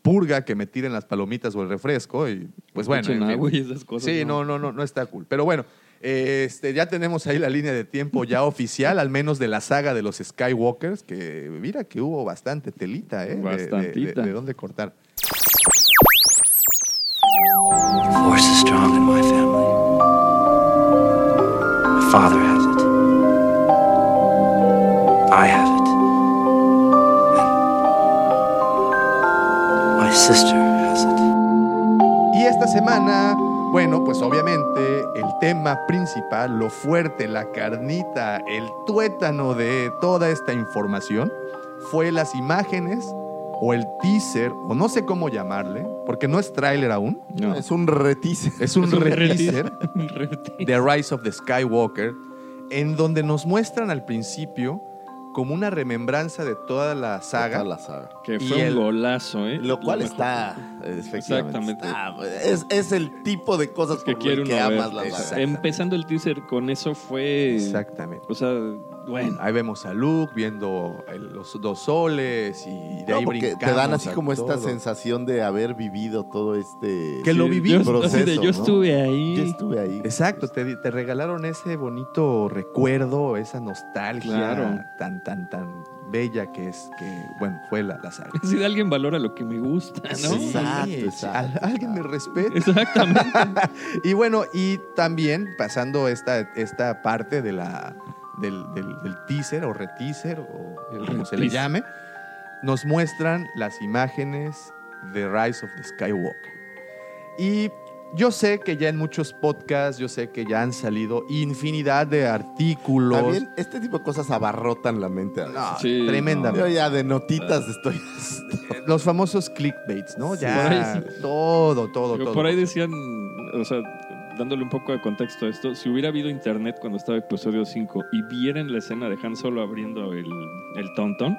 purga que me tiren las palomitas o el refresco y pues bueno. Agua y esas cosas, Sí, ¿no? no, no, no, no está cool. Pero bueno, este, ya tenemos ahí la línea de tiempo ya oficial, al menos de la saga de los Skywalkers, que mira que hubo bastante telita, ¿eh? De- de- De, dónde cortar. Force is strong in my family. My father has it. I have it. And my sister has it. Y esta semana, bueno, pues obviamente el tema principal, lo fuerte, la carnita, el tuétano de toda esta información fue las imágenes o el teaser, o no sé cómo llamarle, porque no es tráiler aún, No. Es un retice. es un re-teaser Un reteaser. de Rise of the Skywalker, en donde nos muestran al principio como una remembranza de toda la saga. Toda la saga. Que Y fue el- un golazo, ¿eh? Lo cual está, efectivamente. Exactamente. está- es, es el tipo de cosas que por quiere el que ver. amas la saga. Empezando el teaser con eso fue. Exactamente. O sea, bueno. Ahí vemos a Luke viendo el- los dos soles y de No, ahí porque te brincamos dan así como esta sensación de haber vivido todo este Que lo viví. Yo, proceso, así de, yo ¿no? estuve ahí. Yo estuve ahí. Exacto, te, te regalaron ese bonito recuerdo, esa nostalgia Claro. tan, tan, tan bella que es, que, bueno, fue la, la saga. Si alguien valora lo que me gusta, ¿no? Sí. Exacto, exacto, al- alguien me respeta. Exactamente. Y bueno, y también pasando esta, esta parte de la, del, del- del teaser o reteaser o El como se le llame, nos muestran las imágenes de Rise of the Skywalker. Y Yo sé que ya en muchos podcasts, yo sé que ya han salido infinidad de artículos. También este tipo de cosas abarrotan la mente. a veces. No, Sí, tremendamente. Yo ya de notitas estoy... Los famosos clickbaits, ¿no? Sí. Ya, Por ahí sí. todo, todo, todo. Por ahí decían, o sea, dándole un poco de contexto a esto, si hubiera habido internet cuando estaba episodio 5 y vieran la escena de Han Solo abriendo el, el tontón,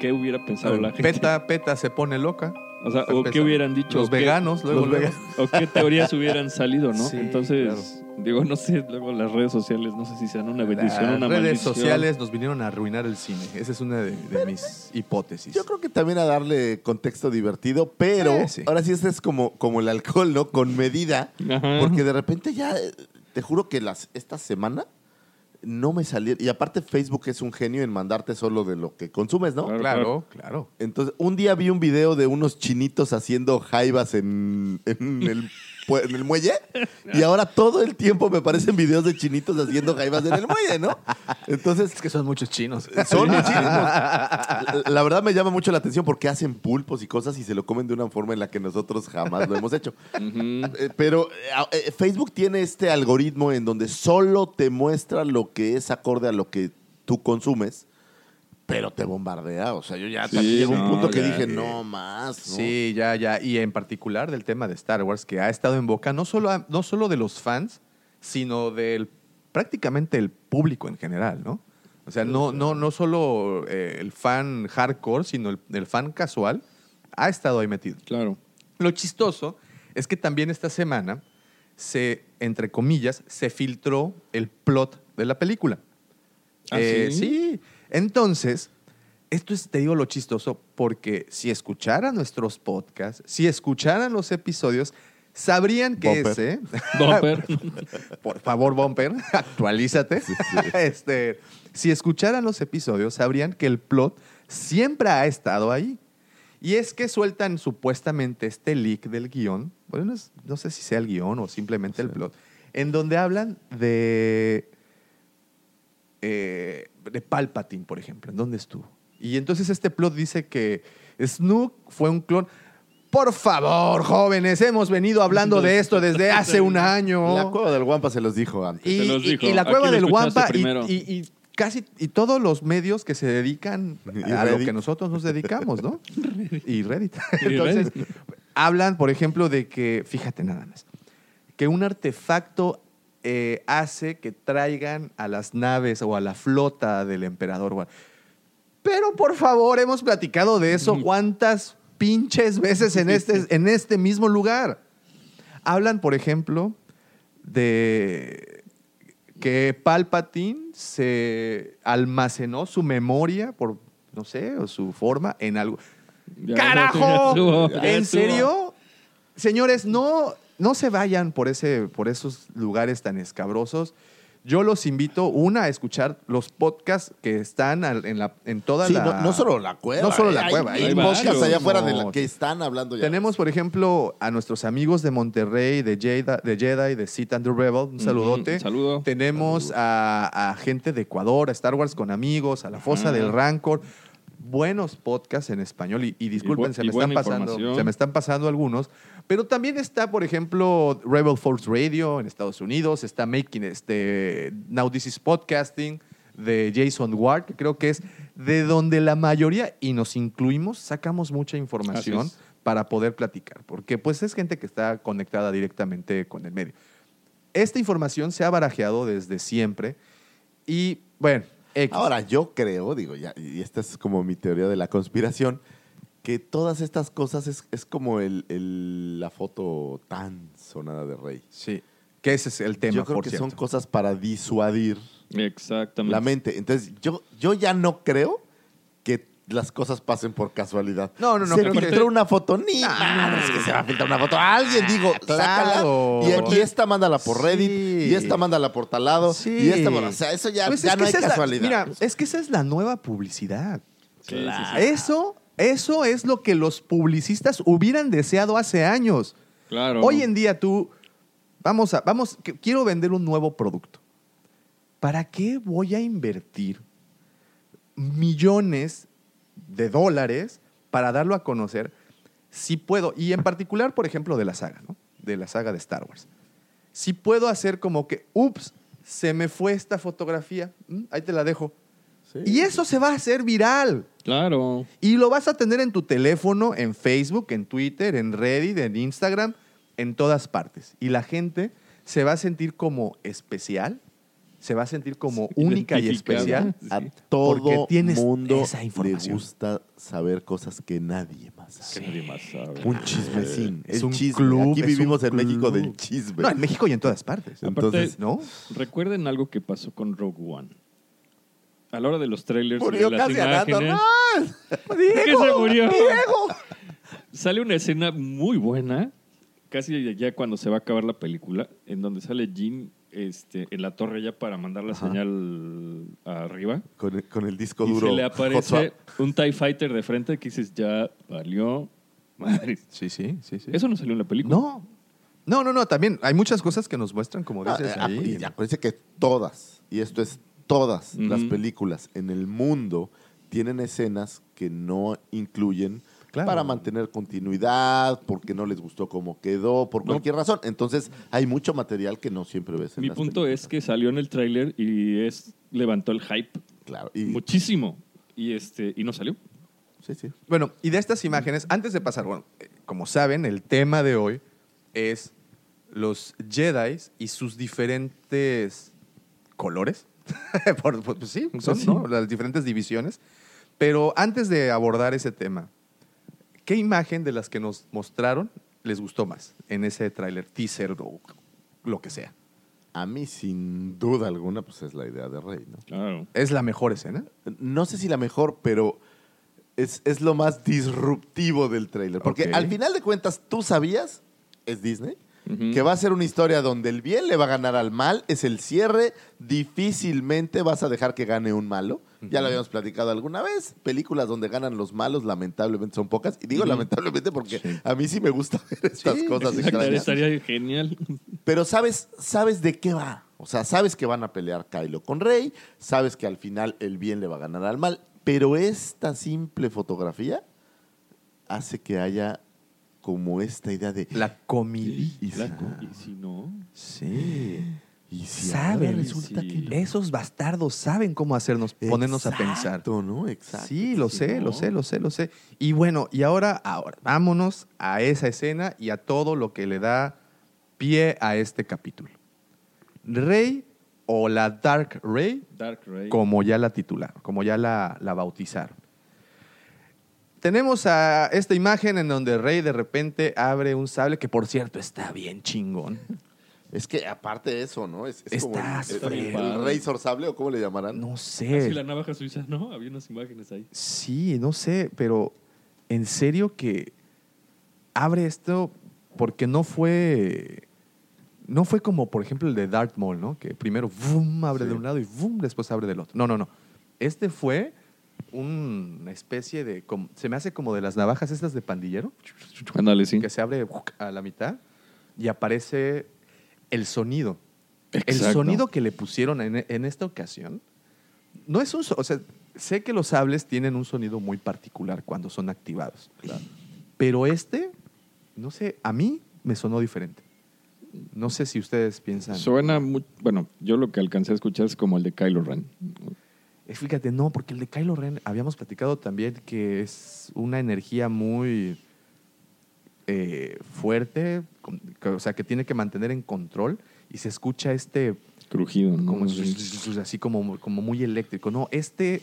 ¿qué hubiera pensado la gente? Peta, Peta se pone loca. O sea, o qué hubieran dicho. Los o qué- veganos, luego, los luego. veganos, O qué teorías hubieran salido, ¿no? Sí, Entonces, digo, no sé, luego las redes sociales, no sé si sean una bendición o Las una redes maldición. sociales nos vinieron a arruinar el cine. Esa es una de, de mis hipótesis. Yo creo que también a darle contexto divertido, pero Sí, sí. ahora sí este es como, como el alcohol, ¿no? Con medida. Ajá. Porque de repente ya, eh, te juro que las, esta semana no me salieron. Y aparte Facebook es un genio en mandarte solo de lo que consumes, ¿no? Claro. Claro, claro. Entonces, un día vi un video de unos chinitos haciendo jaivas en, en el, en el muelle y ahora todo el tiempo me aparecen videos de chinitos haciendo jaivas en el muelle, ¿no? Entonces, Es que son muchos chinos. son muchísimos. La- La verdad me llama mucho la atención porque hacen pulpos y cosas y se lo comen de una forma en la que nosotros jamás lo hemos hecho. Eh, Pero eh, eh, Facebook tiene este algoritmo en donde solo te muestra lo que es acorde a lo que tú consumes, pero te bombardea. O sea, yo ya Sí, también llegó un no, punto que ya, dije, ya. no más. ¿no? Sí, ya, ya. Y en particular del tema de Star Wars, que ha estado en boca no solo, a- no solo de los fans, sino del prácticamente el público en general, ¿no? O sea, no, no, no solo eh, el fan hardcore, sino el, el fan casual ha estado ahí metido. Claro. Lo chistoso es que también esta semana se, entre comillas, se filtró el plot de la película. ¿Ah, Eh, sí? sí. Entonces, esto es, te digo lo chistoso, porque si escucharan nuestros podcasts, si escucharan los episodios, sabrían que Bumper. ese. Bumper. Por favor, Bumper, actualízate. Este, si escucharan los episodios, sabrían que el plot siempre ha estado ahí. Y es que sueltan supuestamente este leak del guion, bueno, no, es- no sé si sea el guion o simplemente el plot, en donde hablan de, eh, de Palpatine, por ejemplo, en dónde estuvo. Y entonces este plot dice que Snook fue un clon. Por favor, jóvenes, hemos venido hablando de esto desde hace un año. La cueva del Guampa se los dijo antes. Y, Se los dijo. y la cueva del Guampa y, y- y casi y todos los medios que se dedican a lo que nosotros nos dedicamos, ¿no? y Reddit. Entonces, hablan, por ejemplo, de que, fíjate nada más, que un artefacto eh, hace que traigan a las naves o a la flota del emperador. Pero por favor, hemos platicado de eso cuántas pinches veces en este, en este mismo lugar. Hablan, por ejemplo, de que Palpatine se almacenó su memoria por, no sé, o su forma en algo. Ya, ¡Carajo! ya estuvo, ya ¿En estuvo. serio? Señores, no, no se vayan por, ese, por esos lugares tan escabrosos. Yo los invito, una, a escuchar los podcasts que están en, la, en toda Sí, la... no, no solo la cueva. No solo eh, la hay cueva, mil hay podcasts allá afuera de la que están hablando ya. Tenemos, por ejemplo, a nuestros amigos de Monterrey, de Jedi, de, Jedi, de Sith and the Rebel. Un saludote. un saludo. Tenemos a, a gente de Ecuador, a Star Wars con amigos, a La Fosa del Rancor. Buenos podcasts en español. Y, y disculpen, bu- se, y me están pasando, se me están pasando algunos. Pero también está, por ejemplo, Rebel Force Radio en Estados Unidos. Está Making, este, Now This is Podcasting de Jason Ward, que creo que es de donde la mayoría, y nos incluimos, sacamos mucha información para poder platicar, porque pues es gente que está conectada directamente con el medio. Esta información se ha barajeado desde siempre y bueno, X. Ahora, yo creo, digo, ya, y esta es como mi teoría de la conspiración, que todas estas cosas es, es como el, el- la foto tan sonada de Rey. sí, que ese es el tema, yo creo por que cierto. son cosas para disuadir Exactamente. la mente. Entonces, yo, yo ya no creo las cosas pasen por casualidad. No, no, no, Se que- filtró una foto, ni madres que se va a filtrar una foto. Alguien, digo, claro. sácala. Y, y esta mándala por Reddit, Sí. y esta mándala por tal lado, Sí. y esta, o sea, eso ya, Pues ya es no que hay es la- casualidad. mira, es que esa es la nueva publicidad. Sí, sí. Eso, eso es lo que los publicistas hubieran deseado hace años. Claro. Hoy en día tú, vamos a, vamos, que- quiero vender un nuevo producto. ¿Para qué voy a invertir millones de dólares para darlo a conocer si puedo? Y en particular, por ejemplo, de la saga, ¿no? de la saga de Star Wars. Si puedo hacer como que, ups, se me fue esta fotografía, mm, ahí te la dejo. Y eso se va a hacer viral. Claro. Y lo vas a tener en tu teléfono, en Facebook, en Twitter, en Reddit, en Instagram, en todas partes. Y la gente se va a sentir como especial, se va a sentir como única y especial. A todo Porque tienes mundo esa le información. gusta saber cosas que nadie más Que sabe. nadie más sabe. Un chismecín. Es el un chisme. club, Aquí es vivimos en México del chisme. No, en México y en todas partes. Entonces, ¿No? Recuerden algo que pasó con Rogue One. A la hora de los trailers Murió de las casi imágenes, ¡No! ¿Qué se murió? ¡Diego! Sale una escena muy buena, casi ya cuando se va a acabar la película, en donde sale Jin este, en la torre ya para mandar la señal arriba. Con el, con el disco Y duro. se le aparece un TIE Fighter de frente que dices, ya valió. Madre. Sí, sí, sí, sí. Eso no salió en la película. No. No, no, no. También hay muchas cosas que nos muestran, como Ah, dices eh, ahí. y acuérdense que todas, y esto es todas Ujú. las películas en el mundo, tienen escenas que no incluyen Claro. para mantener continuidad, porque no les gustó cómo quedó, por No. cualquier razón. Entonces, hay mucho material que no siempre ves en Mi las punto es que salió en el tráiler y es levantó el hype Claro, y, muchísimo. Y este y no salió. sí, sí. Bueno, y de estas imágenes, antes de pasar, bueno, eh, como saben, el tema de hoy es los Jedi y sus diferentes colores. Por- por- pues sí, son sí. ¿no? las diferentes divisiones. Pero antes de abordar ese tema, ¿qué imagen de las que nos mostraron les gustó más en ese tráiler, teaser o lo que sea? A mí, sin duda alguna, pues es la idea de Rey, ¿no? Claro. ¿Es la mejor escena? No sé si la mejor, pero es, es lo más disruptivo del tráiler. Porque al final de cuentas, tú sabías, es Disney, Que va a ser una historia donde el bien le va a ganar al mal, es el cierre, difícilmente vas a dejar que gane un malo. Ya lo habíamos platicado alguna vez, películas donde ganan los malos lamentablemente son pocas. Y digo lamentablemente porque a mí sí me gusta ver estas Sí, cosas extrañas. estaría genial. Pero sabes, sabes de qué va. O sea, sabes que van a pelear Kylo con Rey, sabes que al final el bien le va a ganar al mal, pero esta simple fotografía hace que haya como esta idea de La comidilla. La co- y si no, Sí. y si Saben, ahora resulta sí. que no? Esos bastardos saben cómo hacernos, ponernos a pensar. Exacto, ¿no? Exacto. Sí, lo Sí, sé, ¿no? lo sé, lo sé, lo sé. Y bueno, y ahora, ahora, vámonos a esa escena y a todo lo que le da pie a este capítulo. Rey o la Dark Rey, Dark Ray. como ya la titularon, como ya la, la bautizaron. Tenemos a esta imagen en donde Rey de repente abre un sable que, por cierto, está bien chingón. Es que aparte de eso, ¿no? Es, es como el, Estás el-. Razor Sable o cómo le llamarán. No Ah, sé. sí, la navaja suiza, ¿no? Había unas imágenes ahí. Sí, no sé, pero en serio que abre esto porque no fue no fue como por ejemplo el de Darth Maul, ¿no? Que primero boom, abre Sí. de un lado y boom, después abre del otro. No, no, no. Este fue una especie de como- se me hace como de las navajas estas de pandillero Ándale, sí. que se abre a la mitad y aparece el sonido. El Exacto. sonido que le pusieron en, en esta ocasión no es un... O sea, sé que los sables tienen un sonido muy particular cuando son activados. Pero este, no sé, a mí me sonó diferente. No sé si ustedes piensan... Suena muy, bueno, yo lo que alcancé a escuchar es como el de Kylo Ren. Fíjate, no, porque el de Kylo Ren habíamos platicado también que es una energía muy eh, fuerte, con- o sea, que tiene que mantener en control y se escucha este Crujido, ¿no? como Sí. así como, como muy eléctrico. No, este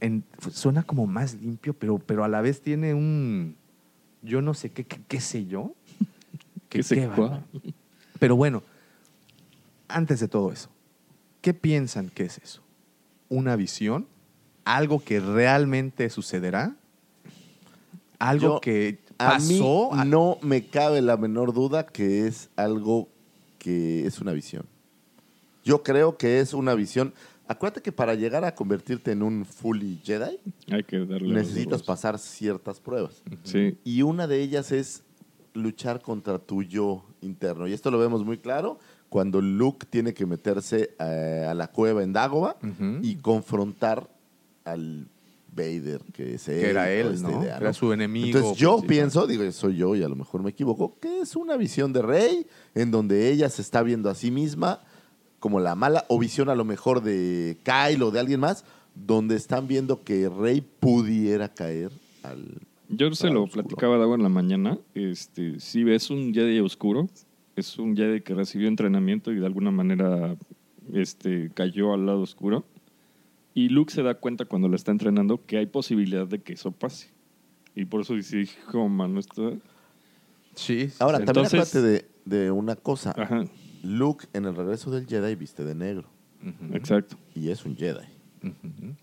en- suena como más limpio, pero, pero a la vez tiene un yo no sé qué, qué, qué sé yo. Que ¿Qué sé. Pero bueno, antes de todo eso, ¿qué piensan que es eso? ¿Una visión? ¿Algo que realmente sucederá? ¿Algo Yo- que A mí pasó? No me cabe la menor duda que es algo que es una visión. Yo creo que es una visión. Acuérdate que para llegar a convertirte en un fully Jedi, Hay que darle. necesitas pasar ciertas pruebas. Sí. Y una de ellas es luchar contra tu yo interno. Y esto lo vemos muy claro cuando Luke tiene que meterse eh, a la cueva en Dagobah Ujú. y confrontar al Vader, que es él. Que era él, esta ¿no? idea, Era su enemigo Entonces yo principal. pienso, digo, soy yo y a lo mejor me equivoco, que es una visión de Rey en donde ella se está viendo a sí misma como la mala, o visión a lo mejor de Kyle o de alguien más, donde están viendo que Rey pudiera caer al... Yo se lo oscuro. platicaba a Dago en la mañana. Este, si ves un Jedi oscuro, es un Jedi que recibió entrenamiento y de alguna manera este, cayó al lado oscuro. Y Luke se da cuenta cuando lo está entrenando que hay posibilidad de que eso pase. Y por eso dice, hijo, mano, esto... Sí. sí, Ahora, también Entonces- acuérdate de, de una cosa. Ajá, Luke en el regreso del Jedi viste de negro exacto. y es un Jedi.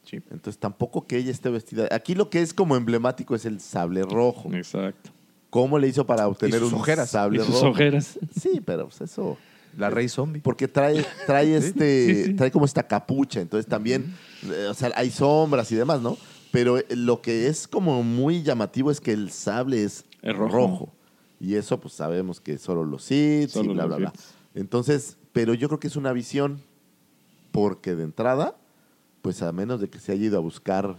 Sí. Entonces tampoco que ella esté vestida. Aquí lo que es como emblemático es el sable rojo. Exacto. ¿Cómo le hizo para obtener sus un ojeras. sable Y sus rojo? ojeras. Sí, pero pues eso. La Rey Zombie. Porque trae, trae este, sí, sí. trae como esta capucha, entonces también, eh, o sea, hay sombras y demás, ¿no? Pero eh, lo que es como muy llamativo es que el sable es, rojo. Y eso, pues sabemos que solo los Sith y bla, bla, bla. Entonces, pero yo creo que es una visión, porque de entrada, pues a menos de que se haya ido a buscar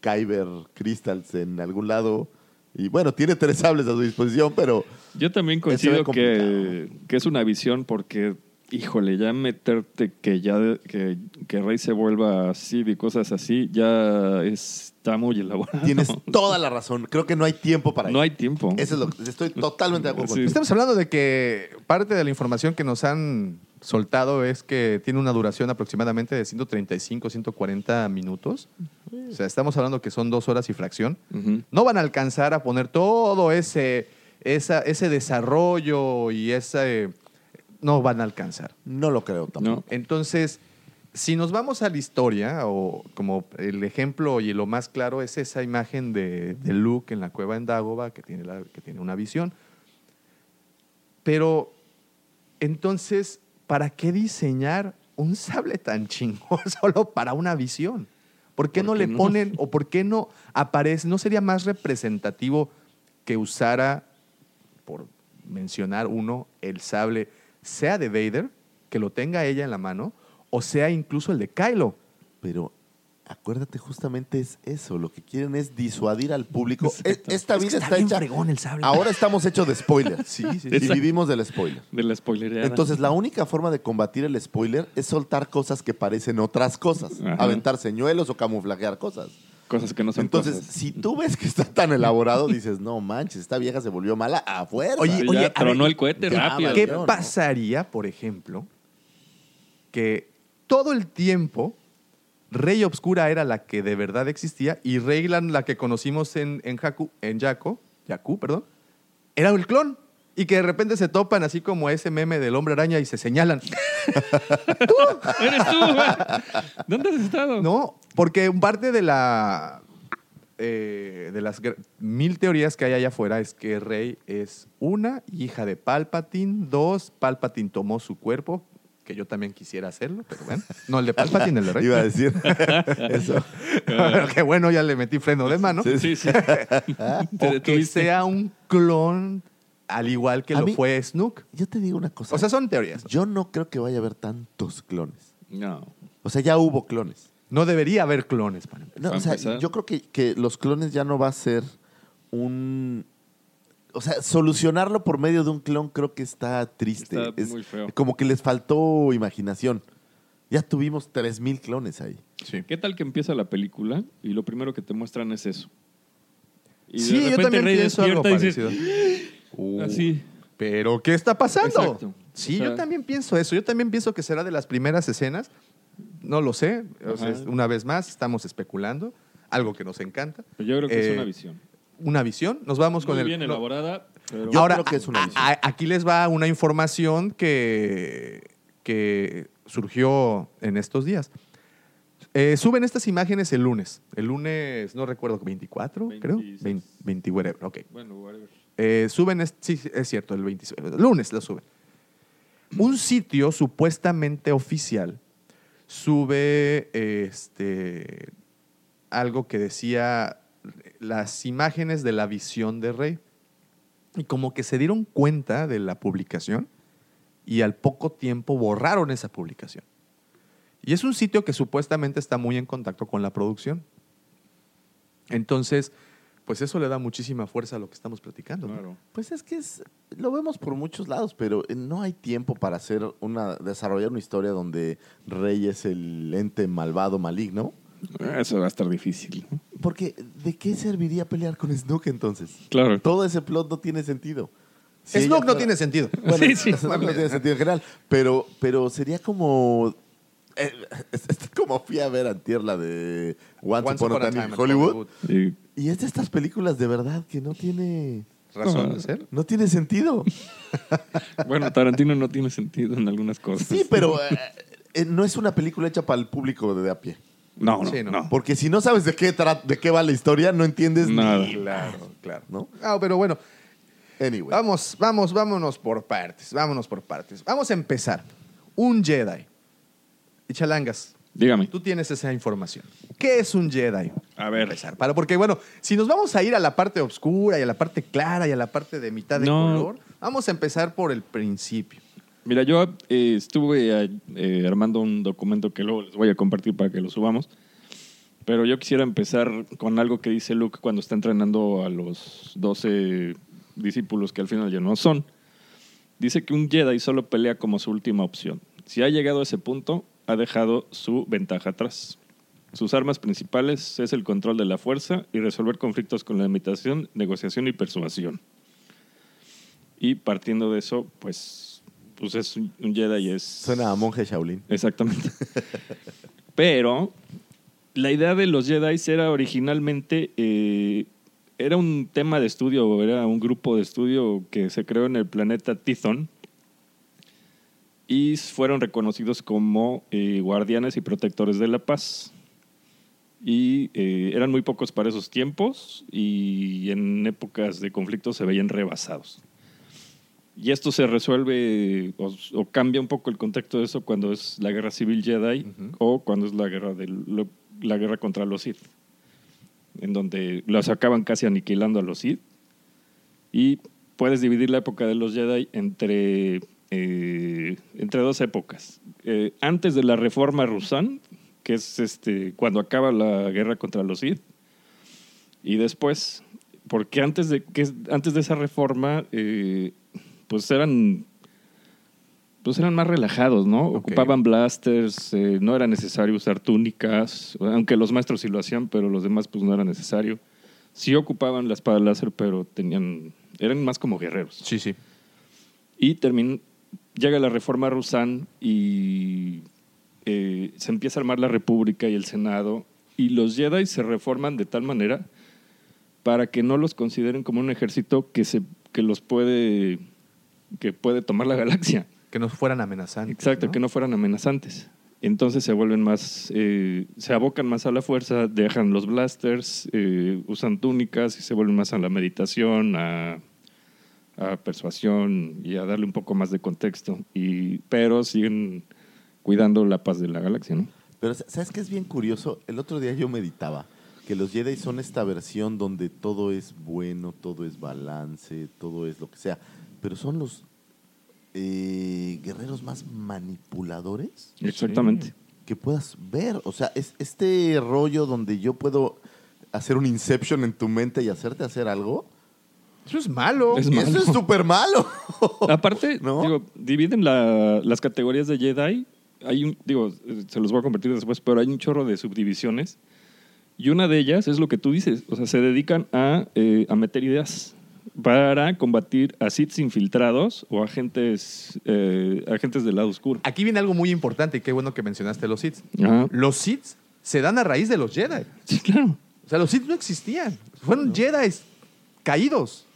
Kyber Crystals en algún lado, y bueno, tiene tres sables a su disposición, pero Yo también coincido que, que es una visión porque, híjole, ya meterte que ya que, que Rey se vuelva así y cosas así, ya está muy elaborado. tienes toda la razón. Creo que no hay tiempo para No ello. hay tiempo. Eso es lo que estoy totalmente de acuerdo Sí. Estamos hablando de que parte de la información que nos han soltado es que tiene una duración aproximadamente de 135, 140 minutos. O sea, estamos hablando que son dos horas y fracción. No van a alcanzar a poner todo ese, esa, ese desarrollo y ese... No van a alcanzar. No lo creo tampoco. No. Entonces, si nos vamos a la historia, o como el ejemplo y lo más claro es esa imagen de, de Luke en la cueva en Dagobah, que tiene, la- que tiene una visión. Pero, entonces, ¿para qué diseñar un sable tan chingón solo para una visión? ¿Por qué ¿Por no qué le no? ponen o por qué no aparece? ¿No sería más representativo que usara, por mencionar uno, el sable, sea de Vader, que lo tenga ella en la mano, o sea incluso el de Kylo? Pero acuérdate, justamente es eso. Lo que quieren es disuadir al público. Exacto. E- Esta Es que vida está está hecha. fregón el sable. Ahora estamos hechos de spoilers. Sí, sí, Y sí. vivimos del spoiler. De la spoilereada. Entonces, la única forma de combatir el spoiler es soltar cosas que parecen otras cosas. Ajá. Aventar señuelos o camuflajear cosas. Cosas que no son Entonces, cosas. si tú ves que está tan elaborado, dices, no manches, esta vieja se volvió mala a fuerza. Oye, oye, ya tronó ver, el cohete ya, rápido. ¿Qué pasaría, por ejemplo, que todo el tiempo Rey Obscura era la que de verdad existía y Reylan, la que conocimos en, en, Haku, en Yaku, Yaku, perdón, era el clon? Y que de repente se topan así como ese meme del hombre araña y se señalan. ¡Eres tú! güey! ¿Dónde has estado? No, porque parte de la eh, de las mil teorías que hay allá afuera es que Rey es una hija de Palpatine, dos Palpatine tomó su cuerpo, que yo también quisiera hacerlo, pero bueno, no el de Palpatine, el de Rey. Iba a decir eso. Pero que bueno, ya le metí freno de mano. Sí, sí. Te o que sea un clon al igual que A lo mí- fue Snook. Yo te digo una cosa. O sea, son teorías. yo no creo que vaya a haber tantos clones. No. O sea, ya hubo clones. No debería haber clones para empezar. No, o sea, yo creo que, que los clones ya no va a ser un... O sea, solucionarlo por medio de un clon creo que está triste. Está Es muy feo. Como que les faltó imaginación. Ya tuvimos 3.000 clones ahí. ¿Qué tal que empieza la película y lo primero que te muestran es eso? Y de sí, yo también Rey pienso algo despierta y dice, parecido. Uh, Así. Pero, ¿qué está pasando? Exacto. Sí, O sea- yo también pienso eso. Yo también pienso que será de las primeras escenas. No lo sé. O sea, una vez más, estamos especulando. Algo que nos encanta. Pero yo creo que Eh, es una visión. Una visión. Nos vamos con Muy el. bien no- elaborada, pero Yo Ahora, creo que es una a- visión. a- aquí les va una información que, que surgió en estos días. Eh, suben estas imágenes el lunes. El lunes, no recuerdo, 24, creo. 26. 20, 20 whatever, ok. bueno, whatever. Eh, suben, es- sí, es cierto, el 26. Lunes lo suben. Un sitio supuestamente oficial sube este, algo que decía las imágenes de la visión de Rey. Y como que se dieron cuenta de la publicación y al poco tiempo borraron esa publicación. Y es un sitio que supuestamente está muy en contacto con la producción. Entonces, pues eso le da muchísima fuerza a lo que estamos platicando. ¿no? Claro. Pues es que es, lo vemos por muchos lados, pero eh, no hay tiempo para hacer una, desarrollar una historia donde Rey es el ente malvado maligno. Eso va a estar difícil. ¿no? Porque, ¿de qué serviría pelear con Snook entonces? Claro. Todo ese plot no tiene sentido. Si ella Snook no tiene sentido. Bueno, Sí, sí. Snook no tiene sentido en general, pero, pero sería como... eh, es, es como fui a ver antier la de Once, Upon a Time in Hollywood. Y- Y es de estas películas de verdad que no tiene... Razón de ser. No tiene sentido. bueno, Tarantino no tiene sentido en algunas cosas. Sí, pero eh, eh, no es una película hecha para el público de, de a pie. No, no, Sí, no. no. Porque si no sabes de qué, de qué va la historia, no entiendes Nada. ni- Claro, claro. ¿no? Ah, pero bueno, Anyway. vamos, vamos, vámonos por partes. Vámonos por partes. Vamos a empezar. Un Jedi. Y Chalangas, Dígame. tú tienes esa información. ¿Qué es un Jedi? A ver. Empezar. Para, porque, bueno, si nos vamos a ir a la parte oscura y a la parte clara y a la parte de mitad de No. color, vamos a empezar por el principio. Mira, yo eh, estuve eh, armando un documento que luego les voy a compartir para que lo subamos. Pero yo quisiera empezar con algo que dice Luke cuando está entrenando a los 12 discípulos que al final ya no son. Dice que un Jedi solo pelea como su última opción. Si ha llegado a ese punto, ha dejado su ventaja atrás. Sus armas principales es el control de la fuerza y resolver conflictos con la imitación, negociación y persuasión. Y partiendo de eso, pues, pues es un, Jedi es... Suena a monje Shaolin. Exactamente. Pero la idea de los Jedi era originalmente, eh, era un tema de estudio, era un grupo de estudio que se creó en el planeta Tithon y fueron reconocidos como eh, guardianes y protectores de la paz. Y eh, eran muy pocos para esos tiempos y en épocas de conflicto se veían rebasados. Y esto se resuelve o, o cambia un poco el contexto de eso cuando es la guerra civil Jedi o cuando es la guerra, lo- la guerra contra los Sith, en donde los acaban casi aniquilando a los Sith. Y puedes dividir la época de los Jedi entre, eh, entre dos épocas. Eh, antes de la reforma Rusan, que es este, cuando acaba la guerra contra los Sith, y después, porque antes de, que, antes de esa reforma, eh, pues eran pues eran más relajados, ¿no? Ocupaban blasters, eh, no era necesario usar túnicas, aunque los maestros sí lo hacían, pero los demás pues no era necesario. Sí ocupaban la espada láser, pero tenían eran más como guerreros. Sí, sí. Y llega la reforma Rusán y eh, se empieza a armar la República y el Senado. Y los Jedi se reforman de tal manera para que no los consideren como un ejército que, se, que los puede, que puede tomar la galaxia. Que no fueran amenazantes. Exacto, que no fueran amenazantes. Entonces se vuelven más, eh, se abocan más a la fuerza, dejan los blasters, eh, usan túnicas y se vuelven más a la meditación, a, a persuasión y a darle un poco más de contexto. Y, pero siguen cuidando la paz de la galaxia, ¿no? Pero ¿sabes qué es bien curioso? El otro día yo meditaba que los Jedi son esta versión donde todo es bueno, todo es balance, todo es lo que sea. Pero son los eh, guerreros más manipuladores Exactamente. que puedas ver. O sea, es este rollo donde yo puedo hacer un inception en tu mente y hacerte hacer algo. Eso es malo. Es malo. eso es súper malo. Aparte, ¿No? digo, dividen la- las categorías de Jedi. Hay un, digo, se los voy a compartir después, pero hay un chorro de subdivisiones. Y una de ellas es lo que tú dices, o sea, se dedican a, eh, a meter ideas para combatir a Sith infiltrados o agentes, eh, agentes del lado oscuro. Aquí viene algo muy importante y qué bueno que mencionaste los. Ajá. Los Sith se dan a raíz de los Jedi. Sí, claro. O sea, los Sith no existían. Fueron Jedi caídos.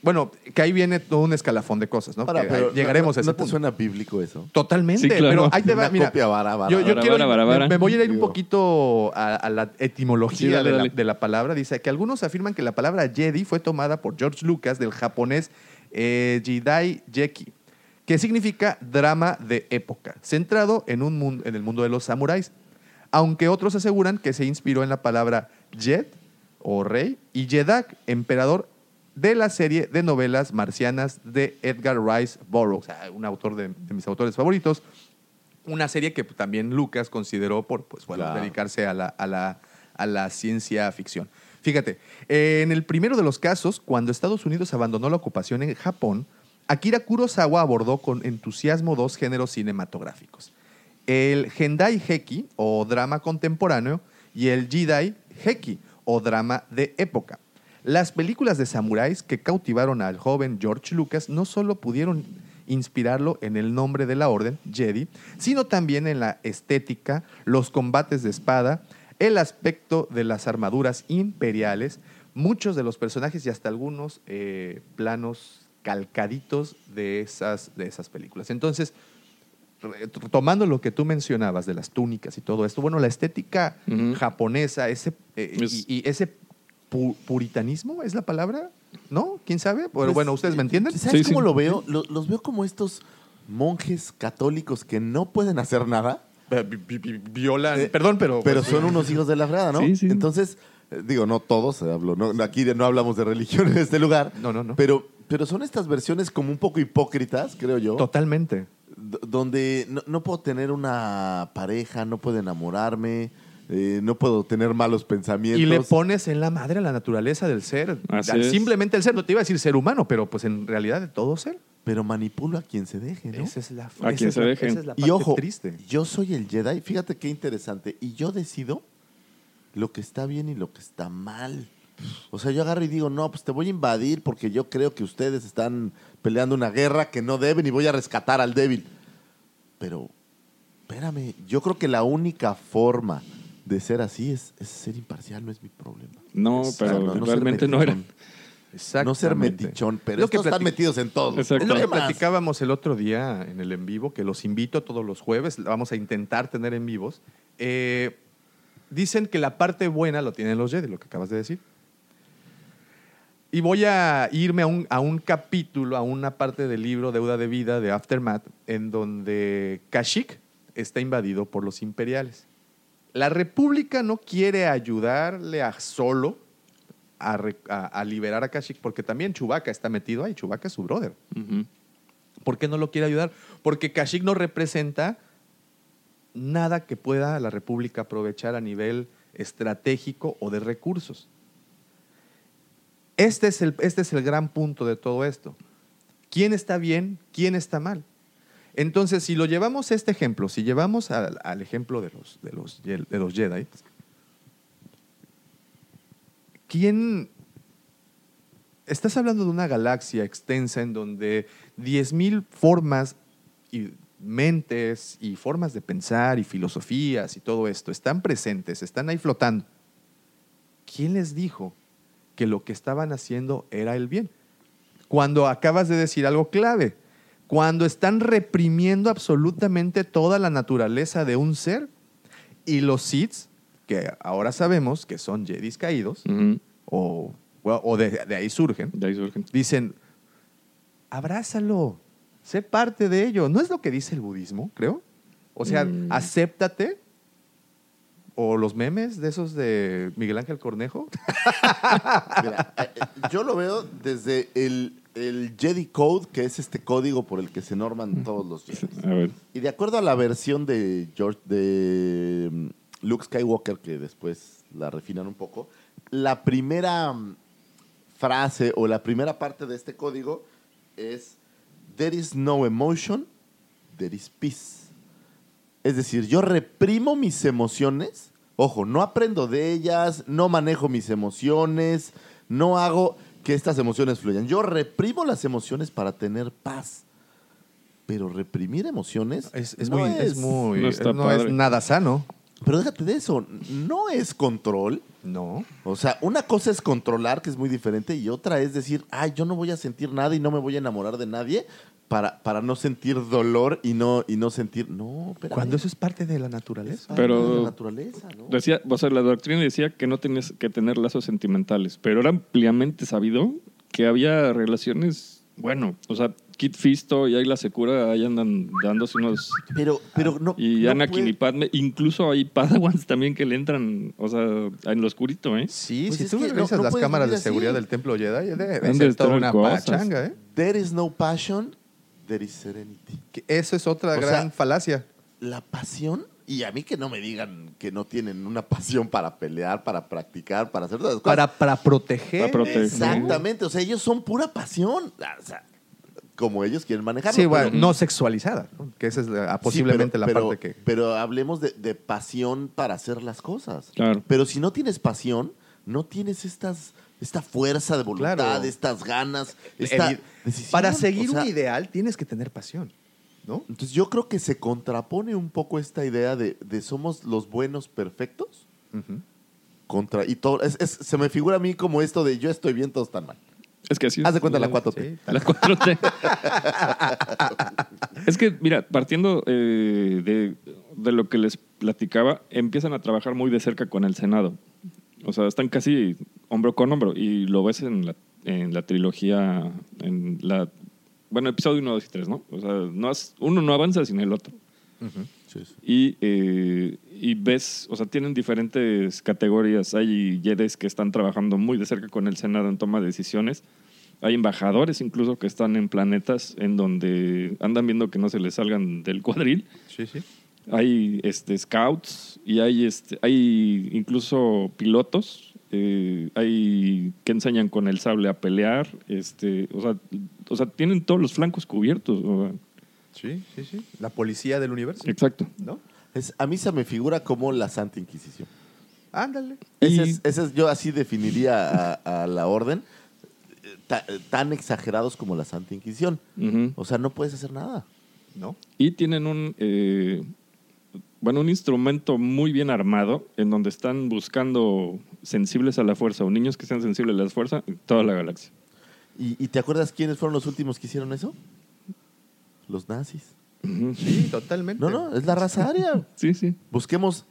Bueno, que ahí viene todo un escalafón de cosas, ¿no? Ahora, Que pero llegaremos ¿no, a ese ¿No te punto. suena bíblico eso? Totalmente, Sí, claro. pero ahí te va, Una mira. copia vara, vara, yo, yo vara, quiero, vara, vara, vara. Me, me voy a ir un Digo- poquito a, a la etimología Sí, dale, de, la, dale. de la palabra. Dice que algunos afirman que la palabra Jedi fue tomada por George Lucas del japonés eh, Jidai Jeki, que significa drama de época, centrado en, un mun- en el mundo de los samuráis. Aunque otros aseguran que se inspiró en la palabra Jed o rey y Jedak, emperador de la serie de novelas marcianas de Edgar Rice Burroughs, un autor de, de mis autores favoritos. Una serie que también Lucas consideró por pues, bueno, Claro. dedicarse a la, a, la, a la ciencia ficción. Fíjate, eh, en el primero de los casos, cuando Estados Unidos abandonó la ocupación en Japón, Akira Kurosawa abordó con entusiasmo dos géneros cinematográficos. El Hendai Heki, o drama contemporáneo, y el Jidai Heki, o drama de época. Las películas de samuráis que cautivaron al joven George Lucas no solo pudieron inspirarlo en el nombre de la orden, Jedi, sino también en la estética, los combates de espada, el aspecto de las armaduras imperiales, muchos de los personajes y hasta algunos eh, planos calcaditos de esas, de esas películas. Entonces, tomando lo que tú mencionabas de las túnicas y todo esto, bueno, la estética japonesa, ese, eh, Es- y, y ese pu- puritanismo es la palabra, ¿no? ¿Quién sabe? Pero Pues, bueno, ¿ustedes me entienden? ¿Sabes Sí, sí. cómo lo veo? Lo- los veo como estos monjes católicos que no pueden hacer nada, vi- Violan, Eh, perdón, pero... pero pues, son unos hijos de la fregada, ¿no? Sí, sí. Entonces, eh, digo, no todos, eh, hablo, no, aquí no hablamos de religión en este lugar. No, no, no. Pero, pero son estas versiones como un poco hipócritas, creo yo. Totalmente. donde no, no puedo tener una pareja, no puedo enamorarme, eh, no puedo tener malos pensamientos. Y le pones en la madre a la naturaleza del ser. Así Al- es. Simplemente el ser, no te iba a decir ser humano, pero pues en realidad de todo ser. pero manipulo a quien se deje, ¿no? Esa es la, A esa quien es se esa es la y parte ojo, triste. yo soy el Jedi, fíjate qué interesante, y yo decido lo que está bien y lo que está mal. O sea, yo agarro y digo, no, pues te voy a invadir porque yo creo que ustedes están peleando una guerra que no deben y voy a rescatar al débil. Pero, espérame, yo creo que la única forma de ser así es, es ser imparcial, no es mi problema. No, pero no, no realmente no era. No ser metichón, pero Lo que estos están metidos en todo. Exacto. Es lo que platicábamos el otro día en el en vivo, que los invito todos los jueves, vamos a intentar tener en vivos. Eh, dicen que la parte buena lo tienen los Jedi, lo que acabas de decir. Y voy a irme a un, a un capítulo, a una parte del libro Deuda de Vida de Aftermath, en donde Kashyyyk está invadido por los imperiales. La República no quiere ayudarle a Solo a, re- a- a liberar a Kashyyyk, porque también Chewbacca está metido ahí. Chewbacca es su brother. ¿Por qué no lo quiere ayudar? Porque Kashyyyk no representa nada que pueda la República aprovechar a nivel estratégico o de recursos. Este es el, este es el gran punto de todo esto. ¿Quién está bien? ¿Quién está mal? Entonces, si lo llevamos a este ejemplo, si llevamos al, ejemplo de los, de, los, de los Jedi, ¿quién, Estás hablando de una galaxia extensa en donde 10.000 formas y mentes y formas de pensar y filosofías y todo esto están presentes, están ahí flotando. ¿Quién les dijo que lo que estaban haciendo era el bien? Cuando acabas de decir algo clave, cuando están reprimiendo absolutamente toda la naturaleza de un ser y los Sith, que ahora sabemos que son Jedis caídos, o, o de, de ahí surgen, De ahí surgen. dicen, abrázalo, sé parte de ello. ¿No es lo que dice el budismo, creo? O sea, Mm. acéptate. O los memes de esos de Miguel Ángel Cornejo. Mira, eh, eh, yo lo veo desde el, el Jedi Code, que es este código por el que se norman todos los Jedi. Y de acuerdo a la versión de George de mm, Luke Skywalker, que después la refinan un poco, la primera mm, frase o la primera parte de este código es There is no emotion, there is peace. Es decir, yo reprimo mis emociones, ojo, no aprendo de ellas, no manejo mis emociones, no hago que estas emociones fluyan. Yo reprimo las emociones para tener paz. Pero reprimir emociones Es, es no muy, es, muy, no está no es nada sano. Pero déjate de eso, no es control. No. O sea, una cosa es controlar, que es muy diferente, y otra es decir, ay, yo no voy a sentir nada y no me voy a enamorar de nadie para, para no sentir dolor y no, y no sentir. No, espérame. Cuando eso es parte de la naturaleza. parte Pero- de la naturaleza, ¿no? Decía, o sea, la doctrina decía que no tenías que tener lazos sentimentales, pero era ampliamente sabido que había relaciones, bueno, o sea, Kit Fisto y Ayla Secura ahí andan dándose unos... Pero, pero no. Y no Anakin puede- y Padme, incluso hay Padawans también que le entran, o sea, en lo oscurito, ¿eh? Sí, Pues si tú no- revisas no las cámaras de seguridad así. del templo Jedi, debe Han de ser toda una cosas. pachanga, ¿eh? There is no passion, there is serenity. Que Eso es otra O gran sea, falacia. La pasión Y a mí que no me digan que no tienen una pasión para pelear, para practicar, para hacer todas las cosas. Para, para proteger. Para proteger. Exactamente, o sea, ellos son pura pasión. O sea, como ellos quieren manejarlo. Sí, bueno, pero- no sexualizada, ¿no? que esa es la- Sí, posiblemente pero- la pero- parte que... Pero hablemos de, de pasión para hacer las cosas. Claro. Pero si no tienes pasión, no tienes estas, esta fuerza de voluntad, Claro. estas ganas, esta decisión. Para seguir O sea, un ideal tienes que tener pasión, ¿no? Entonces yo creo que se contrapone un poco esta idea de, de somos los buenos perfectos contra y todo es- es- se me figura a mí como esto de yo estoy bien, todos están mal. Es que así Haz de cuenta la 4T. Sí, La 4T. es que, mira, partiendo eh, de, de lo que les platicaba, empiezan a trabajar muy de cerca con el Senado. O sea, están casi hombro con hombro. Y lo ves en la, en la trilogía, en la... Bueno, episodio 1, 2 y 3, ¿no? O sea, no has- uno no avanza sin el otro. Y, eh, y ves, o sea, tienen diferentes categorías. Hay Jedis que están trabajando muy de cerca con el Senado en toma de decisiones. Hay embajadores incluso que están en planetas en donde andan viendo que no se les salgan del cuadril. Sí, sí. Hay este, scouts y hay, este, hay incluso pilotos. Eh, hay que enseñan con el sable a pelear. Este, o, sea, o sea, tienen todos los flancos cubiertos. o sea, Sí, sí, sí. La policía del universo, exacto. ¿no? Es, a mí se me figura como la Santa Inquisición. Ándale. Ese es, ese es- yo así definiría a, a la orden, ta- tan exagerados como la Santa Inquisición. O sea, no puedes hacer nada. ¿No? Y tienen un, eh, bueno, un instrumento muy bien armado en donde están buscando sensibles a la fuerza o niños que sean sensibles a la fuerza en toda la galaxia. ¿Y, y te acuerdas quiénes fueron los últimos que hicieron eso? Los nazis. Sí, totalmente. No, no, es la raza aria. Sí, sí. Busquemos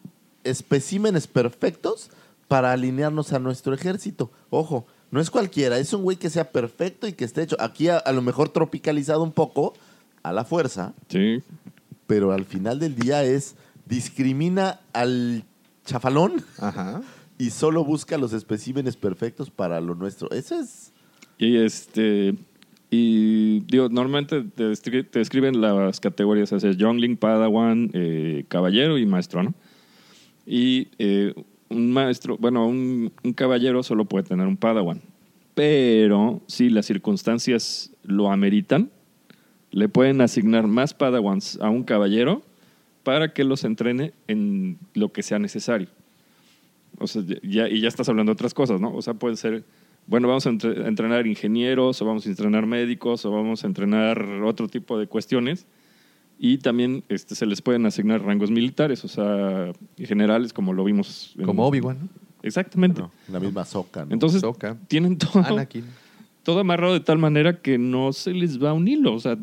especímenes perfectos para alinearnos a nuestro ejército. Ojo, no es cualquiera, es un güey que sea perfecto y que esté hecho. Aquí a, a lo mejor tropicalizado un poco a la fuerza, Sí. pero al final del día es discrimina al chafalón Ajá. Y solo busca los especímenes perfectos para lo nuestro. Eso es... Y este. Y digo, normalmente te, descri- te describen las categorías, o sea, Youngling, Padawan, eh, Caballero y Maestro, ¿no? Y eh, un maestro, bueno, un, un caballero solo puede tener un Padawan. Pero si las circunstancias lo ameritan, le pueden asignar más Padawans a un caballero para que los entrene en lo que sea necesario. O sea, ya, y ya estás hablando de otras cosas, ¿no? O sea, puede ser, bueno, vamos a entre- a entrenar ingenieros, o vamos a entrenar médicos, o vamos a entrenar otro tipo de cuestiones. Y también este, se les pueden asignar rangos militares, o sea, generales, como lo vimos. en- Como Obi-Wan, ¿no? Exactamente. no, la misma soca. ¿no? Entonces, tienen todo, Anakin. todo amarrado de tal manera que no se les va un hilo. O sea,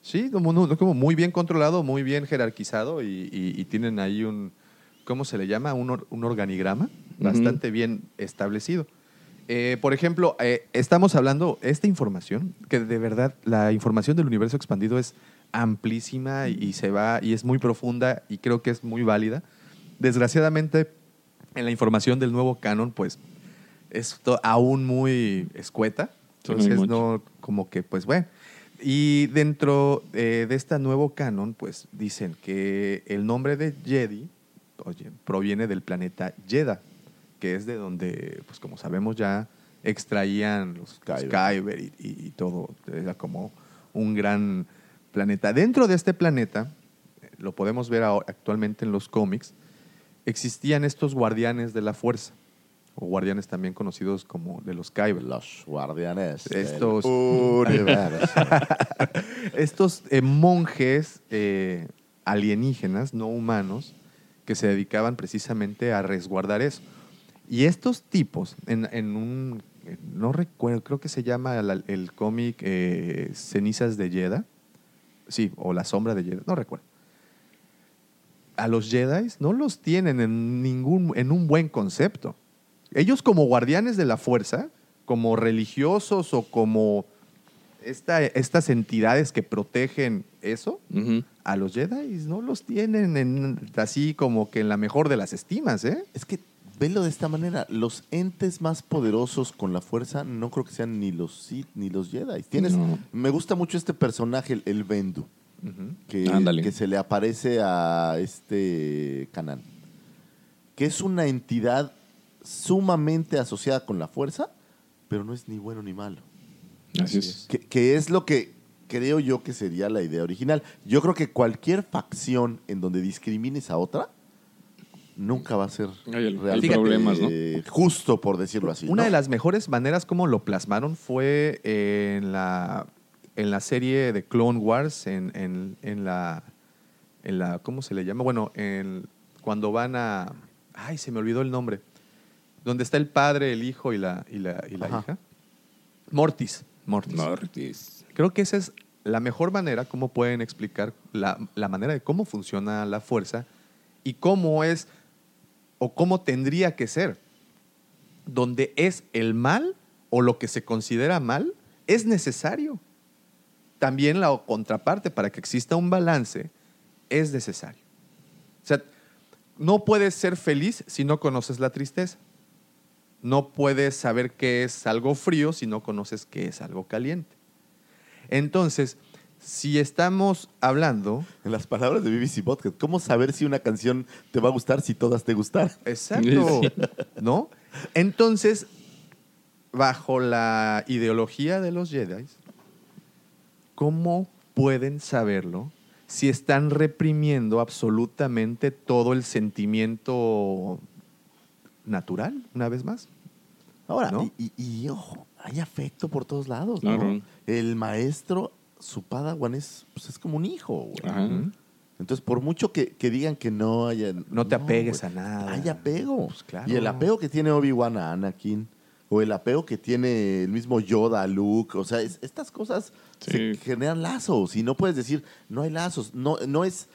Sí, como, no- como muy bien controlado, muy bien jerarquizado y, y- y tienen ahí un, ¿cómo se le llama? Un, or- un organigrama bastante bien establecido. Eh, por ejemplo, eh, estamos hablando, esta información, que de verdad la información del universo expandido es amplísima y, y se va, y es muy profunda y creo que es muy válida. Desgraciadamente, en la información del nuevo canon, pues es aún muy escueta. Entonces, no, como que, pues bueno. Y dentro eh, de este nuevo canon, pues dicen que el nombre de Jedi oye, proviene del planeta Jedha, que es de donde, pues como sabemos ya, extraían los los Kyber. Y, y- y todo. Era como un gran planeta. Dentro de este planeta, lo podemos ver ahora- actualmente en los cómics, existían estos guardianes de la fuerza, o guardianes también conocidos como de los Kyber. Los guardianes Estos- estos eh, monjes eh, alienígenas, no humanos, que se dedicaban precisamente a resguardar eso. Y estos tipos, en, en un, no recuerdo, creo que se llama la- el cómic eh, Cenizas de Jedha, sí, o La Sombra de Jedha, no recuerdo. A los Jedi no los tienen en, ningún, en un buen concepto. Ellos como guardianes de la fuerza, como religiosos o como esta- estas entidades que protegen eso, a los Jedi no los tienen en- así como que en la mejor de las estimas, ¿eh? Es que velo de esta manera, los entes más poderosos con la fuerza no creo que sean ni los Sith ni los Jedi. Tienes, No. me gusta mucho este personaje, el, el Bendu. que, se le aparece a este Canán. Que es una entidad sumamente asociada con la fuerza, pero no es ni bueno ni malo. Así es. Que, que es lo que creo yo que sería la idea original. Yo creo que cualquier facción en donde discrimines a otra nunca va a ser Hay el- hay realmente problemas, ¿no? justo, por decirlo así. Una ¿no? de las mejores maneras como lo plasmaron fue en la, en la serie de Clone Wars, en, en- en la, en la, ¿cómo se le llama? Bueno, en, cuando van a, ay, se me olvidó el nombre, donde está el padre, el hijo y la, y la, y la hija. Mortis. Mortis. Mortis. Creo que esa es la mejor manera como pueden explicar la, la manera de cómo funciona la fuerza y cómo es o cómo tendría que ser. Donde es el mal o lo que se considera mal es necesario. También la contraparte para que exista un balance es necesario. O sea, no puedes ser feliz si no conoces la tristeza. No puedes saber qué es algo frío si no conoces qué es algo caliente. Entonces, si estamos hablando, En las palabras de BBC Podcast, ¿cómo saber si una canción te va a gustar si todas te gustan? exacto. ¿no? Entonces, bajo la ideología de los Jedi, ¿cómo pueden saberlo si están reprimiendo absolutamente todo el sentimiento natural, una vez más? Ahora, ¿No? y, y- y, ojo, hay afecto por todos lados, ¿no? Claro. El maestro, su padawan es, pues, es como un hijo, güey. Ajá. Entonces, por mucho que, que digan que no haya... No te apegues güey, a nada. Hay apego. Pues, claro. Y el apego que tiene Obi-Wan a Anakin, o el apego que tiene el mismo Yoda a Luke, o sea, es- estas cosas Sí. se generan lazos. Y no puedes decir, no hay lazos. No, no es...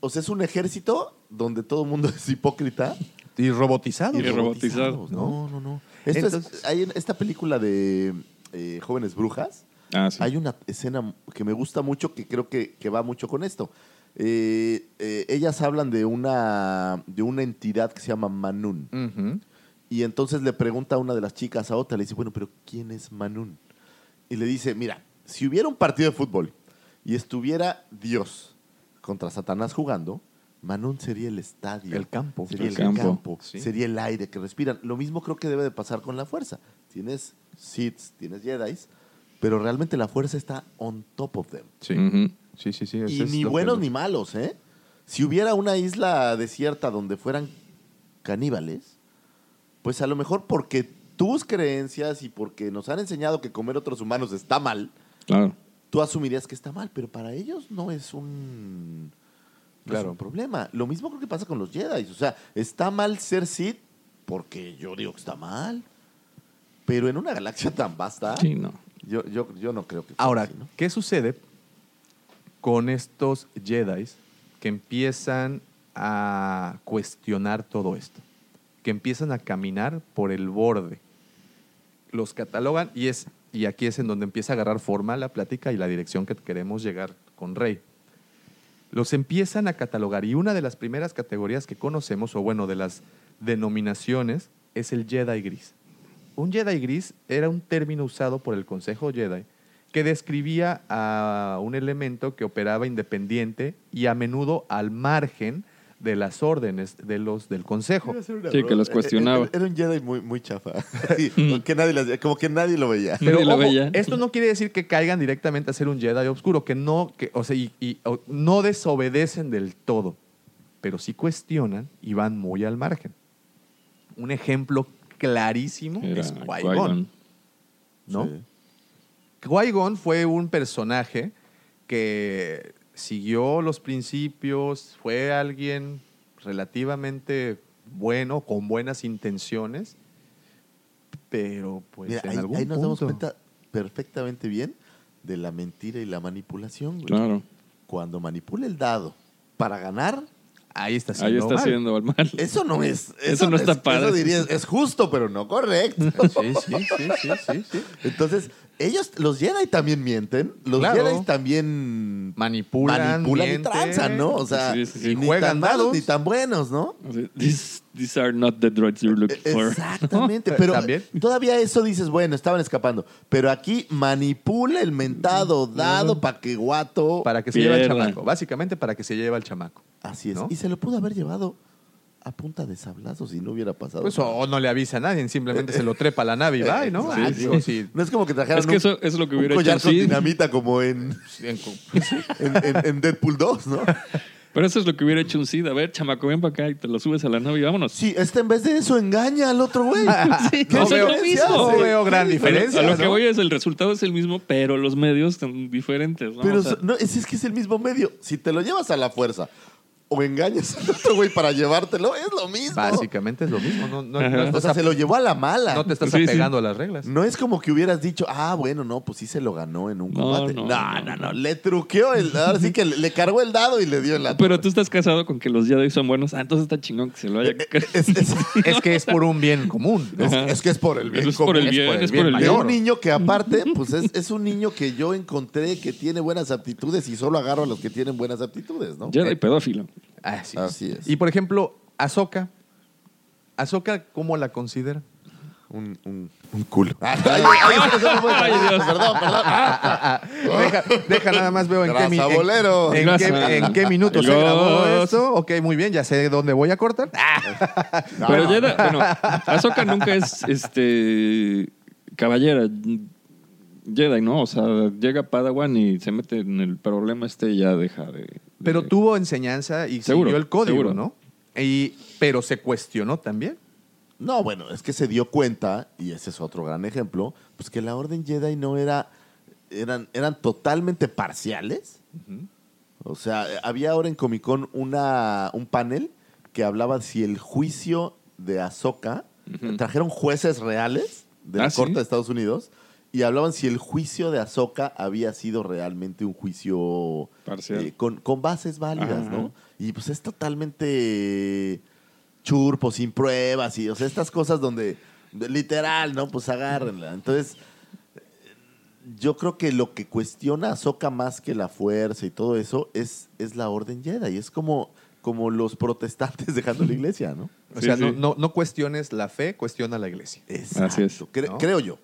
O sea, es un ejército donde todo el mundo es hipócrita. Y robotizado. Y robotizados, No, no, no. Esto es- Entonces- hay en esta película de eh, Jóvenes Brujas, Ah, sí. hay una escena que me gusta mucho que creo que, que va mucho con esto. Eh, eh, ellas hablan de una, de una entidad que se llama Manun. Y entonces le pregunta a una de las chicas a otra, le dice, bueno, pero ¿quién es Manun? Y le dice, mira, si hubiera un partido de fútbol y estuviera Dios contra Satanás jugando, Manun sería el estadio. El campo. Sería El el, campo. campo. Sí. Sería el aire que respiran. Lo mismo creo que debe de pasar con la fuerza. Tienes Sith, tienes Jedi, pero realmente la fuerza está on top of them. Sí. Sí, sí, sí. Y ni que buenos ni malos, ¿eh? Si hubiera una isla desierta donde fueran caníbales, pues a lo mejor porque tus creencias y porque nos han enseñado que comer otros humanos está mal, Claro. tú asumirías que está mal, pero para ellos no es un, no es Claro. un problema. Lo mismo creo que pasa con los Jedi. O sea, está mal ser Sith porque yo digo que está mal, pero en una galaxia tan vasta, Sí, no. yo, yo, yo no creo que Ahora, así, ¿no? ¿qué sucede con estos Jedi que empiezan a cuestionar todo esto? Que empiezan a caminar por el borde. Los catalogan y es y aquí es en donde empieza a agarrar forma la plática y la dirección que queremos llegar con Rey. Los empiezan a catalogar y una de las primeras categorías que conocemos, o bueno, de las denominaciones, es el Jedi Gris. Un Jedi Gris era un término usado por el Consejo Jedi que describía a un elemento que operaba independiente y a menudo al margen de las órdenes de los del Consejo. Sí, que los cuestionaba. Era, era un Jedi muy, muy chafa. Sí, que nadie las- como que nadie lo veía. Pero Nadie lo ojo, veía. esto no quiere decir que caigan directamente a ser un Jedi oscuro, que no, que, o sea, y, y- o- no desobedecen del todo, pero sí cuestionan y van muy al margen. Un ejemplo clarísimo Era es Qui-Gon, Qui-Gon. ¿no? Sí. Qui-Gon fue un personaje que siguió los principios, fue alguien relativamente bueno, con buenas intenciones, pero pues Mira, en ahí, algún ahí nos damos cuenta perfectamente bien de la mentira y la manipulación. güey. Claro. Cuando manipula el dado para ganar, Ahí está Ahí haciendo está mal. haciendo el mal. eso no es. Eso no está es- padre. Eso dirías, es justo, pero no correcto. Sí, sí, sí, sí, sí, sí. Entonces, Ellos, los Jedi también mienten. Los Claro. Jedi también Manipulan, manipulan y tranzan, ¿no? O sea, Sí, sí, sí. ni Juegan tan malos ni tan buenos, ¿no? These, these are not the droids you're looking for. Exactamente, pero También. todavía eso dices, bueno, estaban escapando. Pero aquí manipula el mentado dado para que guato. Para que se lleve al Pierda. chamaco. Básicamente para que se lleve al chamaco. Así es. ¿no? Y se lo pudo haber llevado a punta de sablazos si no hubiera pasado. Pues o, o no le avisa a nadie, simplemente se lo trepa a la nave y va, ¿no? Digo, sí. No es como que trajeran Es que un, eso es lo que un hubiera collar hecho con dinamita como en, En- en, en- en Deadpool 2, ¿no? Pero eso es lo que hubiera hecho un Sid. A ver, chamaco, ven para acá y te lo subes a la nave y vámonos. Sí, este en vez de eso engaña al otro güey. Sí, ¿Qué eso es lo diferencia mismo. No veo gran diferencia. A lo, que voy es el resultado es el mismo, pero los medios son diferentes. Pero O sea, no, es, es que es el mismo medio. Si te lo llevas a la fuerza o engañas al otro güey para llevártelo, es lo mismo. Básicamente es lo mismo. No, no, no Ajá. estás O sea, se lo llevó a la mala. No te estás Sí, sí. apegando a las reglas. No es como que hubieras dicho, ah, bueno, no, pues sí se lo ganó en un No, combate. no, No, no, no, no, no. Le truqueó el. Ahora sí que le, cargó el dado y le dio en la. Pero tú estás casado con que los Jedi son buenos. Ah, entonces está chingón que se lo haya. Es, es- Es que es por un bien común. es- es que es por el bien. Es por el común. bien, es por el De bien. un niño que aparte, pues es, es un niño que yo encontré que tiene buenas aptitudes y solo agarro a los que tienen buenas aptitudes, ¿no? Jedi pedófilo. Así, Así es. Y por ejemplo, Ahsoka. Ahsoka, ¿cómo la considera? Un, un, un culo. Ay, ay, ay, no Ay, Dios. Perdón, perdón. deja, deja nada más veo en qué, mi- en- en qué, en qué minuto se Dios. grabó esto. Ok, muy bien, ya sé dónde voy a cortar. Pero Jedi, bueno, Ahsoka nunca es este caballera Jedi, ¿no? O sea, llega Padawan y se mete en el problema este y ya deja de. De- Pero tuvo enseñanza y Seguro, siguió el código, seguro. ¿no? Y, pero se cuestionó también. No, bueno, es que se dio cuenta, y ese es otro gran ejemplo, pues que la Orden Jedi no era. eran, eran totalmente parciales. O sea, eh, había ahora en Comic Con una, un panel que hablaba si el juicio de Ahsoka. Trajeron jueces reales de la Ah, ¿sí? Corte de Estados Unidos y hablaban si el juicio de Ahsoka había sido realmente un juicio Parcial. eh, con, con bases válidas, Ajá. ¿no? Y pues es totalmente churpo, sin pruebas, y o sea, estas cosas donde, de- literal, ¿no? Pues agárrenla. Entonces, yo creo que lo que cuestiona a Ahsoka más que la fuerza y todo eso es, es la orden Jedi. Es como, como los protestantes dejando la iglesia, ¿no? O Sí, sea, sí. No, no, no cuestiones la fe, cuestiona la iglesia. Así es. Cre- ¿No? Creo yo.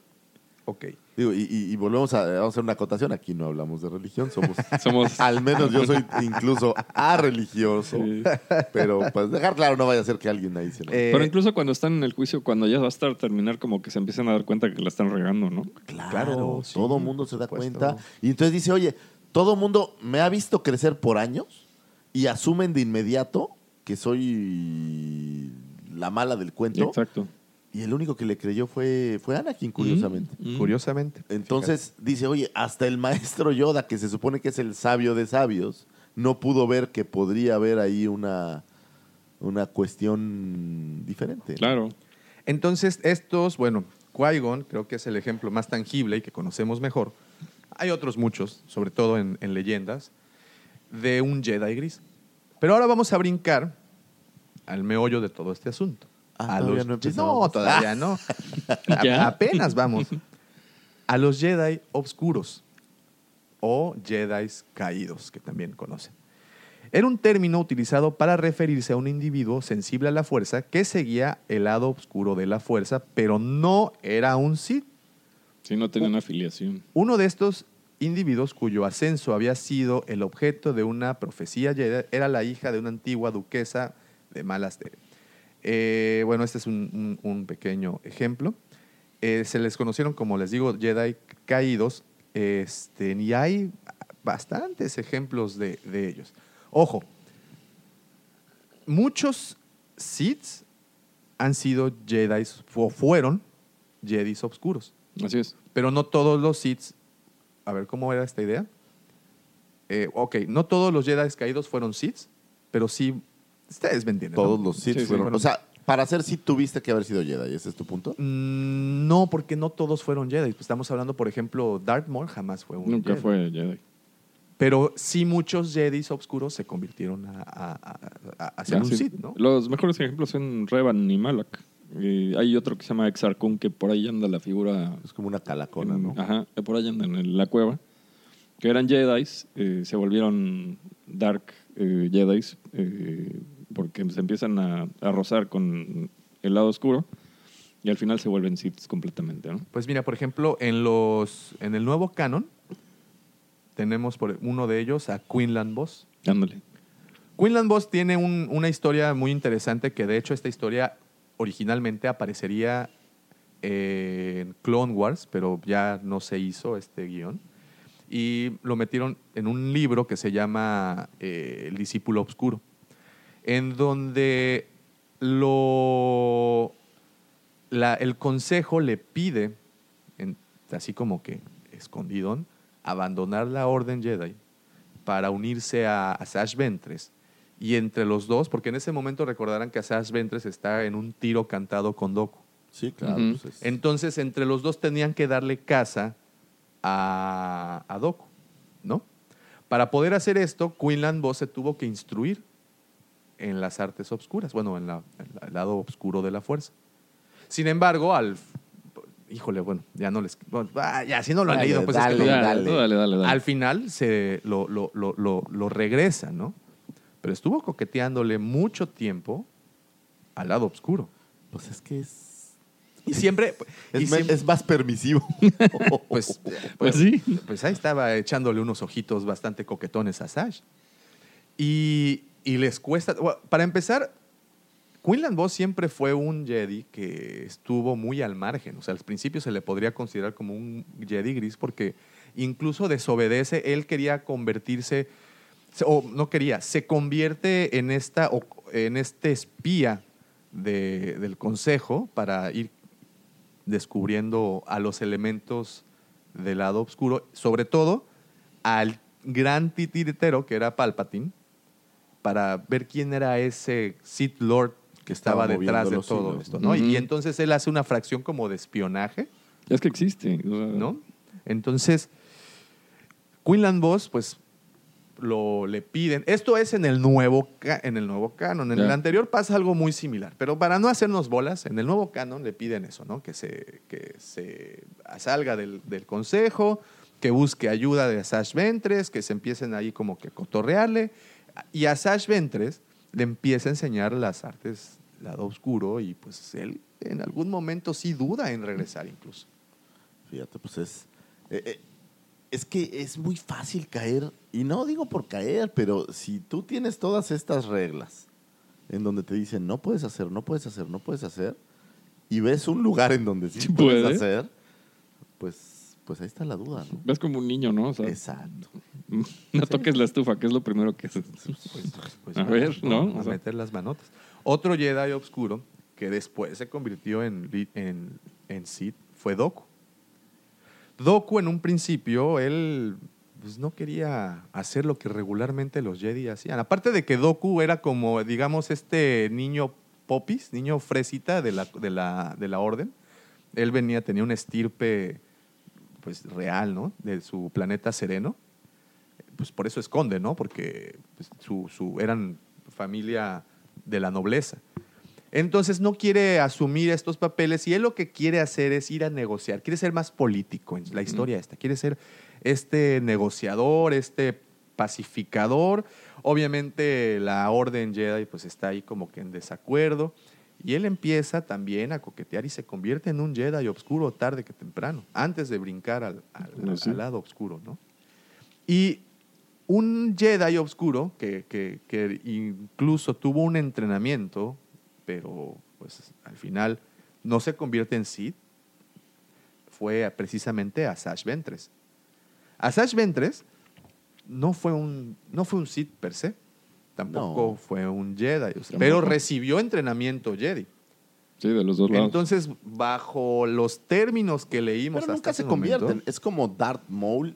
Ok. Digo, y, y- y volvemos a, vamos a hacer una acotación. Aquí no hablamos de religión, somos. Somos. Al menos yo soy incluso religioso. Sí. Pero pues dejar claro, no vaya a ser que alguien ahí se lo. Eh, Pero incluso cuando están en el juicio, cuando ya va a estar terminar, como que se empiezan a dar cuenta que la están regando, ¿no? Claro, Claro, sí, todo mundo se da supuesto. cuenta. Y entonces dice, oye, todo mundo me ha visto crecer por años y asumen de inmediato que soy la mala del cuento. Exacto. Y el único que le creyó fue, fue Anakin, curiosamente. Mm. Curiosamente. Entonces dice, oye, hasta el maestro Yoda, que se supone que es el sabio de sabios, no pudo ver que podría haber ahí una, una cuestión diferente. Claro. Entonces, estos, bueno, Qui-Gon creo que es el ejemplo más tangible y que conocemos mejor. Hay otros muchos, sobre todo en, en leyendas, de un Jedi gris. Pero ahora vamos a brincar al meollo de todo este asunto. Ah, A ¿todavía los- no todavía no. Apenas vamos. A los Jedi obscuros o Jedi caídos, que también conocen. Era un término utilizado para referirse a un individuo sensible a la fuerza que seguía el lado oscuro de la fuerza, pero no era un Sith. Sí, no tenían afiliación. Uno de estos individuos cuyo ascenso había sido el objeto de una profecía Jedi era la hija de una antigua duquesa de Malaster. Eh, bueno, este es un, un- un pequeño ejemplo. Eh, se les conocieron, como les digo, Jedi caídos, este, y hay bastantes ejemplos de, de ellos. Ojo, muchos Siths han sido Jedi o fueron Jedis oscuros. Así es. Pero no todos los Siths. A ver, ¿cómo era esta idea? Eh, ok, no todos los Jedi caídos fueron Siths, pero sí. Ustedes me entienden. ¿no? Todos los Sith Sí, sí, fueron. bueno. O sea, para ser Sith tuviste que haber sido Jedi, ¿ese es tu punto? Mm, no, porque no todos fueron Jedi. Pues estamos hablando, por ejemplo, Darth Maul jamás fue un Nunca Jedi. fue Jedi. Pero sí muchos Jedis oscuros se convirtieron a, a- a- a- a ser Ah, un sí. Sith, ¿no? Los mejores ejemplos son Revan y Malak. Eh, hay otro que se llama Exar Kun, que por ahí anda la figura. Es como una calacona, en- ¿no? Ajá, eh, por ahí anda en la cueva. Que eran Jedi, se volvieron Dark eh, Jedi porque se empiezan a, a rozar con el lado oscuro y al final se vuelven Sith completamente, ¿no? Pues mira, por ejemplo, en los en el nuevo canon tenemos por uno de ellos a Quinlan Boss. Ándale. Quinlan Boss tiene un- una historia muy interesante que de hecho esta historia originalmente aparecería en Clone Wars, pero ya no se hizo este guion. Y lo metieron en un libro que se llama eh, El discípulo oscuro, en donde lo, la- el consejo le pide, en- así como que escondidón, abandonar la orden Jedi para unirse a, a Sash Ventres. Y entre los dos, porque en ese momento recordarán que Sash Ventres está en un tiro cantado con Doku. Sí, claro. Pues es- Entonces, entre los dos tenían que darle casa a, a Doku, ¿no? Para poder hacer esto, Quinlan Voss se tuvo que instruir en las artes obscuras, bueno, en, la- en la- el lado oscuro de la fuerza. Sin embargo, al... Híjole, bueno, ya no les... bueno, ah, ya, si no lo han Dale, leído, pues es que dale, no- dale. dale, dale, dale. al final se lo, lo- lo- lo- lo regresa, ¿no? Pero estuvo coqueteándole mucho tiempo al lado oscuro. Pues es que es. Y siempre... y Es, me- siempre- es más permisivo. pues, Pues sí. Pues ahí estaba echándole unos ojitos bastante coquetones a Sash. Y, y les cuesta. para empezar, Quinlan Voss siempre fue un Jedi que estuvo muy al margen. O sea, al principio se le podría considerar como un Jedi gris porque incluso desobedece. Él quería convertirse, o no quería, se convierte en, esta, en este espía de- del consejo para ir descubriendo a los elementos del lado oscuro, sobre todo al gran titiritero que era Palpatine, para ver quién era ese Sith Lord que Estaba estaba detrás de todo hilos. esto, ¿no? Y entonces él hace una fracción como de espionaje, Es que existe. o sea, ¿no? Entonces, Quinlan Voss, pues, lo le piden. Esto es en el nuevo, en el nuevo canon. En el anterior pasa algo muy similar. Pero para no hacernos bolas, en el nuevo canon le piden eso, ¿no? Que se, que se salga del, del consejo, que busque ayuda de Sash Ventres, que se empiecen ahí como que a cotorrearle. Y a Sash Ventres le empieza a enseñar las artes lado oscuro y pues él en algún momento sí duda en regresar incluso. Fíjate, pues es. eh, eh, es que es muy fácil caer, y no digo por caer, pero si tú tienes todas estas reglas en donde te dicen no puedes hacer, no puedes hacer, no puedes hacer, y ves un lugar en donde sí, puedes puede. hacer, pues, pues ahí está la duda, ¿no? Ves como un niño, ¿no? O sea, Exacto. no toques la estufa, que es lo primero que haces. Pues A ver, ¿no? A meter las manotas. Otro Jedi obscuro que después se convirtió en, en, en Sith fue Doku. Doku en un principio, él pues, no quería hacer lo que regularmente los Jedi hacían. Aparte de que Doku era como, digamos, este niño popis, niño fresita de la, de la, de la orden. Él venía, tenía un estirpe pues real, ¿no? De su planeta sereno pues por eso esconde, ¿no? Porque pues, su, su- eran familia de la nobleza. Entonces no quiere asumir estos papeles y él lo que quiere hacer es ir a negociar, quiere ser más político en la historia esta, quiere ser este negociador, este pacificador. Obviamente la orden Jedi pues está ahí como que en desacuerdo y él empieza también a coquetear y se convierte en un Jedi oscuro tarde que temprano, antes de brincar al, al- No, sí. al lado oscuro, ¿no? Y un Jedi oscuro que, que- que incluso tuvo un entrenamiento, pero pues al final no se convierte en Sith, fue precisamente Asash Ventres. Asash Ventres no fue un, no fue un Sith per se, tampoco No. fue un Jedi, o sea, pero recibió entrenamiento Jedi. Sí, de los dos lados. Entonces, bajo los términos que leímos Pero hasta nunca se momento- convierten. Es como Darth Maul,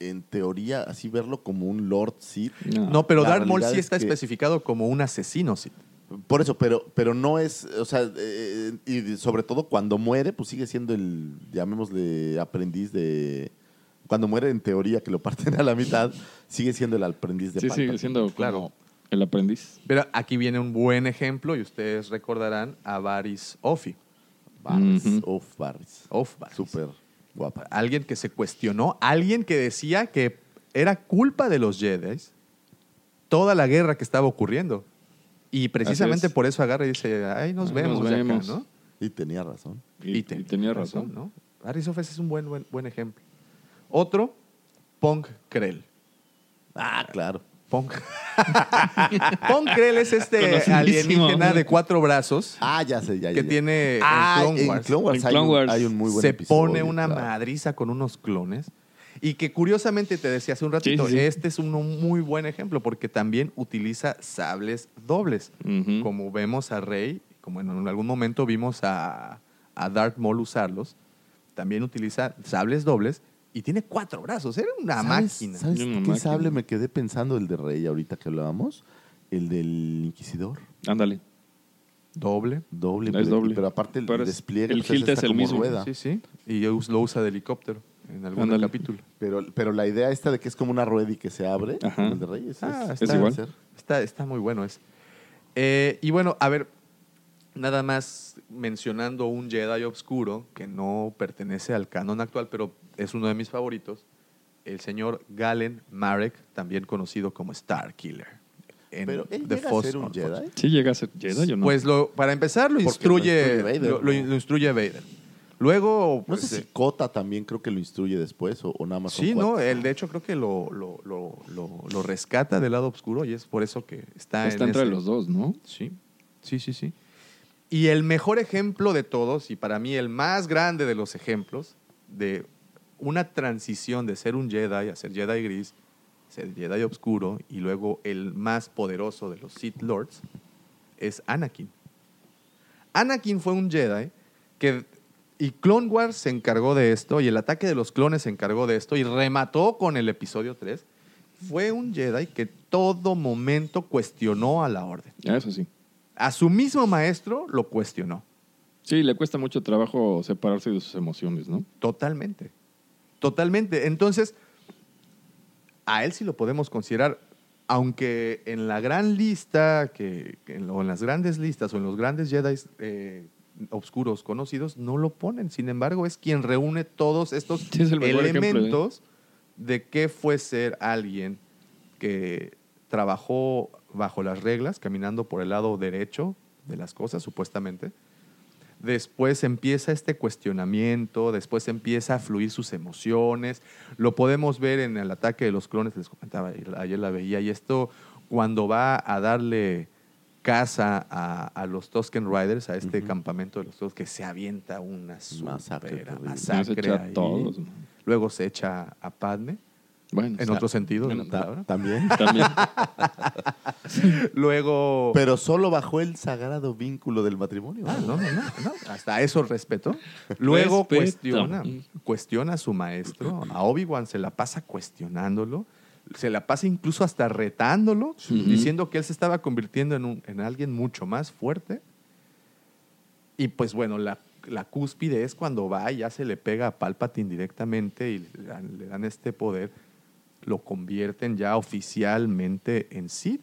en teoría, así verlo como un Lord Sith. No, pero La Darth Maul sí es está que- especificado como un asesino Sith. Por eso, pero, pero no es, o sea, eh, y sobre todo cuando muere, pues sigue siendo el, llamémosle, aprendiz de... Cuando muere, en teoría, que lo parten a la mitad, sigue siendo el aprendiz de Sí, sigue Palpatine. siendo Claro. El aprendiz. Pero aquí viene un buen ejemplo y ustedes recordarán a Varys Offi. Barris. Ujú. Uf, Barris. Of Varys. Súper guapa. Alguien que se cuestionó, alguien que decía que era culpa de los Jedi toda la guerra que estaba ocurriendo. Y precisamente es. por eso agarra y dice, ay, nos Ahí vemos, nos de acá", vemos. ¿no? Y tenía razón. Y, y te- tenía razón. ¿no? Varys Ofes es un buen, buen, buen ejemplo. Otro, Pong Krell. Ah, claro. Pong. Pong Krell es este alienígena de cuatro brazos Ah, ya sé, ya, ya. que tiene en Ah, Clone en Wars. Clone Wars, En hay, Clone un, Wars hay un muy buen se episodio, pone una claro. madriza con unos clones. Y que curiosamente te decía hace un ratito, Sí, sí, sí. este es un muy buen ejemplo porque también utiliza sables dobles. Como vemos a Rey, como en algún momento vimos a, a Darth Maul usarlos, también utiliza sables dobles y tiene cuatro brazos. Era una ¿Sabes- máquina. ¿Sabes Una qué máquina. sable me quedé pensando el de Rey ahorita que hablábamos? El del Inquisidor. Ándale. Doble. Doble. Es pero, doble. pero aparte el Pero es- despliegue el pues, hilt es esta el como mismo. rueda. Sí, sí. Y lo usa de helicóptero en algún Ándale. capítulo. Pero, pero la idea esta de que es como una rueda y que se abre, Ajá. el de Rey, es, Ah, es- está- igual. Está, está muy bueno ese. Eh, y bueno, a ver, nada más mencionando un Jedi obscuro que no pertenece al canon actual, pero es uno de mis favoritos, el señor Galen Marek, también conocido como Star Killer. en Pero él The llega a ser un. Jedi. Sí llega a ser Jedi o no. Pues lo, para empezar lo Porque lo instruye, instruye Vader, lo, lo- ¿no? lo instruye Vader. Luego, No pues, sé si eh, Cota también creo que lo instruye después o, o nada más. Sí, no, él de hecho creo que lo, lo, lo, lo- lo rescata del lado oscuro y es por eso que está, Está en entre ese- los dos, ¿no? Sí, sí, sí, sí. Y el mejor ejemplo de todos, y para mí el más grande de los ejemplos, de una transición de ser un Jedi a ser Jedi gris, ser Jedi oscuro, y luego el más poderoso de los Sith Lords, es Anakin. Anakin fue un Jedi que... Y Clone Wars se encargó de esto, y el ataque de los clones se encargó de esto, y remató con el episodio 3. Fue un Jedi que todo momento cuestionó a la orden Ah, Eso sí. A su mismo maestro lo cuestionó. Sí, le cuesta mucho trabajo separarse de sus emociones, ¿no? Totalmente. Totalmente. Entonces, a él sí lo podemos considerar, aunque en la gran lista, que, en, o en las grandes listas o en los grandes Jedi eh, oscuros conocidos, no lo ponen. Sin embargo, es quien reúne todos estos Sí, es el mejor ejemplo, ¿eh? elementos de qué fue ser alguien que trabajó bajo las reglas, caminando por el lado derecho de las cosas, supuestamente. Después empieza este cuestionamiento, después empieza a fluir sus emociones. Lo podemos ver en el ataque de los clones, les comentaba, ayer- la veía, y esto cuando va a darle casa a, a los Tusken Riders, a este campamento de los Tusken, que se avienta una Masacre. Se masacre ahí. todos. Luego se echa a Padme, Bueno, en o sea, otro sentido de la en- palabra. También. También. Luego... Pero solo bajo el sagrado vínculo del matrimonio. Ah, no, no, no, no. Hasta eso respeto. Luego Respeto. cuestiona, cuestiona a su maestro. A Obi-Wan se la pasa cuestionándolo. Se la pasa incluso hasta retándolo, diciendo que él se estaba convirtiendo en, un- en alguien mucho más fuerte. Y pues bueno, la, la cúspide es cuando va y ya se le pega a Palpatine directamente y le dan, le dan este poder. Lo convierten ya oficialmente en Sith.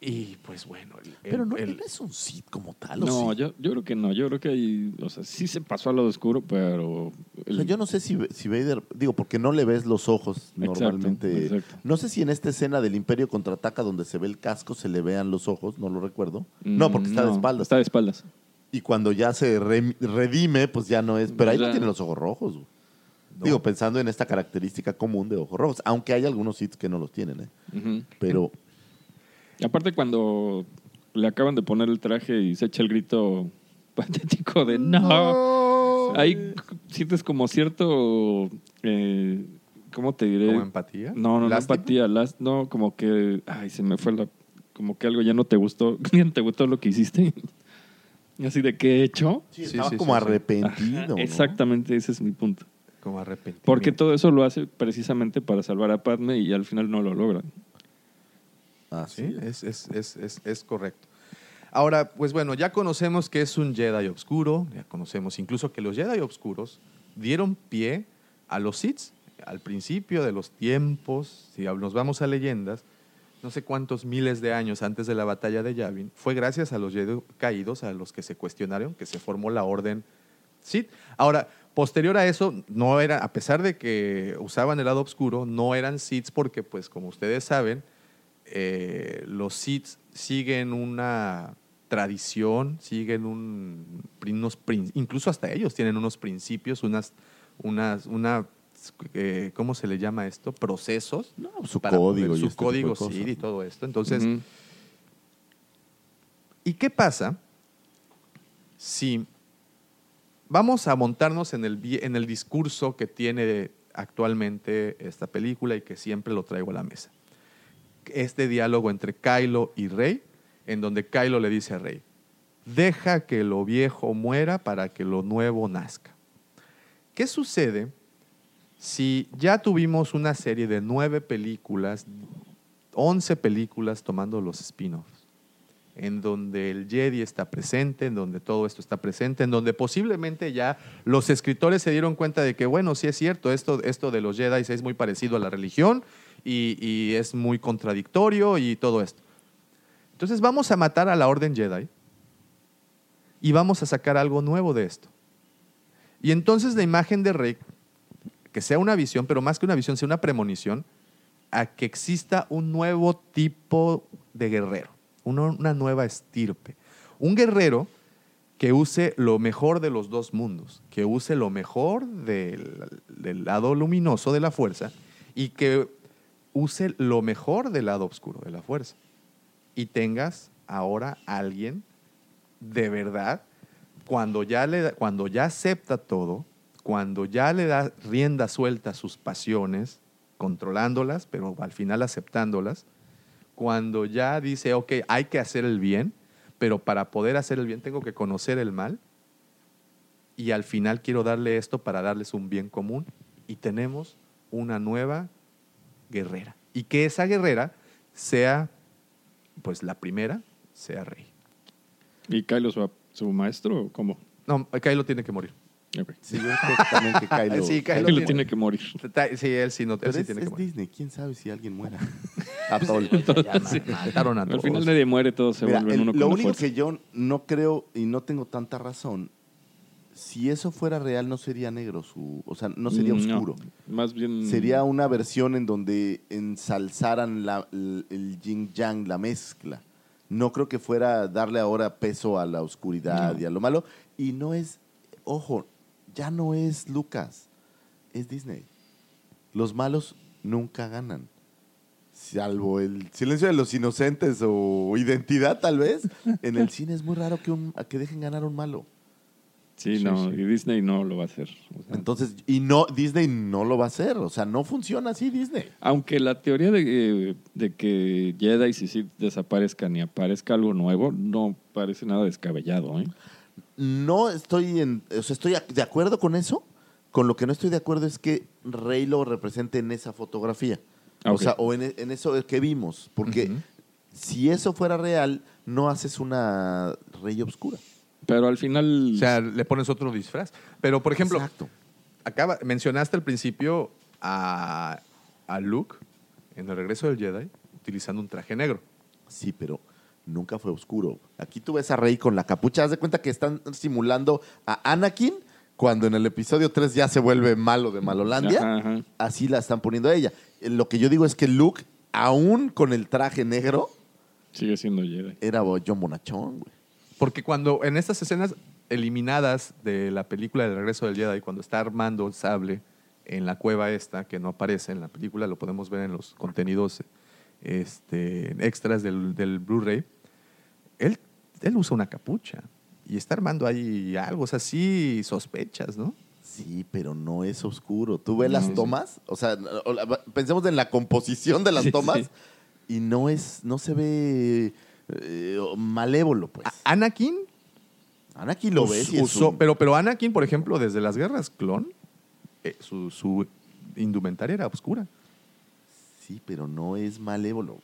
Y pues bueno, el- Pero no, el- él no es un Sith como tal. ¿o No, sí? yo, yo creo que no. Yo creo que ahí, o sea, sí se pasó al lado oscuro, pero... O sea, yo no sé si, si Vader, digo, porque no le ves los ojos Exacto, normalmente. exacto. No sé si en esta escena del Imperio contraataca donde se ve el casco se le vean los ojos, no lo recuerdo. no, porque está de Mm, espaldas. Está de espaldas. Y cuando ya se re- redime, pues ya no es. Pero ahí no tiene los ojos rojos. güey. No. Digo, pensando en esta característica común de ojos rojos. Aunque hay algunos Sith que no los tienen, ¿eh? Pero Y aparte cuando le acaban de poner el traje y se echa el grito patético de no. Ahí sientes como cierto... eh, ¿Cómo te diré? ¿Como empatía? No, no, no empatía. las- no, como que... Ay, se me fue la... Como que algo ya no te gustó. Ya no te gustó lo que hiciste. Así de qué he hecho. sí, Sí, estaba sí, como sí, sí. arrepentido. ¿no? Exactamente, ese es mi punto. Como arrepentimiento. Porque todo eso lo hace precisamente para salvar a Padme y al final no lo logran. Así Sí, es. es, es, es, es, es correcto. Ahora, pues bueno, ya conocemos que es un Jedi oscuro, ya conocemos incluso que los Jedi oscuros dieron pie a los Sith al principio de los tiempos, si nos vamos a leyendas, no sé cuántos miles de años antes de la batalla de Yavin, fue gracias a los Jedi caídos a los que se cuestionaron que se formó la orden Sith. Ahora, posterior a eso, no era, a pesar de que usaban el lado oscuro, no eran Sith porque, pues, como ustedes saben, eh, los Sith siguen una tradición, siguen un, unos, incluso hasta ellos tienen unos principios, unas, unas, una, eh, ¿cómo se le llama esto? Procesos. No, su para código poder- su este código Sith y todo esto. Entonces. ¿y qué pasa si vamos a montarnos en el, en el discurso que tiene actualmente esta película y que siempre lo traigo a la mesa? Este diálogo entre Kylo y Rey, en donde Kylo le dice a Rey, deja que lo viejo muera para que lo nuevo nazca. ¿Qué sucede si ya tuvimos una serie de nueve películas, once películas tomando los spin-offs? En donde el Jedi está presente, en donde todo esto está presente, en donde posiblemente ya los escritores se dieron cuenta de que, bueno, sí es cierto, esto, esto de los Jedi es muy parecido a la religión y, y es muy contradictorio y todo esto. Entonces vamos a matar a la Orden Jedi y vamos a sacar algo nuevo de esto. Y entonces la imagen de Rey, que sea una visión, pero más que una visión, sea una premonición, a que exista un nuevo tipo de guerrero, una, nueva estirpe. Un guerrero que use lo mejor de los dos mundos, que use lo mejor del, lado luminoso de la fuerza y que use lo mejor del lado oscuro de la fuerza. Y tengas ahora alguien de verdad, cuando ya, le, cuando ya acepta todo, cuando ya le da rienda suelta a sus pasiones, controlándolas, pero al final aceptándolas, cuando ya dice, ok, hay que hacer el bien, pero para poder hacer el bien tengo que conocer el mal, y al final quiero darle esto para darles un bien común, y tenemos una nueva guerrera. Y que esa guerrera sea, pues la primera, sea rey. ¿Y Kylo su, su maestro o cómo? No, Kylo tiene que morir. Ok. Sí, yo creo que también que Kylo... Sí, Kylo Kylo tiene- tiene que morir. Sí, él sí, no, él Pero sí es, tiene es que morir. Disney, quién sabe si alguien muera. A todos. Mataron a Al todos. final nadie muere, todos se Mira, vuelven el- uno con lo la único fuerza. que yo no creo y no tengo tanta razón, si eso fuera real no sería negro, su, o sea, no sería Mm, oscuro. Más bien... Sería una versión en donde ensalzaran la- el, el yin yang, la mezcla. No creo que fuera darle ahora peso a la oscuridad No. y a lo malo. Y no es, ojo, ya no es Lucas, es Disney. Los malos nunca ganan. Salvo el silencio de los inocentes o identidad, tal vez. En el cine es muy raro que, un, que dejen ganar un malo. Sí, Sí, no, sí. y Disney no lo va a hacer. O sea, Entonces, y no, Disney no lo va a hacer. O sea, no funciona así Disney. Aunque la teoría de, que- de que Jedi y Sith desaparezcan y aparezca algo nuevo no parece nada descabellado, ¿eh? No estoy en, o sea, estoy de acuerdo con eso. Con lo que no estoy de acuerdo es que Rey lo represente en esa fotografía. O sea, o en, en eso que vimos. Porque si eso fuera real, no haces una Rey oscura. Pero al final... O sea, le pones otro disfraz. Pero, por ejemplo, Exacto. acaba, mencionaste al principio a, a Luke en el regreso del Jedi utilizando un traje negro. Sí, pero nunca fue oscuro. Aquí tú ves a Rey con la capucha. Haz de cuenta que están simulando a Anakin cuando en el episodio 3 ya se vuelve malo de Malolandia. Ajá, ajá. Así la están poniendo a ella. Eh, Lo que yo digo es que Luke, aún con el traje negro, Sigue siendo Jedi. era John Bonachón, güey. Porque cuando en estas escenas eliminadas de la película del regreso del Jedi, cuando está armando el sable en la cueva esta, que no aparece en la película, lo podemos ver en los contenidos este, extras del, del Blu-ray, él, él usa una capucha y está armando ahí algo, o sea, sí sospechas, ¿no? Sí, pero no es oscuro. ¿Tú ves las sí. tomas? O sea, pensemos en la composición de las Sí, tomas sí. y no es, no se ve eh, malévolo, pues. Anakin Anakin lo ves y usó, un- pero, pero Anakin, por ejemplo, desde las guerras clon, eh, su, su indumentaria era oscura. Sí, pero no es malévolo.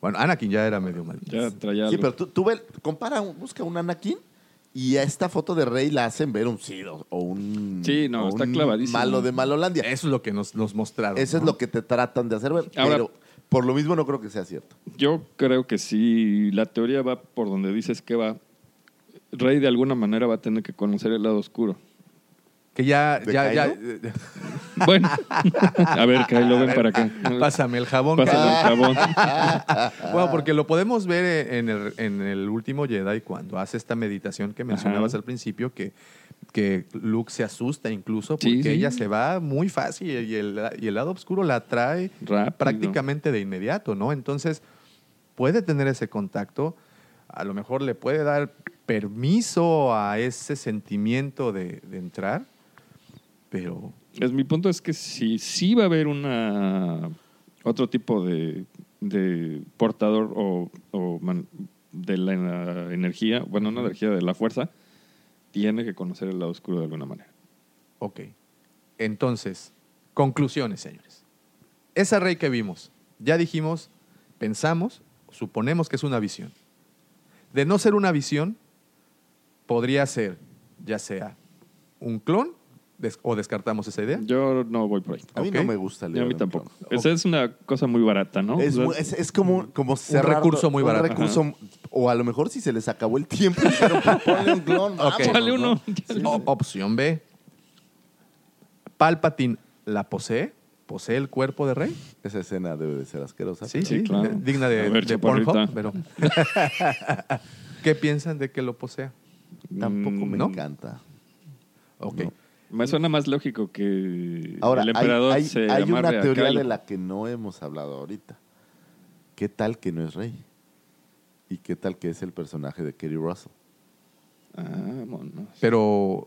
Bueno, Anakin ya era medio mal. Ya traía Sí, algo. pero tú, tú ve- compara, un- busca un Anakin y a esta foto de Rey la hacen ver un Sith o- un, Sí, no, o está un clavadísimo. malo de Malolandia. Eso es lo que nos, nos mostraron. Eso es lo que te tratan de hacer ver. Ahora- pero, Por lo mismo no creo que sea cierto. Yo creo que si la teoría va por donde dices que va, Rey de alguna manera va a tener que conocer el lado oscuro. Que ya, ¿De ya, ya. Bueno, a ver, Kylo, ven para acá. Pásame el jabón. Pásame Kylo. el jabón. Bueno, porque lo podemos ver en el, en el último Jedi cuando hace esta meditación que mencionabas Ajá. al principio, que, que Luke se asusta incluso porque Sí, sí. ella se va muy fácil y el, y el lado oscuro la atrae Rápido. prácticamente de inmediato, ¿no? Entonces, puede tener ese contacto, a lo mejor le puede dar permiso a ese sentimiento de, de entrar, pero Es, mi punto es que si sí va a haber una otro tipo de, de portador o, o de la, energía, bueno, una energía de la fuerza, tiene que conocer el lado oscuro de alguna manera. Ok. Entonces, conclusiones, señores. Esa rey que vimos, ya dijimos, pensamos, suponemos que es una visión. De no ser una visión, podría ser ya sea un clon des- o descartamos esa idea. Yo no voy por ahí. A mí no me gusta el Y a mí tampoco. Esa es una cosa muy barata, ¿no? Es, O sea, mu- es, es como, como cerrar recurso muy un barato. recurso, o a lo mejor si se les acabó el tiempo, pero pues ponle un clon. vámonos, Échale uno. ¿no? O- opción B. Palpatine la posee, posee el cuerpo de rey. Esa escena debe de ser asquerosa. Sí, Sí, sí, claro. digna de, A ver, de. Pornhub, pero ¿qué piensan de que lo posea? Tampoco Mm, me ¿no? encanta. Ok. No. Me suena más lógico que Ahora, el hay, emperador hay- se hay amarre una a teoría de la que no hemos hablado ahorita. ¿Qué tal que no es rey? ¿Y qué tal que es el personaje de Kerry Russell? Ah, vámonos. Pero,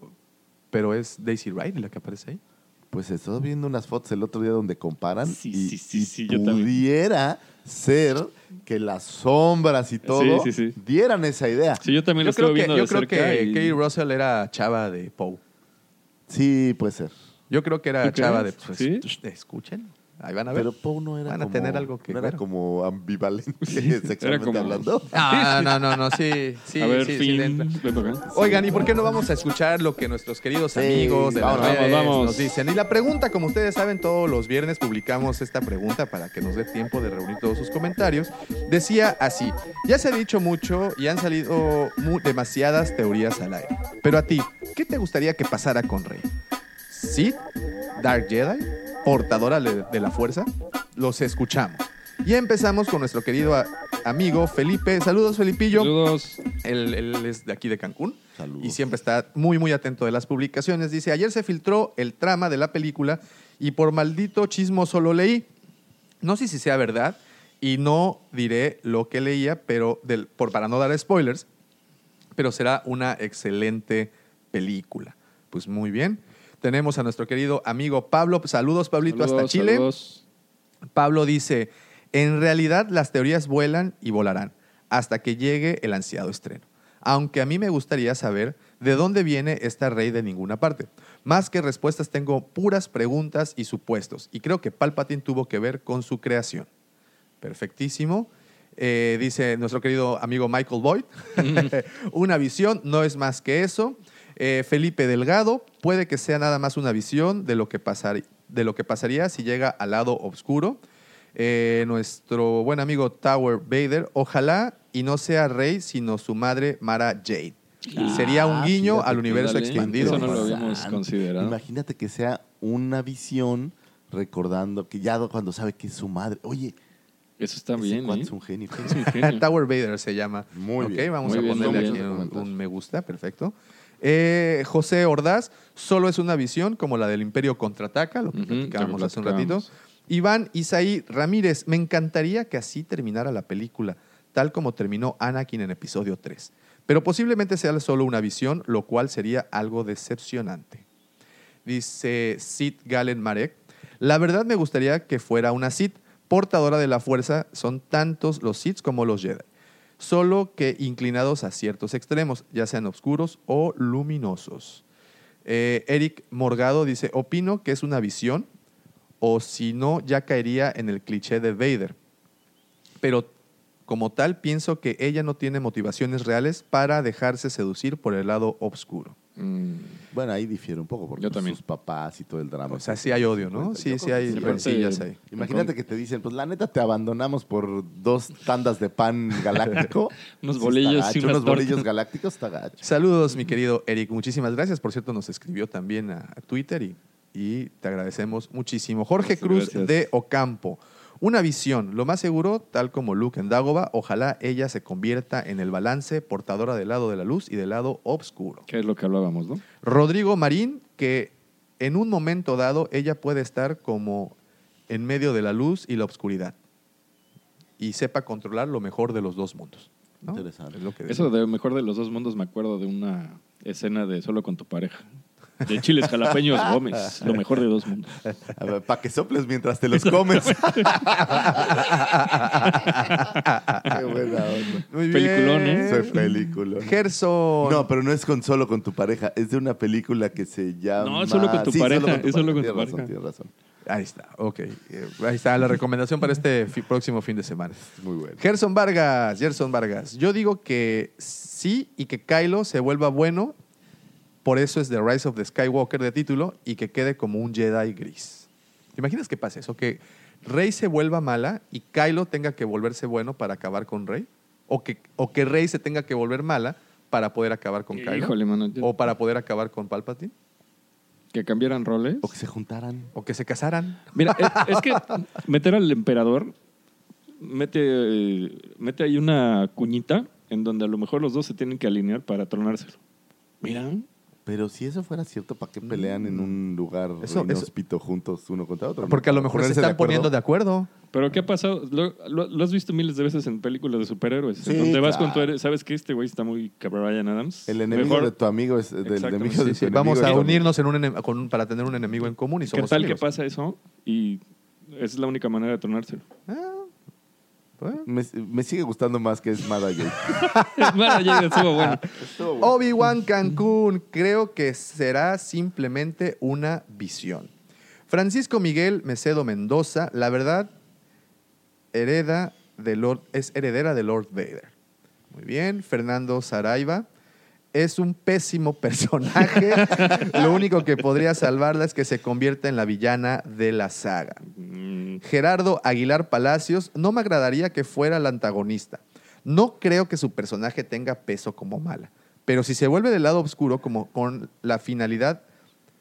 pero es Daisy Ridley la que aparece ahí. Pues estoy viendo unas fotos el otro día donde comparan Sí, y, sí, sí, y sí, yo también. pudiera ser que las sombras y todo sí, sí. dieran esa idea. Sí, yo también lo Yo creo que, viendo yo de creo cerca que y- Katie Russell era chava de Poe. Sí, puede ser. Yo creo que era ¿Tú chava de... Pues, ¿Sí? pues, escuchen, ahí van a ver. Pero Poe no era Van a como, tener algo que no era ver. como ambivalente Sí, sexualmente era como- hablando. Ah, no, no, no, sí, sí, a ver, sí, sí, fin. le entra. ¿le toca? Oigan, ¿y por qué no vamos a escuchar lo que nuestros queridos Sí, amigos de las vamos, redes vamos. nos dicen? Y la pregunta, como ustedes saben, todos los viernes publicamos esta pregunta para que nos dé tiempo de reunir todos sus comentarios. Decía así, ya se ha dicho mucho y han salido mu- demasiadas teorías al aire. Pero a ti, ¿qué te gustaría que pasara con Rey? ¿Sith? ¿Dark Jedi? ¿Portadora de la fuerza? Los escuchamos. Y empezamos con nuestro querido amigo Felipe. Saludos, Felipillo. Saludos. Él, él es de aquí de Cancún. Saludos. Y siempre está muy, muy atento de las publicaciones. Dice, ayer se filtró el trama de la película y por maldito chismoso lo leí. No sé si sea verdad y no diré lo que leía, pero del, por, para no dar spoilers, pero será una excelente película. Pues muy bien. Tenemos a nuestro querido amigo Pablo. Saludos, Pablito, hasta Chile. saludos. Pablo dice, en realidad las teorías vuelan y volarán hasta que llegue el ansiado estreno. Aunque a mí me gustaría saber de dónde viene esta rey de ninguna parte. Más que respuestas tengo puras preguntas y supuestos. Y creo que Palpatine tuvo que ver con su creación. Perfectísimo. Eh, dice nuestro querido amigo Michael Boyd. una visión no es más que eso. Eh, Felipe Delgado, puede que sea nada más una visión de lo que, pasar- de lo que pasaría si llega al lado oscuro. Eh, nuestro buen amigo Tower Vader, ojalá y no sea Rey, sino su madre Mara Jade. Sería un guiño fíjate al universo dale, expandido. eso no lo habíamos considerado. Imagínate que sea una visión recordando que ya cuando sabe que es su madre. Oye, Eso está ese bien, ¿eh? es un genio. Es un genio. Tower Vader se llama. Muy Ok, bien. vamos Muy a bien, ponerle aquí bien. un, un me gusta, perfecto. Eh, José Ordaz, solo es una visión como la del Imperio contraataca, lo que platicábamos hace un ratito. Iván Isaí Ramírez, me encantaría que así terminara la película, tal como terminó Anakin en episodio 3. Pero posiblemente sea solo una visión, lo cual sería algo decepcionante. Dice Sid Galen Marek, la verdad me gustaría que fuera una Sith portadora de la fuerza, son tantos los Siths como los Jedi, solo que inclinados a ciertos extremos, ya sean oscuros o luminosos. Eh, Eric Morgado dice, opino que es una visión, o si no, ya caería en el cliché de Vader. Pero como tal, pienso que ella no tiene motivaciones reales para dejarse seducir por el lado oscuro. Mm, Bueno, ahí difiere un poco porque Yo también. sus papás y todo el drama. O sea, sí hay odio, ¿no? Sí, sí hay sí. rencillas ahí. Imagínate que te dicen, pues la neta te abandonamos por dos tandas de pan galáctico. Unos bolillos y unos bolillos galácticos está gacho. Saludos, mi querido Eric. Muchísimas gracias. Por cierto, nos escribió también a, a Twitter y, y te agradecemos muchísimo. Jorge Muchas Cruz gracias. de Ocampo. Una visión, lo más seguro, tal como Luke en Dagoba, ojalá ella se convierta en el balance portadora del lado de la luz y del lado oscuro. Que es lo que hablábamos, ¿no? Rodrigo Marín, que en un momento dado ella puede estar como en medio de la luz y la oscuridad y sepa controlar lo mejor de los dos mundos. ¿no? Interesante. Es lo que Eso de mejor de los dos mundos me acuerdo de una escena de Solo con tu pareja. De chiles jalapeños Gómez. Lo mejor de dos mundos. Para que soples mientras te los comes. Qué buena onda. Muy Peliculón, bien. ¿eh? Soy película. Gerson. No, pero no es con solo con tu pareja, es de una película que se llama. No, es solo con tu Sí, pareja, es solo con tu Tienes razón, pareja. tienes razón. Ahí está, ok. Eh, Ahí está la recomendación para este fi- próximo fin de semana. Muy bueno. Gerson Vargas, Gerson Vargas. Yo digo que sí y que Kylo se vuelva bueno, por eso es The Rise of the Skywalker de título, y que quede como un Jedi gris. ¿Te imaginas que pase eso? Que Rey se vuelva mala y Kylo tenga que volverse bueno para acabar con Rey. O que, o que Rey se tenga que volver mala para poder acabar con Kylo. Híjole, mano. yo- O para poder acabar con Palpatine. Que cambiaran roles. O que se juntaran. O que se casaran. Mira, es, es que meter al emperador mete, eh, mete ahí una cuñita en donde a lo mejor los dos se tienen que alinear para tronárselo. Mira, Pero si eso fuera cierto, ¿para qué pelean en un lugar Mm. Eso- inhóspito juntos uno contra otro? Porque a lo mejor se de están acuerdo. poniendo de acuerdo. pero ¿qué ha pasado? Lo, lo- lo has visto miles de veces en películas de superhéroes. Sí, donde vas con tu claro. ¿Sabes que Este güey está muy cabrón, Ryan Adams. El enemigo Mejor, de tu amigo es del enemigo sí, de Sí, tu vamos enemigo a unirnos en un con un- para tener un enemigo en común y ¿Qué somos tal que amigos. pasa eso? Y esa es la única manera de tronárselo. Ah. Me, me sigue gustando más que es. Bueno, ya estuvo bueno. Obi-Wan Cancún, creo que será simplemente una visión. Francisco Miguel Mecedo Mendoza, la verdad, hereda de Lord, es heredera de Lord Vader. Muy bien. Fernando Saraiva, es un pésimo personaje. Lo único que podría salvarla es que se convierta en la villana de la saga. Gerardo Aguilar Palacios, no me agradaría que fuera el antagonista. No creo que su personaje tenga peso como mala, pero si se vuelve del lado oscuro como con la finalidad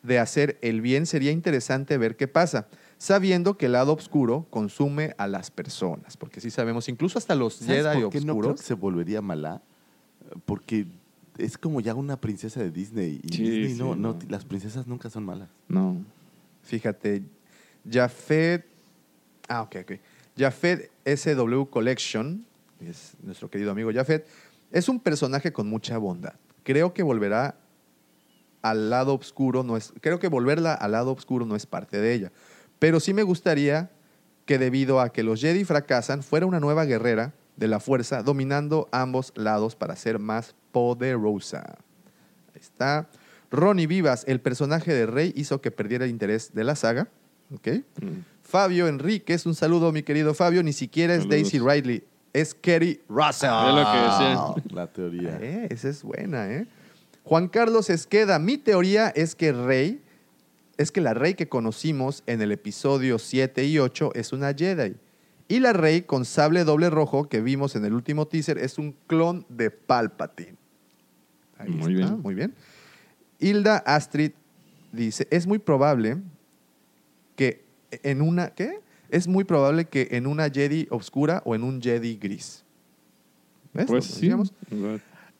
de hacer el bien, sería interesante ver qué pasa, sabiendo que el lado oscuro consume a las personas, porque sí sabemos, incluso hasta los ¿Sabes Jedi por qué no creo oscuros. que se volvería mala? Porque es como ya una princesa de Disney. Y Sí, Disney sí, no, no, no. las princesas nunca son malas. no. Fíjate, Jafet, ah, ok, ok. Jafet SW Collection, es nuestro querido amigo Jafet, es un personaje con mucha bondad. Creo que volverá al lado oscuro, no es, creo que volverla al lado oscuro no es parte de ella. Pero sí me gustaría que debido a que los Jedi fracasan, fuera una nueva guerrera de la fuerza, dominando ambos lados para ser más poderosa. Ahí está. Ronnie Vivas, el personaje de Rey, hizo que perdiera el interés de la saga. ¿ok? Mm. Fabio Enríquez, un saludo, mi querido Fabio. Ni siquiera es Saludos. Daisy Ridley, es Kerry Russell. Es lo que decía. La teoría. Eh, esa es buena, ¿eh? Juan Carlos Esqueda, mi teoría es que Rey, es que la Rey que conocimos en el episodio 7 y 8 es una Jedi. Y la Rey con sable doble rojo que vimos en el último teaser es un clon de Palpatine. Ahí Muy está, bien. muy bien. Hilda Astrid dice, es muy probable que en una, ¿qué? Es muy probable que en una Jedi oscura o en un Jedi gris. ¿Ves? Pues sí. decíamos.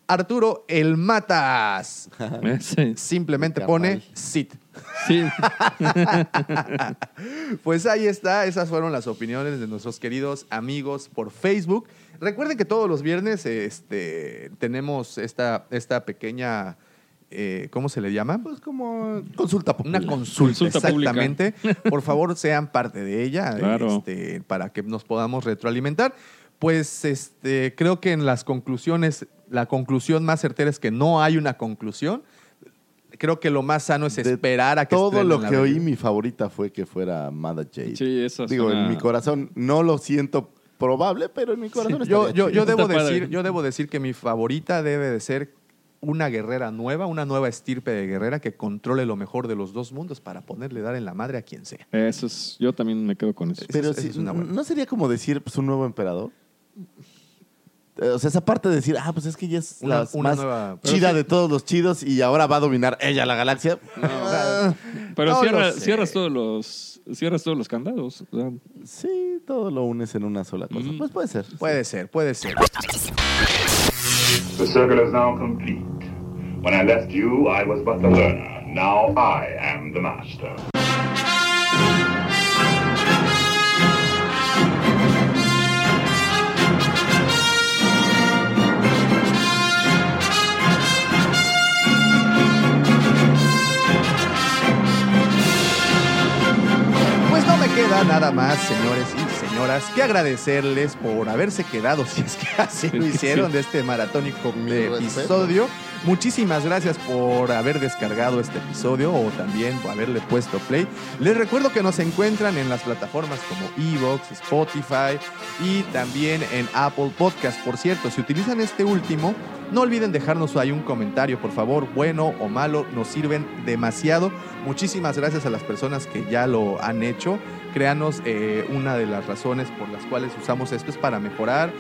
Arturo el Matas. Sí. Simplemente pone Sith. Sí. Pues ahí está, esas fueron las opiniones de nuestros queridos amigos por Facebook. Recuerden que todos los viernes este, tenemos esta, esta pequeña, eh, ¿cómo se le llama? Pues como consulta popular. Una consulta, Consulta pública. exactamente. Por favor, sean parte de ella Claro. este, para que nos podamos retroalimentar. Pues este, creo que en las conclusiones, la conclusión más certera es que no hay una conclusión. Creo que lo más sano es De esperar a que Todo lo que oí, mi favorita fue que fuera Mada Jade. Sí, eso Digo, suena- en mi corazón no lo siento probable, pero en mi corazón Yo, estaría yo, yo chido. debo Está padre. decir, yo debo decir que mi favorita debe de ser una guerrera nueva, una nueva estirpe de guerrera que controle lo mejor de los dos mundos para ponerle dar en la madre a quien sea. Eso es, yo también me quedo con eso. Pero sí, es una buena. ¿no sería como decir pues, un nuevo emperador? O sea, esa parte de decir, ah, pues es que ella es Una- la una más nueva- chida sí. de todos los chidos y ahora va a dominar ella la galaxia. Ah, Pero no cierra- cierras todos los cierras todos los candados. o sea, Sí, todo lo unes en una sola cosa. Mm. Pues puede ser. Puede ser, puede ser. The circle is now complete. When I left you, I was but the learner. Now I am the master. Queda nada más, señores y señoras, que agradecerles por haberse quedado, si es que así lo hicieron, de este maratónico episodio. Muchísimas gracias por haber descargado este episodio o también por haberle puesto play. Les recuerdo que nos encuentran en las plataformas como Evox, Spotify y también en Apple Podcast. Por cierto, si utilizan este último, no olviden dejarnos ahí un comentario, por favor, bueno o malo, nos sirven demasiado. Muchísimas gracias a las personas que ya lo han hecho. Créanos, eh, una de las razones por las cuales usamos esto es para mejorar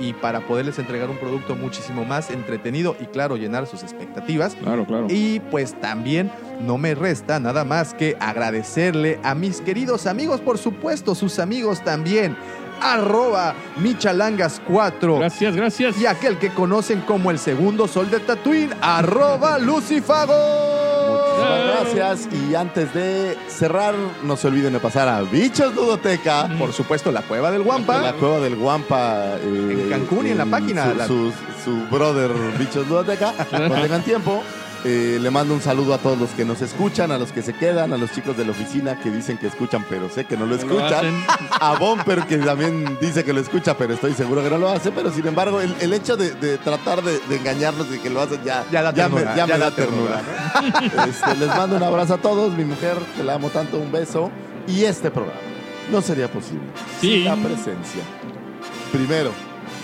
y para poderles entregar un producto muchísimo más entretenido y claro, llenar sus expectativas. claro, claro. Y pues también no me resta nada más que agradecerle a mis queridos amigos, por supuesto, sus amigos también. Arroba Michalangas4. Gracias, gracias. Y aquel que conocen como el segundo sol de Tatooine, arroba Lucifago. Muchísimas gracias. Y antes de cerrar, no se olviden de pasar a Bichos Ludoteca. Por supuesto, la cueva del Guampa. La cueva del Guampa. eh, En Cancún y en la página, Su, la- su- su brother Bichos Ludoteca. Cuando tengan tiempo. Eh, le mando un saludo a todos los que nos escuchan, a los que se quedan, a los chicos de la oficina que dicen que escuchan, pero sé que no lo lo escuchan. hacen. a Bomper, que también dice que lo escucha, pero estoy seguro que no lo hace. Pero sin embargo, el, el hecho de, de tratar de, de engañarnos y que lo hacen ya, Ya da me, ternura, ya me ya da da ternura. Este, les mando un abrazo a todos, mi mujer, que la amo tanto, un beso. Y este programa no sería posible Sí. sin la presencia, primero,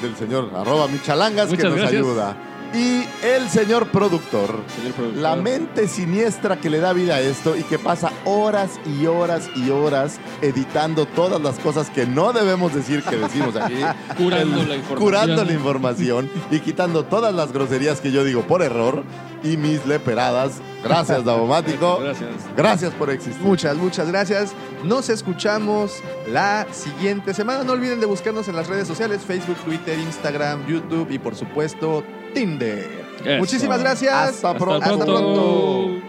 del señor arroba Michalangas, que nos gracias. ayuda. Y el señor productor, Señor productor. la mente siniestra que le da vida a esto y que pasa horas y horas y horas editando todas las cosas que no debemos decir que decimos aquí. Curando El- la información. Curando la información y quitando todas las groserías que yo digo por error y mis leperadas. Gracias, Davomático. Gracias. Gracias por existir. Muchas, muchas gracias. Nos escuchamos la siguiente semana. No olviden de buscarnos en las redes sociales, Facebook, Twitter, Instagram, YouTube y por supuesto Tinder. Eso. Muchísimas gracias. Hasta pronto. Hasta pronto.